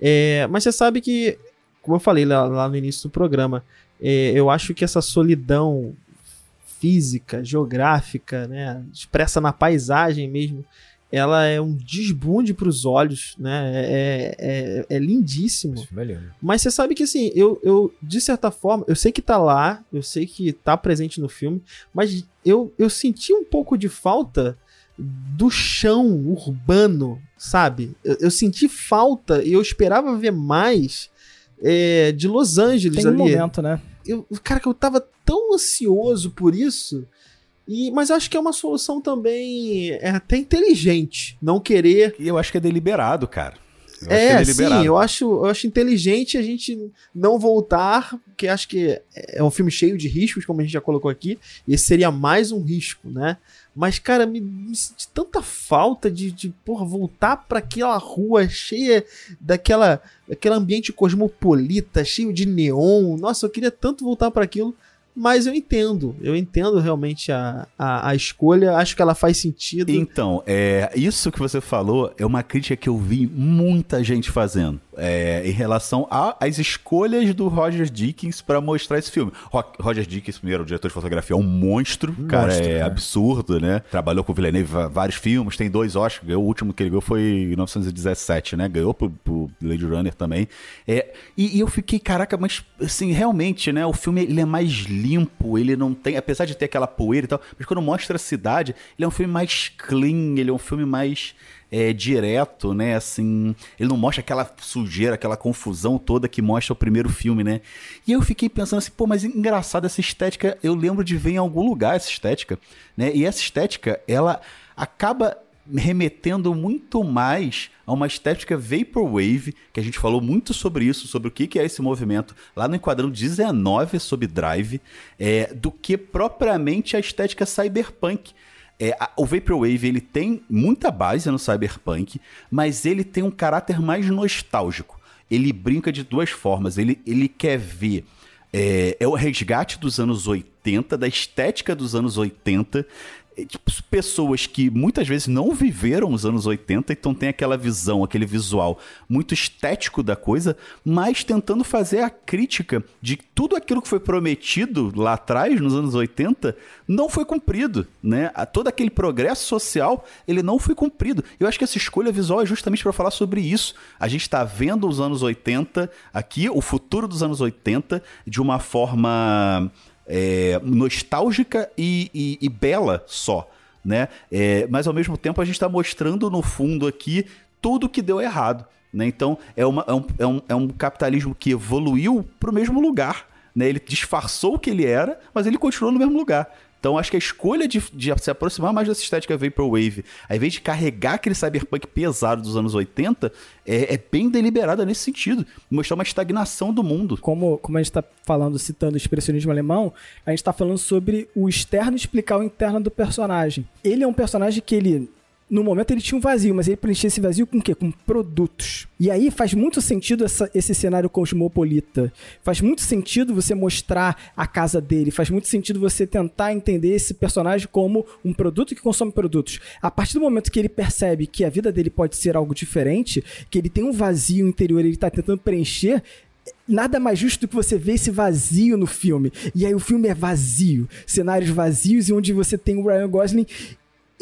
É, mas você sabe que, como eu falei lá, lá no início do programa, é, eu acho que essa solidão física, geográfica, né? Expressa na paisagem mesmo, ela é um desbunde para os olhos, né? É, é, é lindíssimo. É Mas você sabe que assim, eu, eu, de certa forma, eu sei que tá lá, eu sei que tá presente no filme, mas eu, eu senti um pouco de falta do chão urbano, sabe? Eu, eu senti falta e eu esperava ver mais é, de Los Angeles Tem ali. um momento, né? Eu, cara, que eu tava tão ansioso por isso E, mas acho que é uma solução também é até inteligente. Não querer. E eu acho que é deliberado, cara. Eu acho é, que sim, eu acho, eu acho inteligente a gente não voltar, porque acho que é um filme cheio de riscos, como a gente já colocou aqui, e esse seria mais um risco, né? Mas, cara, me, me senti tanta falta de, de porra, voltar para aquela rua cheia daquela, daquele ambiente cosmopolita, cheio de neon. Nossa, eu queria tanto voltar para aquilo. Mas eu entendo, eu entendo realmente a, a, a, escolha, acho que ela faz sentido. Então, é, isso que você falou é uma crítica que eu vi muita gente fazendo é, em relação às escolhas do Roger Dickens para mostrar esse filme. Roger Dickens, primeiro, o diretor de fotografia, é um monstro, cara, é né? absurdo, né? Trabalhou com o Villeneuve vários filmes, tem dois Oscars, o último que ele ganhou foi em 1917, né? Ganhou pro, pro Blade Runner também. É, e, e, eu fiquei, caraca, mas assim, realmente, né? O filme ele é mais limpo, ele não tem, apesar de ter aquela poeira e tal, mas quando mostra a cidade, ele é um filme mais clean, ele é um filme mais é, direto, né? Assim, ele não mostra aquela sujeira, aquela confusão toda que mostra o primeiro filme, né? E eu fiquei pensando assim, pô, mas engraçado essa estética, eu lembro de ver em algum lugar essa estética, né? E essa estética, ela acaba remetendo muito mais a uma estética vaporwave, que a gente falou muito sobre isso, sobre o que é esse movimento lá no enquadrão 19 sobre Drive, é, do que propriamente a estética cyberpunk. É, a, o Vaporwave ele tem muita base no cyberpunk, mas ele tem um caráter mais nostálgico. Ele brinca de duas formas. Ele, ele quer ver. É, é o resgate dos anos 80, da estética dos anos 80, é, tipo, pessoas que muitas vezes não viveram os anos 80, então tem aquela visão, aquele visual muito estético da coisa, mas tentando fazer a crítica de tudo aquilo que foi prometido lá atrás, nos anos 80, não foi cumprido, né? Todo aquele progresso social, ele não foi cumprido. Eu acho que essa escolha visual é justamente para falar sobre isso. A gente está vendo os anos 80 aqui, o futuro dos anos 80, de uma forma é, nostálgica e, e, e, bela só, né? É, mas ao mesmo tempo a gente está mostrando no fundo aqui tudo que deu errado, né? Então é, uma, é, um, é, um, é um capitalismo que evoluiu para o mesmo lugar, né? Ele disfarçou o que ele era, mas ele continuou no mesmo lugar. Então acho que a escolha de, de, se aproximar mais dessa estética Vaporwave, ao invés de carregar aquele cyberpunk pesado dos anos 80, é, é bem deliberada nesse sentido. Mostrar uma estagnação do mundo. Como, como a gente está falando, citando o expressionismo alemão, a gente está falando sobre o externo explicar o interno do personagem. Ele é um personagem que ele no momento ele tinha um vazio, mas ele preenchia esse vazio com o quê? Com produtos. E aí faz muito sentido essa, esse cenário cosmopolita. Faz muito sentido você mostrar a casa dele. Faz muito sentido você tentar entender esse personagem como um produto que consome produtos. A partir do momento que ele percebe que a vida dele pode ser algo diferente, que ele tem um vazio interior, ele está tentando preencher, nada mais justo do que você ver esse vazio no filme. E aí o filme é vazio, cenários vazios e onde você tem o Ryan Gosling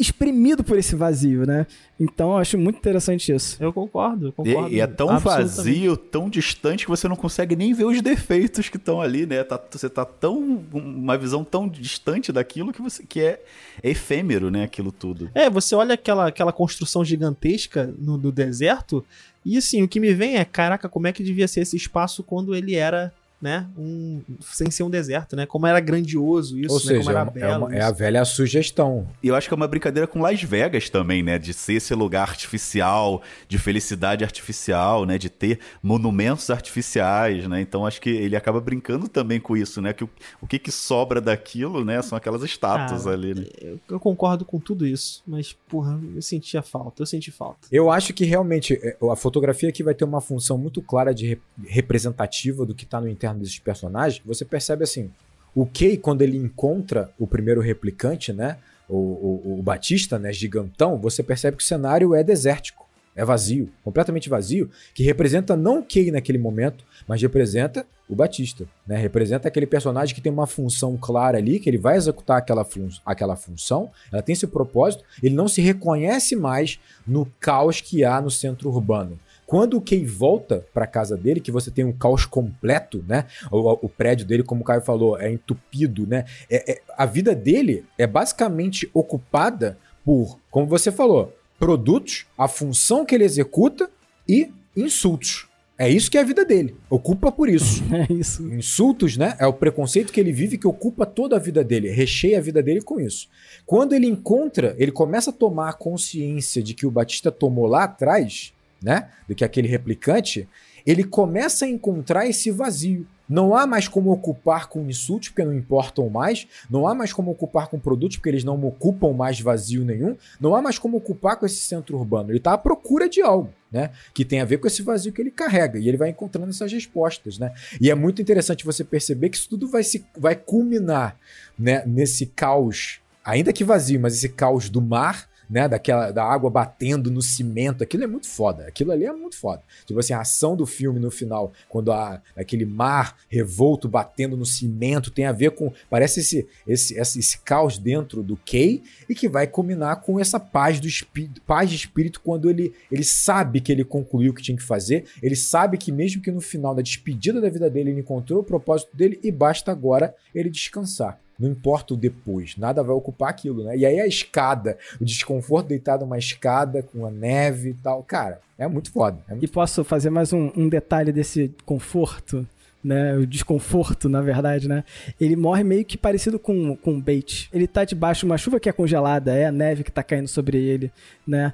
exprimido por esse vazio, né? Então eu acho muito interessante isso. Eu concordo, eu concordo. E, e é tão vazio, tão distante que você não consegue nem ver os defeitos que estão ali, né? Tá, você tá tão. uma visão tão distante daquilo que você que é, é efêmero, né? Aquilo tudo. É, você olha aquela, aquela construção gigantesca no, no deserto. E assim, o que me vem é, caraca, como é que devia ser esse espaço quando ele era né? Um, sem ser um deserto, né? Como era grandioso isso, Ou né? seja, Como era é, belo. Uma, é, a velha sugestão. E eu acho que é uma brincadeira com Las Vegas também, né? De ser esse lugar artificial, de felicidade artificial, né? De ter monumentos artificiais, né? Então acho que ele acaba brincando também com isso, né? Que o, o que, que sobra daquilo, né? São aquelas estátuas ah, ali, né? Eu, eu, concordo com tudo isso, mas, porra, eu sentia falta, eu senti falta. Eu acho que realmente é, a fotografia aqui vai ter uma função muito clara de representativa do que tá no interno interno desses personagens, você percebe assim, o Kay, quando ele encontra o primeiro replicante, né? O, o, o, Batista, né? Gigantão, você percebe que o cenário é desértico, é vazio, completamente vazio, que representa não o Kay naquele momento, mas representa o Batista, né? Representa aquele personagem que tem uma função clara ali, que ele vai executar aquela, fun aquela função, ela tem esse propósito, ele não se reconhece mais no caos que há no centro urbano. Quando o Kay volta para casa dele, que você tem um caos completo, né? O, o, prédio dele, como o Caio falou, é entupido, né? É, é, a vida dele é basicamente ocupada por, como você falou, produtos, a função que ele executa e insultos. É isso que é a vida dele. Ocupa por isso. É isso. Insultos, né? É o preconceito que ele vive que ocupa toda a vida dele, recheia a vida dele com isso. Quando ele encontra, ele começa a tomar consciência de que o Batista tomou lá atrás, né? Do que aquele replicante, ele começa a encontrar esse vazio. Não há mais como ocupar com insultos, porque não importam mais. Não há mais como ocupar com produtos, porque eles não ocupam mais vazio nenhum. Não há mais como ocupar com esse centro urbano. Ele está à procura de algo, né? Que tem a ver com esse vazio que ele carrega. E ele vai encontrando essas respostas, né? E é muito interessante você perceber que isso tudo vai, se, vai culminar né, nesse caos, ainda que vazio, mas esse caos do mar né, daquela da água batendo no cimento, aquilo é muito foda. Aquilo ali é muito foda. Tipo assim, a ação do filme no final, quando a, aquele mar revolto batendo no cimento tem a ver com parece esse esse esse, esse caos dentro do Kay e que vai culminar com essa paz do espírito, paz de espírito quando ele ele sabe que ele concluiu o que tinha que fazer, ele sabe que mesmo que no final da despedida da vida dele ele encontrou o propósito dele e basta agora ele descansar. Não importa o depois, nada vai ocupar aquilo, né? E aí a escada, o desconforto deitado numa escada com a neve e tal, cara, é muito foda. É muito... E posso fazer mais um, um detalhe desse conforto? né, o desconforto, na verdade, né? Ele morre meio que parecido com, com o Bait. Ele tá debaixo de uma chuva que é congelada, é a neve que tá caindo sobre ele, né?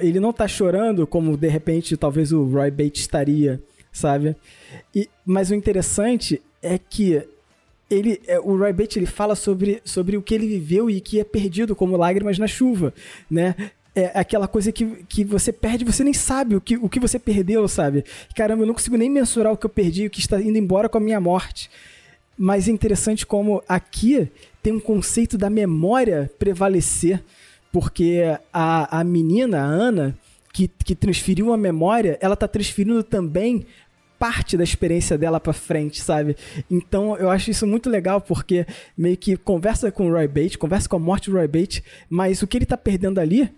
Ele não tá chorando como de repente talvez o Roy Bait estaria, sabe? E, mas o interessante é que ele, é, o Roy Bates ele fala sobre, sobre o que ele viveu e que é perdido como lágrimas na chuva, né? É aquela coisa que, que você perde, você nem sabe o que, o que você perdeu, sabe? Caramba, eu não consigo nem mensurar o que eu perdi, o que está indo embora com a minha morte. Mas é interessante como aqui tem um conceito da memória prevalecer, porque a, a menina, a Ana, que, que transferiu a memória, ela está transferindo também parte da experiência dela para frente, sabe? Então eu acho isso muito legal porque meio que conversa com o Roy Bates, conversa com a morte do Roy Bates, mas o que ele tá perdendo ali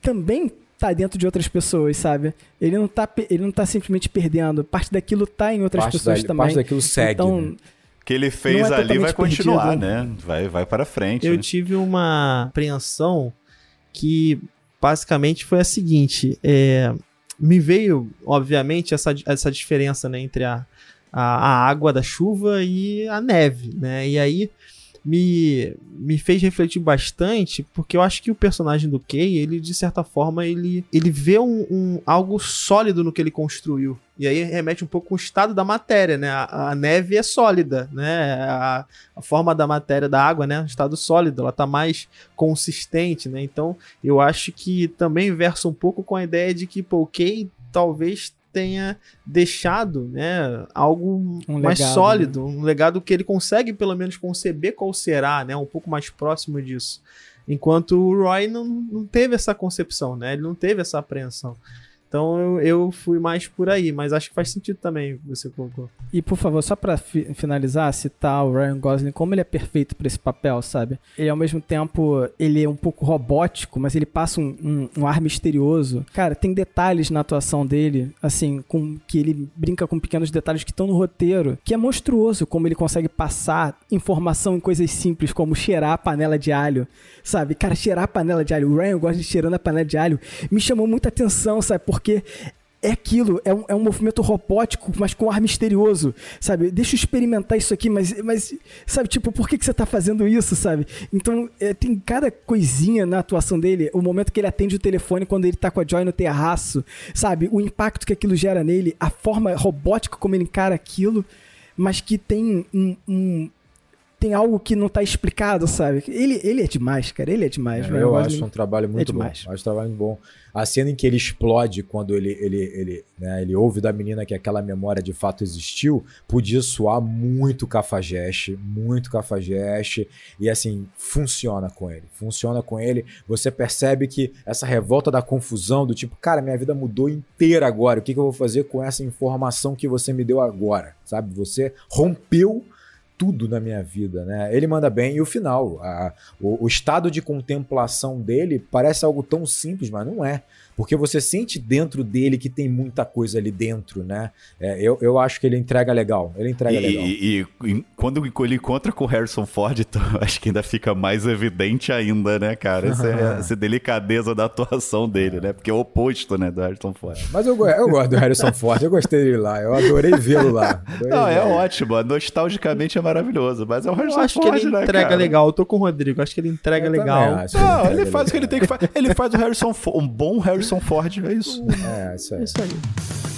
também tá dentro de outras pessoas, sabe? Ele não tá, ele não tá simplesmente perdendo, parte daquilo tá em outras parte pessoas também. Parte daquilo segue. Então, né? que ele fez é ali vai continuar, perdido. né? Vai, vai para frente. Eu né? tive uma apreensão que basicamente foi a seguinte: é, me veio, obviamente, essa, essa diferença né, entre a, a, a, água da chuva e a neve, né? E aí me, me fez refletir bastante, porque eu acho que o personagem do Kay, ele, de certa forma, ele, ele vê um, um algo sólido no que ele construiu. E aí remete um pouco com o estado da matéria, né? A, a neve é sólida, né? A, a, forma da matéria da água, né? Estado sólido, ela tá mais consistente, né? Então, eu acho que também versa um pouco com a ideia de que, pô, o Kay talvez tenha deixado né, algo um mais legado, sólido, né? um legado que ele consegue pelo menos conceber qual será, né, um pouco mais próximo disso. Enquanto o Roy não, não teve essa concepção, né, ele não teve essa apreensão. Então eu, eu fui mais por aí, mas acho que faz sentido também você colocou. E por favor, só para fi finalizar, citar o Ryan Gosling, como ele é perfeito para esse papel, sabe? Ele ao mesmo tempo, ele é um pouco robótico, mas ele passa um, um, um, ar misterioso. Cara, tem detalhes na atuação dele, assim, com que ele brinca com pequenos detalhes que estão no roteiro, que é monstruoso como ele consegue passar informação em coisas simples, como cheirar a panela de alho, sabe? Cara, cheirar a panela de alho, o Ryan Gosling cheirando a panela de alho, me chamou muita atenção, sabe? Porque porque é aquilo, é um, é um movimento robótico, mas com ar misterioso, sabe? Deixa eu experimentar isso aqui, mas, mas sabe, tipo, por que, que você tá fazendo isso, sabe? Então, é, tem cada coisinha na atuação dele, o momento que ele atende o telefone quando ele tá com a Joy no terraço, sabe? O impacto que aquilo gera nele, a forma robótica como ele encara aquilo, mas que tem um, um tem algo que não tá explicado, sabe? Ele, ele é demais, cara. Ele é demais. É, eu, eu acho um trabalho muito é bom. Acho um trabalho bom. A cena em que ele explode quando ele, ele, ele, né, ele ouve da menina que aquela memória de fato existiu, podia soar muito cafajeste, muito cafajeste. E assim, funciona com ele. Funciona com ele. Você percebe que essa revolta da confusão, do tipo, cara, minha vida mudou inteira agora. O que, que eu vou fazer com essa informação que você me deu agora? Sabe? Você rompeu tudo na minha vida, né? Ele manda bem e o final, a, o, o, estado de contemplação dele parece algo tão simples, mas não é. Porque você sente dentro dele que tem muita coisa ali dentro, né? É, eu, eu acho que ele entrega legal. Ele entrega e, legal. E, e, quando ele encontra com o Harrison Ford, então, acho que ainda fica mais evidente ainda, né, cara? Essa, é, essa delicadeza da atuação dele, né? Porque é o oposto, né, do Harrison Ford. Mas eu, eu gosto do Harrison Ford, eu gostei dele lá, eu adorei vê-lo lá. Adorei Não, é ótimo, nostalgicamente é maravilhoso, mas é o Harrison Eu acho Ford, que ele né, entrega cara? legal. Eu tô com o Rodrigo, acho que ele entrega Eu legal. Não, entrega ele faz o que ele legal. tem que fazer. Ele faz o Harrison Ford, um bom Harrison Ford, é isso. É, isso aí. É isso aí.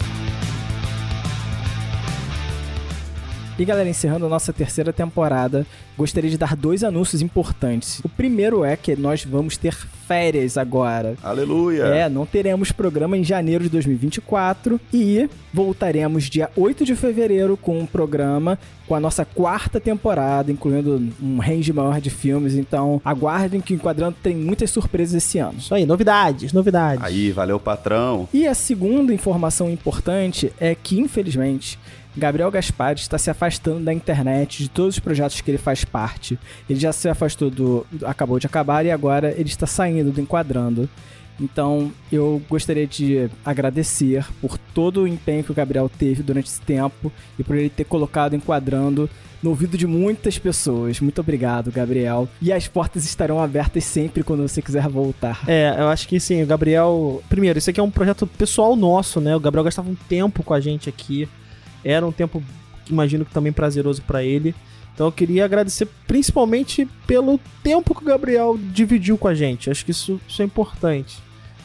E galera, encerrando a nossa terceira temporada, gostaria de dar dois anúncios importantes. O primeiro é que nós vamos ter férias agora. Aleluia. É, não teremos programa em janeiro de 2024 e voltaremos dia 8 de fevereiro com um programa com a nossa quarta temporada, incluindo um range maior de filmes. Então, aguardem que o Enquadrando tem muitas surpresas esse ano. Isso aí, novidades, novidades. Aí, valeu, patrão. E a segunda informação importante é que, infelizmente, Gabriel Gaspar está se afastando da internet, de todos os projetos que ele faz parte. Ele já se afastou do. acabou de acabar e agora ele está saindo do Enquadrando. Então, eu gostaria de agradecer por todo o empenho que o Gabriel teve durante esse tempo e por ele ter colocado Enquadrando no ouvido de muitas pessoas. Muito obrigado, Gabriel. E as portas estarão abertas sempre quando você quiser voltar. É, eu acho que sim, o Gabriel. Primeiro, isso aqui é um projeto pessoal nosso, né? O Gabriel gastava um tempo com a gente aqui. Era um tempo, imagino que também prazeroso pra ele. Então eu queria agradecer principalmente pelo tempo que o Gabriel dividiu com a gente. Acho que isso, isso é importante.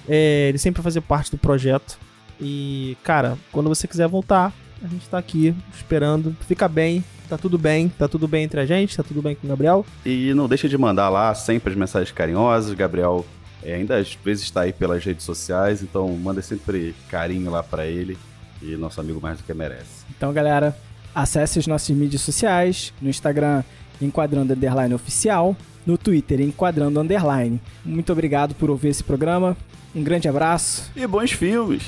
É, ele sempre vai fazer parte do projeto. E, cara, quando você quiser voltar, a gente tá aqui esperando. Fica bem, tá tudo bem, tá tudo bem entre a gente, tá tudo bem com o Gabriel. E não deixa de mandar lá sempre as mensagens carinhosas. Gabriel é, ainda às vezes está aí pelas redes sociais, então manda sempre carinho lá pra ele. E nosso amigo mais do que merece. Então, galera, acesse as nossas mídias sociais, no Instagram, Enquadrando Underline Oficial, no Twitter, Enquadrando Underline. Muito obrigado por ouvir esse programa, um grande abraço. E bons filmes!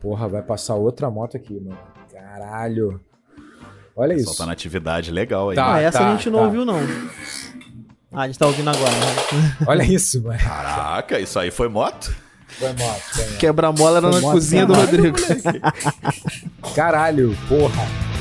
Porra, vai passar outra moto aqui, mano. Caralho. Olha Pessoal isso. tá na atividade legal aí. Tá. Ah, essa tá, a gente não tá. ouviu, não. Ah, a gente tá ouvindo agora. Né? Olha isso, mano. Caraca, isso aí foi moto? Foi moto. Quebra-mola era na moto, cozinha do Rodrigo. Caralho, porra.